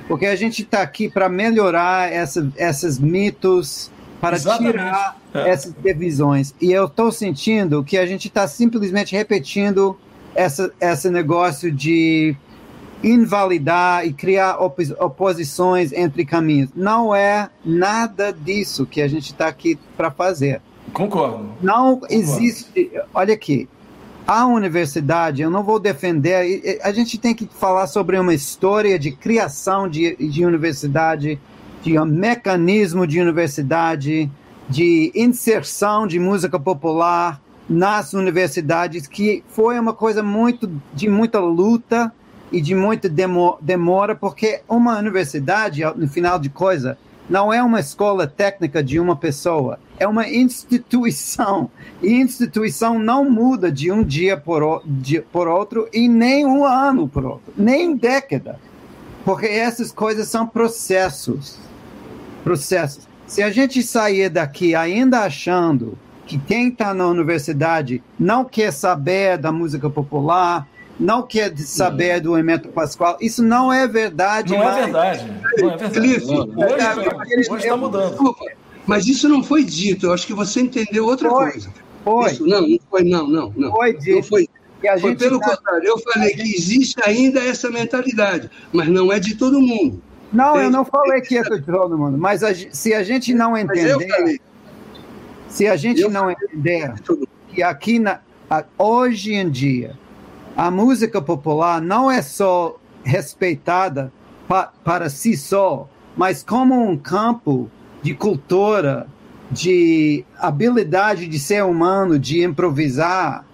porque a gente está aqui para melhorar essa, esses mitos, para Exatamente. tirar é. essas divisões. E eu estou sentindo que a gente está simplesmente repetindo essa, esse negócio de invalidar e criar opos, oposições entre caminhos. Não é nada disso que a gente está aqui para fazer. Concordo. Não Concordo. existe. Olha aqui, a universidade, eu não vou defender, a gente tem que falar sobre uma história de criação de, de universidade, de um mecanismo de universidade, de inserção de música popular nas universidades, que foi uma coisa muito de muita luta e de muita demora, porque uma universidade, no final de coisa, não é uma escola técnica de uma pessoa, é uma instituição. E instituição não muda de um dia por, de, por outro e nem um ano por outro, nem década. Porque essas coisas são processos. Processos. Se a gente sair daqui ainda achando que quem está na universidade não quer saber da música popular, não quer saber do Hermeto Pascoal. Isso não é verdade. Não é verdade. Não é verdade. Hoje está mudando. Desculpa, mas isso não foi dito. Eu acho que você entendeu outra foi, coisa. Foi. Isso, não, não foi, não, não, não. Foi dito. Não foi. Foi pelo tá... contrário. Eu falei que existe ainda essa mentalidade, mas não é de todo mundo. Não, Entende? eu não falei que é de todo mundo, mas a, se a gente não entender, se a gente eu não entender que aqui na, hoje em dia a música popular não é só respeitada pa, para si só, mas como um campo de cultura, de habilidade de ser humano, de improvisar,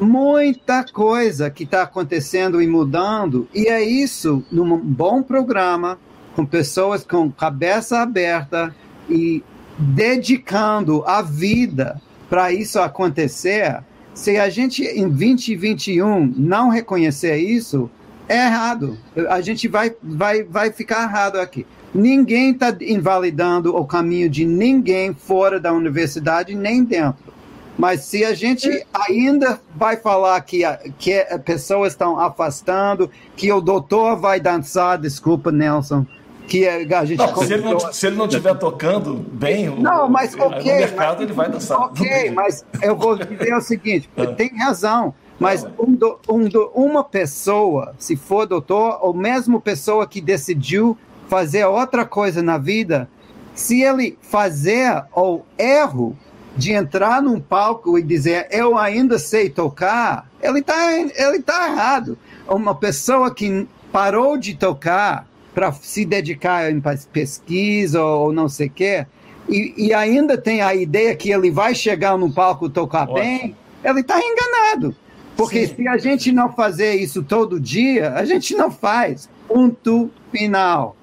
muita coisa que está acontecendo e mudando, e é isso num bom programa, com pessoas com cabeça aberta e dedicando a vida para isso acontecer. Se a gente em 2021 não reconhecer isso, é errado. A gente vai, vai, vai ficar errado aqui. Ninguém está invalidando o caminho de ninguém fora da universidade, nem dentro. Mas se a gente ainda vai falar que, que pessoas estão afastando, que o doutor vai dançar, desculpa, Nelson, que a gente não, se, ele não, se ele não estiver tocando bem, não, mas ok, no mercado mas, ele vai dançar. Ok, mas eu vou dizer o seguinte: [laughs] ah. tem razão. Mas um do, um do, uma pessoa, se for doutor, ou mesmo pessoa que decidiu fazer outra coisa na vida, se ele fazer o erro de entrar num palco e dizer eu ainda sei tocar, ele está ele tá errado. Uma pessoa que parou de tocar para se dedicar em pesquisa ou não sei o quê, e, e, ainda tem a ideia que ele vai chegar num palco tocar Ótimo. bem, ele está enganado. Porque Sim. se a gente não fazer isso todo dia, a gente não faz. Ponto final.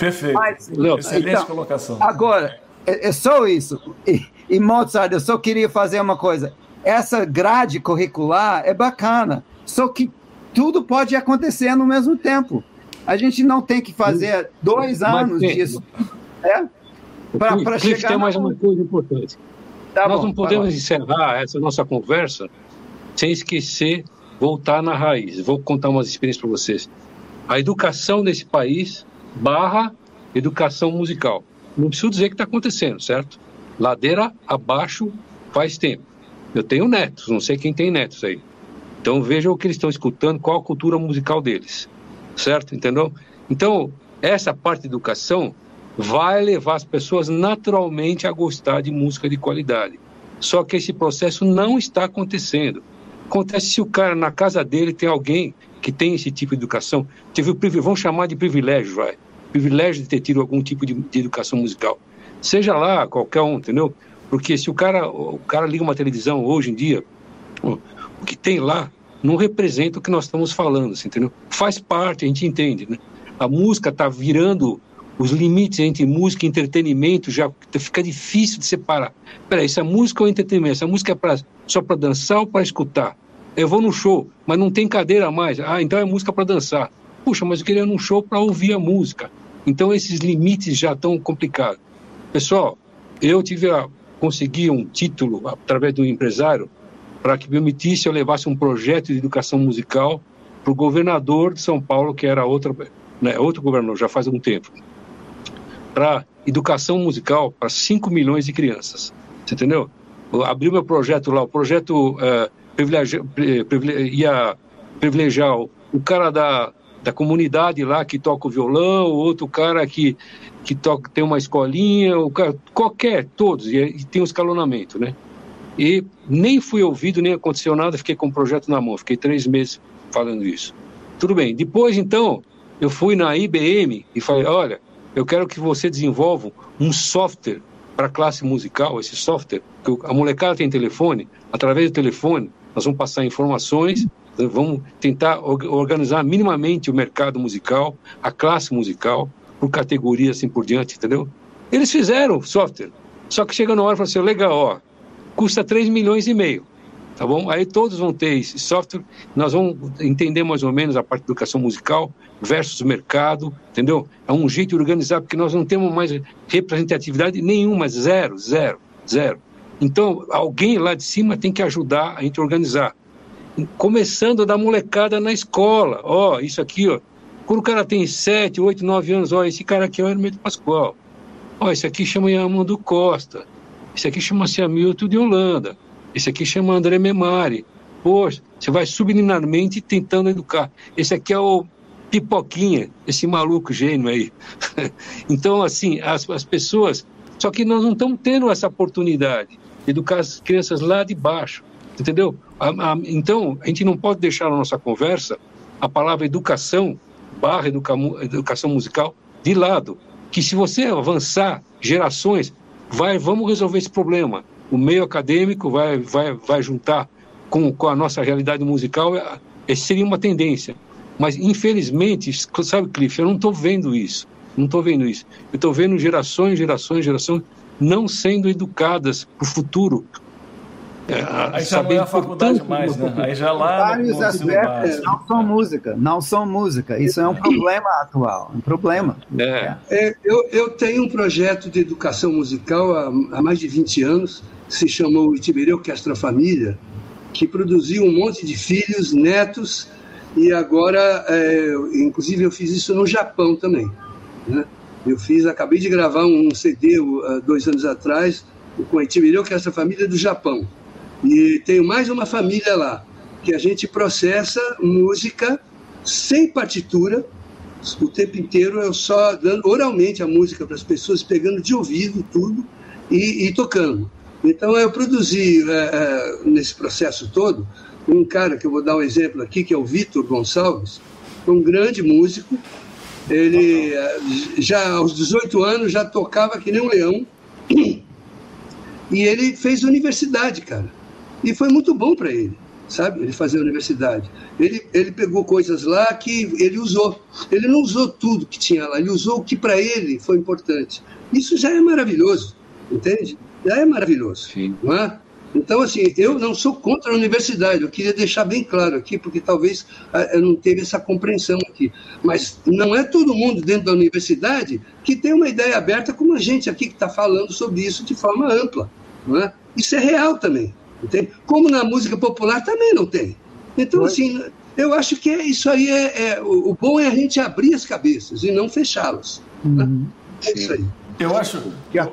Perfeito. Mas, Excelente então, colocação. Agora, é, é só isso. E, e Mozart, eu só queria fazer uma coisa. Essa grade curricular é bacana, só que tudo pode acontecer no mesmo tempo. A gente não tem que fazer dois anos disso. É? Para chegar. Tem mais uma coisa importante. Tá Nós bom, não podemos tá encerrar essa nossa conversa sem esquecer voltar na raiz. Vou contar umas experiências para vocês. A educação nesse país barra educação musical. Não preciso dizer que está acontecendo, certo? ladeira abaixo faz tempo. Eu tenho netos, não sei quem tem netos aí. Então vejam o que eles estão escutando, qual a cultura musical deles, certo? Entendeu? Então, essa parte de educação vai levar as pessoas naturalmente a gostar de música de qualidade. Só que esse processo não está acontecendo. Acontece se o cara na casa dele tem alguém que tem esse tipo de educação, teve o privilégio, vamos chamar de privilégio, vai. Privilégio de ter tido algum tipo de, de educação musical seja lá qualquer um, entendeu? Porque se o cara, o cara liga uma televisão hoje em dia, o que tem lá não representa o que nós estamos falando, assim, entendeu? Faz parte, a gente entende, né? A música está virando os limites entre música e entretenimento já fica difícil de separar. Peraí, essa música ou entretenimento? Essa música é pra, só para dançar ou para escutar? Eu vou no show, mas não tem cadeira mais. Ah, então é música para dançar. Puxa, mas eu queria ir num show para ouvir a música. Então esses limites já estão complicados. Pessoal, eu tive a conseguir um título através do empresário para que permitisse eu levasse um projeto de educação musical para o governador de São Paulo, que era outra, né, outro governador, já faz algum tempo, para educação musical para 5 milhões de crianças. Você entendeu? Eu abri meu projeto lá, o projeto uh, privilegi ia privilegiar o cara da, da comunidade lá que toca o violão, outro cara que que toca, tem uma escolinha, o cara, qualquer, todos, e, e tem um escalonamento, né? E nem fui ouvido, nem aconteceu nada, fiquei com o projeto na mão, fiquei três meses falando isso. Tudo bem. Depois, então, eu fui na IBM e falei: olha, eu quero que você desenvolva um software para a classe musical, esse software, que a molecada tem telefone, através do telefone, nós vamos passar informações, vamos tentar organizar minimamente o mercado musical, a classe musical, por categoria assim por diante, entendeu? Eles fizeram software, só que chega na hora e fala assim, legal, ó, custa 3 milhões e meio, tá bom? Aí todos vão ter esse software, nós vamos entender mais ou menos a parte de educação musical versus mercado, entendeu? É um jeito de organizar, porque nós não temos mais representatividade nenhuma, zero, zero, zero. Então, alguém lá de cima tem que ajudar a gente a organizar. Começando da molecada na escola. Ó, isso aqui, ó, quando o cara tem 7, 8, 9 anos, ó, esse cara aqui é o Hermeto Pascoal. Ó, esse aqui chama Yamando Costa. Esse aqui chama-se Hamilton de Holanda. Esse aqui chama André Memari. Poxa, você vai subliminarmente tentando educar. Esse aqui é o Pipoquinha, esse maluco gênio aí. [laughs] então, assim, as, as pessoas. Só que nós não estamos tendo essa oportunidade de educar as crianças lá de baixo, entendeu? A, a, então, a gente não pode deixar na nossa conversa a palavra educação barra educa, educação musical de lado. Que se você avançar gerações, vai, vamos resolver esse problema. O meio acadêmico vai, vai, vai juntar com, com a nossa realidade musical, é, seria uma tendência. Mas, infelizmente, sabe, Cliff, eu não estou vendo isso. Não estou vendo isso. Eu estou vendo gerações, gerações, gerações não sendo educadas para o futuro. É, Aí já não é a faculdade mais, né? Aí já lá Vários no, aspectos não são música, não são música. Isso é um problema atual, um problema. É. É, eu, eu tenho um projeto de educação musical há, há mais de 20 anos, se chamou Itiberê Orquestra Família, que produziu um monte de filhos, netos, e agora, é, inclusive eu fiz isso no Japão também. Né? Eu fiz, acabei de gravar um CD dois anos atrás com a é essa família do Japão. E tenho mais uma família lá, que a gente processa música sem partitura, o tempo inteiro eu só dando oralmente a música para as pessoas, pegando de ouvido tudo e, e tocando. Então eu produzi é, é, nesse processo todo um cara que eu vou dar um exemplo aqui, que é o Vitor Gonçalves, um grande músico, ele já aos 18 anos já tocava que nem um leão. E ele fez universidade, cara. E foi muito bom para ele, sabe? Ele fazer universidade. Ele, ele pegou coisas lá que ele usou. Ele não usou tudo que tinha lá, ele usou o que para ele foi importante. Isso já é maravilhoso, entende? É maravilhoso, Sim. não é? Então, assim, eu não sou contra a universidade, eu queria deixar bem claro aqui, porque talvez ah, eu não teve essa compreensão aqui. Mas não é todo mundo dentro da universidade que tem uma ideia aberta, como a gente aqui que está falando sobre isso de forma ampla. Não é? Isso é real também. Entende? Como na música popular também não tem. Então, assim, eu acho que é, isso aí é, é o, bom é a gente abrir as cabeças e não fechá-las. Né? Uhum. É isso aí. Eu acho,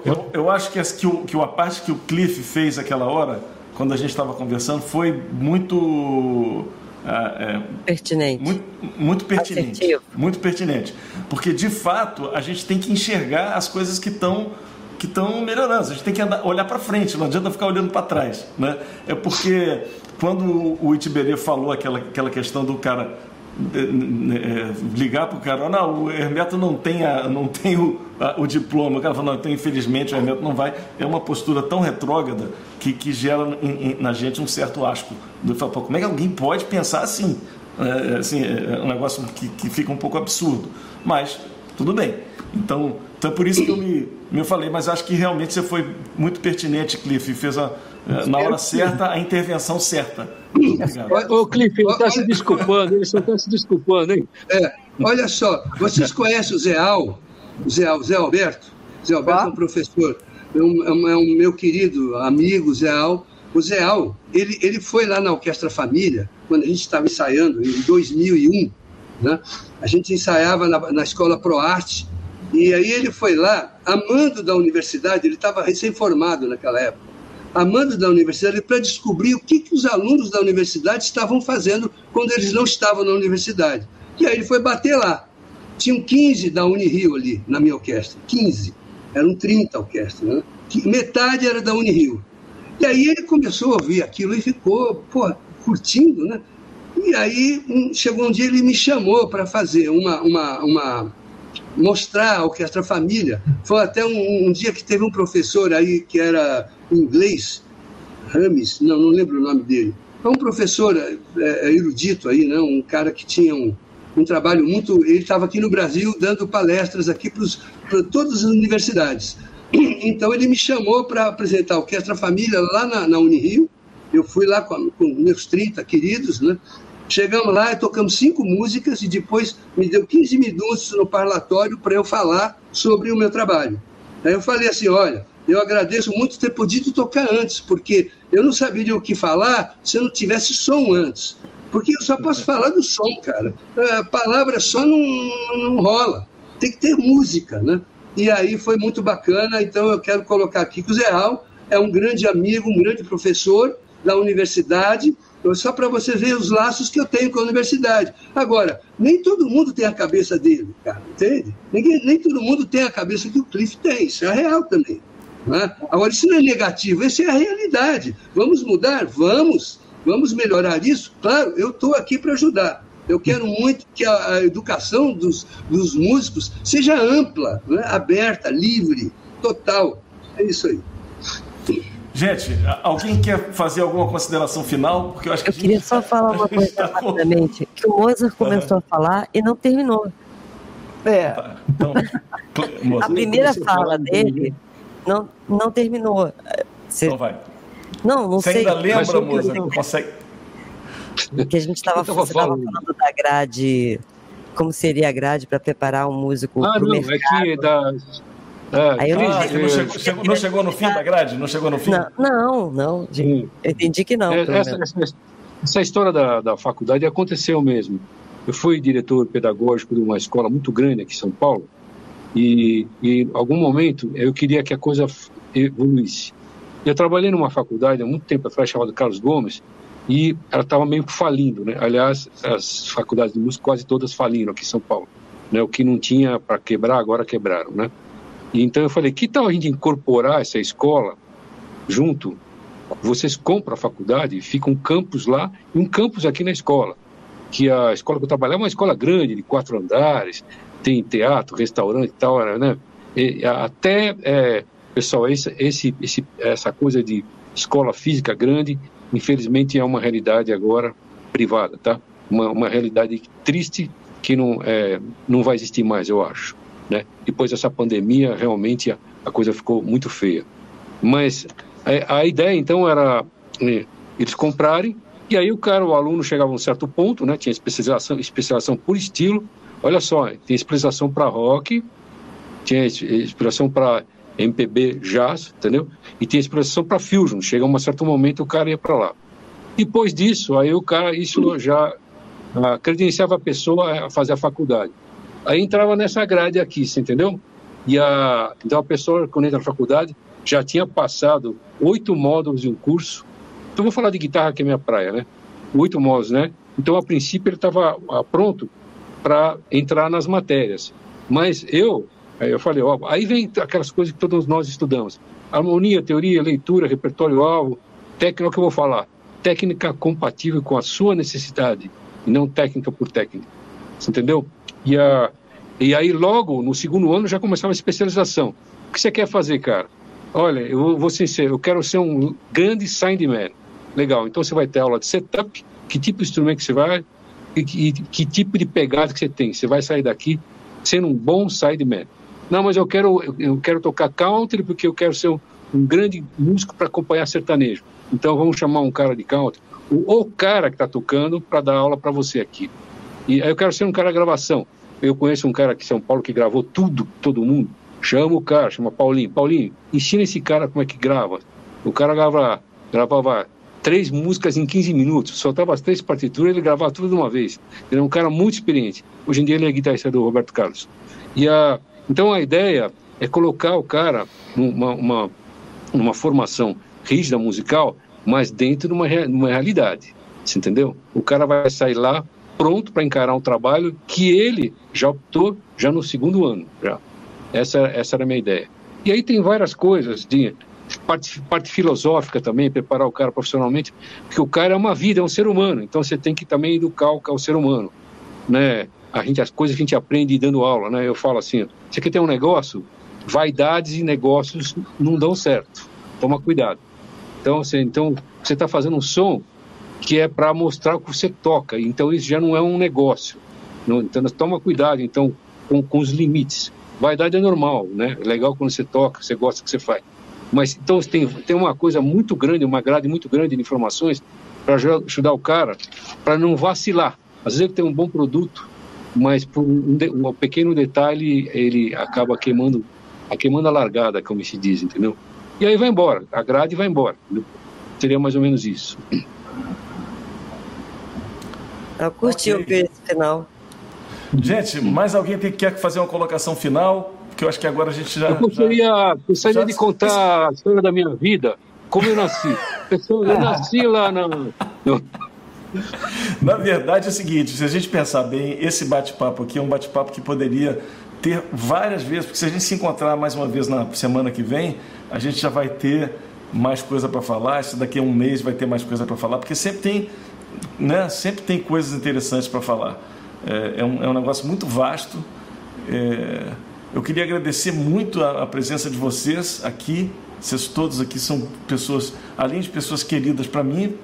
eu, eu acho que, que, o, que a parte que o Cliff fez aquela hora, quando a gente estava conversando, foi muito. É, pertinente. Muito, muito pertinente. Assertivo. Muito pertinente. Porque, de fato, a gente tem que enxergar as coisas que estão que estão melhorando. A gente tem que andar, olhar para frente, não adianta ficar olhando para trás. Né? É porque quando o Itiberê falou aquela, aquela questão do cara ligar para o cara, não, o Hermeto não tem, a, não tem o, a, o diploma. O cara fala, não, então infelizmente o Hermeto não vai. É uma postura tão retrógrada que, que gera em, em, na gente um certo asco. Do, fala, como é que alguém pode pensar assim? É, é, assim, é um negócio que, que fica um pouco absurdo. Mas, tudo bem. Então, então é por isso que eu me, me falei, mas acho que realmente você foi muito pertinente, Cliff, e fez a, é, na hora certa a intervenção certa. Obrigado. Ô, Cliff, ele está se desculpando, ele só está se desculpando, hein? É, olha só, vocês conhecem o Zé Al, o Zé, Al, Zé Alberto? Zé Alberto ah. é um professor, é um, é um, meu querido amigo, Zé Al. O Zé Al, ele, ele foi lá na Orquestra Família, quando a gente estava ensaiando, em 2001, né? a gente ensaiava na, na Escola ProArte, e aí ele foi lá, amando da universidade, ele estava recém-formado naquela época, amando da universidade para descobrir o que, que os alunos da universidade estavam fazendo quando eles não estavam na universidade. E aí ele foi bater lá. Tinham 15 da Unirio ali na minha orquestra, 15. Eram 30 orquestras, né? Metade era da Unirio. E aí ele começou a ouvir aquilo e ficou, pô, curtindo, né? E aí um, chegou um dia ele me chamou para fazer uma, uma, uma mostrar a Orquestra Família. Foi até um, um, dia que teve um professor aí que era inglês, Rames, não, não lembro o nome dele. É um professor é, é, erudito aí, né? um cara que tinha um, um trabalho muito. Ele estava aqui no Brasil dando palestras aqui para todas as universidades. [clears throat] Então ele me chamou para apresentar a Orquestra Família lá na, na Unirio. Eu fui lá com, com meus 30 queridos, né? Chegamos lá e tocamos cinco músicas e depois me deu 15 minutos no parlatório para eu falar sobre o meu trabalho. Aí eu falei assim: olha, eu agradeço muito ter podido tocar antes, porque eu não saberia o que falar se eu não tivesse som antes. Porque eu só posso falar do som, cara. A palavra só não, não rola. Tem que ter música, né? E aí foi muito bacana. Então eu quero colocar aqui que o Zé Al é um grande amigo, um grande professor da universidade só para você ver os laços que eu tenho com a universidade. Agora, nem todo mundo tem a cabeça dele, cara, entende? Ninguém, nem todo mundo tem a cabeça que o Cliff tem, isso é real também. Né? Agora, isso não é negativo, isso é a realidade. Vamos mudar? Vamos. Vamos melhorar isso? Claro, eu estou aqui para ajudar. Eu quero muito que a, a educação dos, dos, músicos seja ampla, né? aberta, livre, total. É isso aí. Gente, alguém quer fazer alguma consideração final? Porque eu acho que eu queria só falar [laughs] uma coisa tá rapidamente, que o Mozart começou a falar e não terminou. É. Tá, então, a primeira fala dele não, não terminou. Você... Então vai. Não, não Você sei. ainda lembra, Mozart? Consegue... Que a gente estava falando. falando da grade, como seria a grade para preparar um músico ah, para o mercado. É que da, é, Aí eu não, ah, não, chegou, chegou, não, chegou, no fim da grade? Não chegou no fim? Não, não, não eu entendi que não. É, essa, essa, essa, história da, da faculdade aconteceu mesmo. Eu fui diretor pedagógico de uma escola muito grande aqui em São Paulo e, em algum momento eu queria que a coisa evoluísse. Eu trabalhei numa faculdade há muito tempo atrás chamada Carlos Gomes e ela estava meio que falindo, né? Aliás, as faculdades de música quase todas faliram aqui em São Paulo. Né? O que não tinha para quebrar agora quebraram, né? Então eu falei, que tal a gente incorporar essa escola junto? Vocês compram a faculdade, fica um campus lá e um campus aqui na escola. Que a escola que eu trabalhava é uma escola grande, de quatro andares, tem teatro, restaurante e tal, né? E, até, é, pessoal, esse, esse, essa coisa de escola física grande, infelizmente é uma realidade agora privada, tá? Uma, uma realidade triste que não, é, não vai existir mais, eu acho. Né? Depois dessa pandemia, realmente a, a coisa ficou muito feia. Mas a, é, a ideia então era né, eles comprarem e aí o cara, o aluno chegava a um certo ponto, né? Tinha especialização, especialização por estilo. Olha só, tem especialização para rock, tinha especialização para MPB jazz, entendeu? E tem especialização para fusion. Chega a um certo momento o cara ia para lá. Depois disso, aí o cara isso já ah, credenciava a pessoa a fazer a faculdade. Aí entrava nessa grade aqui, você entendeu? E a, então a pessoa, quando entra na faculdade, já tinha passado oito módulos de um curso. Então vou falar de guitarra, que é minha praia, né? Oito módulos, né? Então, a princípio, ele estava ah, pronto para entrar nas matérias. Mas eu, eu falei, ó, aí vem aquelas coisas que todos nós estudamos. Harmonia, teoria, leitura, repertório-alvo, técnica que eu vou falar. Técnica compatível com a sua necessidade, e não técnica por técnica. Você entendeu? E, a, e aí, logo no segundo ano, já começava a especialização. O que você quer fazer, cara? Olha, eu vou ser sincero, eu quero ser um grande sideman. Legal, então você vai ter aula de setup, que tipo de instrumento que você vai, e que, que tipo de pegada que você tem. Você vai sair daqui sendo um bom sideman. Não, mas eu quero, eu quero tocar country porque eu quero ser um, um grande músico para acompanhar sertanejo. Então vamos chamar um cara de country, o, o cara que está tocando para dar aula para você aqui. E aí eu quero ser um cara de gravação. Eu conheço um cara aqui em São Paulo que gravou tudo, todo mundo. Chama o cara, chama Paulinho. Paulinho, ensina esse cara como é que grava. O cara gravava, gravava três músicas em 15 minutos, soltava as três partituras ele gravava tudo de uma vez. Ele é um cara muito experiente. Hoje em dia ele é guitarrista do Roberto Carlos. E a, então a ideia é colocar o cara numa uma, uma formação rígida musical, mas dentro de uma, uma realidade. Você entendeu? O cara vai sair lá pronto para encarar um trabalho que ele já optou já no segundo ano. Já. Essa, essa era a minha ideia. E aí tem várias coisas de parte, parte filosófica também, preparar o cara profissionalmente, porque o cara é uma vida, é um ser humano, então você tem que também educar o, o ser humano, né? A gente, as coisas que a gente aprende dando aula, né? Eu falo assim, você quer ter um negócio? Vaidades e negócios não dão certo. Toma cuidado. Então, você então você está fazendo um som, que é para mostrar o que você toca. Então isso já não é um negócio. Então toma cuidado então com, com os limites. Vaidade é normal, né? É legal quando você toca, você gosta do que você faz. Mas então tem, tem uma coisa muito grande, uma grade muito grande de informações para ajudar o cara para não vacilar. Às vezes ele tem um bom produto, mas por um, um, pequeno detalhe ele acaba queimando a queimando a largada, como se diz, entendeu? E aí vai embora, a grade vai embora. Entendeu? Seria mais ou menos isso. Eu curti okay. esse final. Gente, mais alguém tem, quer fazer uma colocação final? Porque eu acho que agora a gente já. Eu gostaria, já, gostaria já... de contar a história da minha vida, como eu nasci. [laughs] Eu nasci lá na. Na verdade é o seguinte, se a gente pensar bem, esse bate-papo aqui é um bate-papo que poderia ter várias vezes, porque se a gente se encontrar mais uma vez na semana que vem, a gente já vai ter mais coisa para falar, se daqui a um mês vai ter mais coisa para falar, porque sempre tem né, sempre tem coisas interessantes para falar. É, é, um, é, um, negócio muito vasto. É, eu queria agradecer muito a, a, presença de vocês aqui Vocês todos aqui são pessoas, além de pessoas queridas para mim,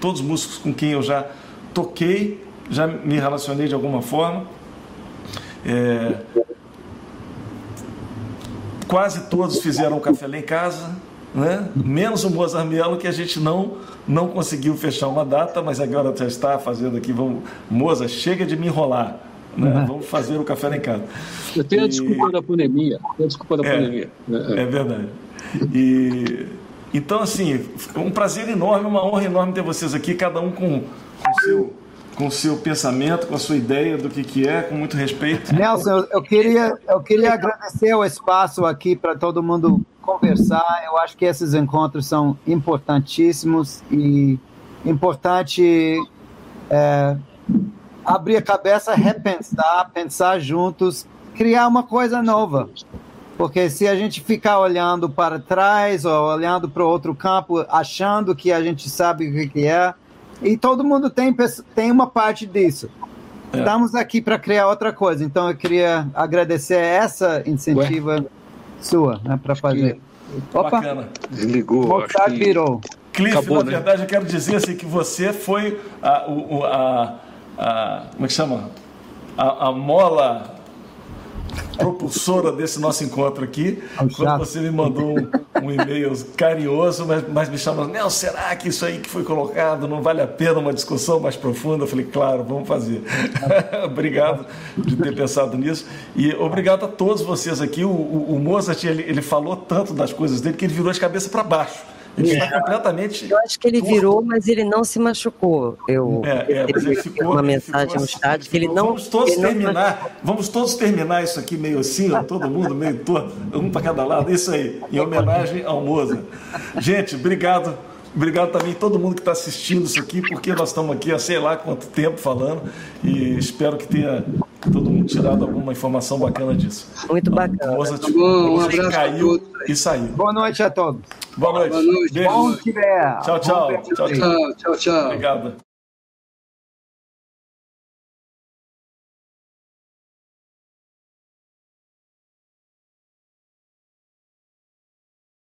todos os músicos com quem eu já toquei, já me relacionei de alguma forma. É, quase todos fizeram café lá em casa, né? menos o Mozart Mielo, que a gente não, não conseguiu fechar uma data, mas agora já está fazendo aqui. Vamos, Moza, chega de me enrolar. Né? Uhum. Vamos fazer o café lá em casa. Eu tenho e... a desculpa da pandemia. Tenho a desculpa da é, pandemia. É, é verdade. E, então, assim, um prazer enorme, uma honra enorme ter vocês aqui, cada um com o seu com o seu pensamento, com a sua ideia do que, que é, com muito respeito. Nelson, eu queria, eu queria agradecer o espaço aqui para todo mundo conversar. Eu acho que esses encontros são importantíssimos e importante é, abrir a cabeça, repensar, pensar juntos, criar uma coisa nova. Porque se a gente ficar olhando para trás ou olhando para outro campo, achando que a gente sabe o que é, e todo mundo tem, tem uma parte disso. É. Estamos aqui para criar outra coisa, então eu queria agradecer essa incentiva Ué? Sua né, para fazer. Que... Opa! Bacana. Desligou. Mozart que... virou. Cliff, Acabou, na né? verdade, eu quero dizer assim, que você foi a, a, a, como é que chama? A, a mola propulsora desse nosso encontro aqui, quando você me mandou um, um e-mail carinhoso, mas, mas me chamou, não, será que isso aí que foi colocado não vale a pena uma discussão mais profunda? Eu falei, claro, vamos fazer. [laughs] obrigado de ter pensado nisso. E obrigado a todos vocês aqui. O, o, o Mozart, ele, ele falou tanto das coisas dele que ele virou de cabeça para baixo. Ele está completamente. Eu acho que ele virou, mas ele não se machucou. Eu é, é, mas ele ficou, uma mensagem no chat que ele não. Vamos todos terminar. Não... Vamos todos terminar isso aqui meio assim, ó, todo mundo meio todo, um para cada lado. Isso aí, em homenagem ao Moza. Gente, obrigado. Obrigado também a todo mundo que está assistindo isso aqui, porque nós estamos aqui há sei lá quanto tempo falando e espero que tenha todo mundo tirado alguma informação bacana disso. Muito bacana. Moza, tá bom, um abraço caiu e saiu. Boa noite a todos. Boa noite. Boa noite. Beijo. Bom tiver. Tchau, tchau. Tchau, tchau. tchau, tchau. Obrigado.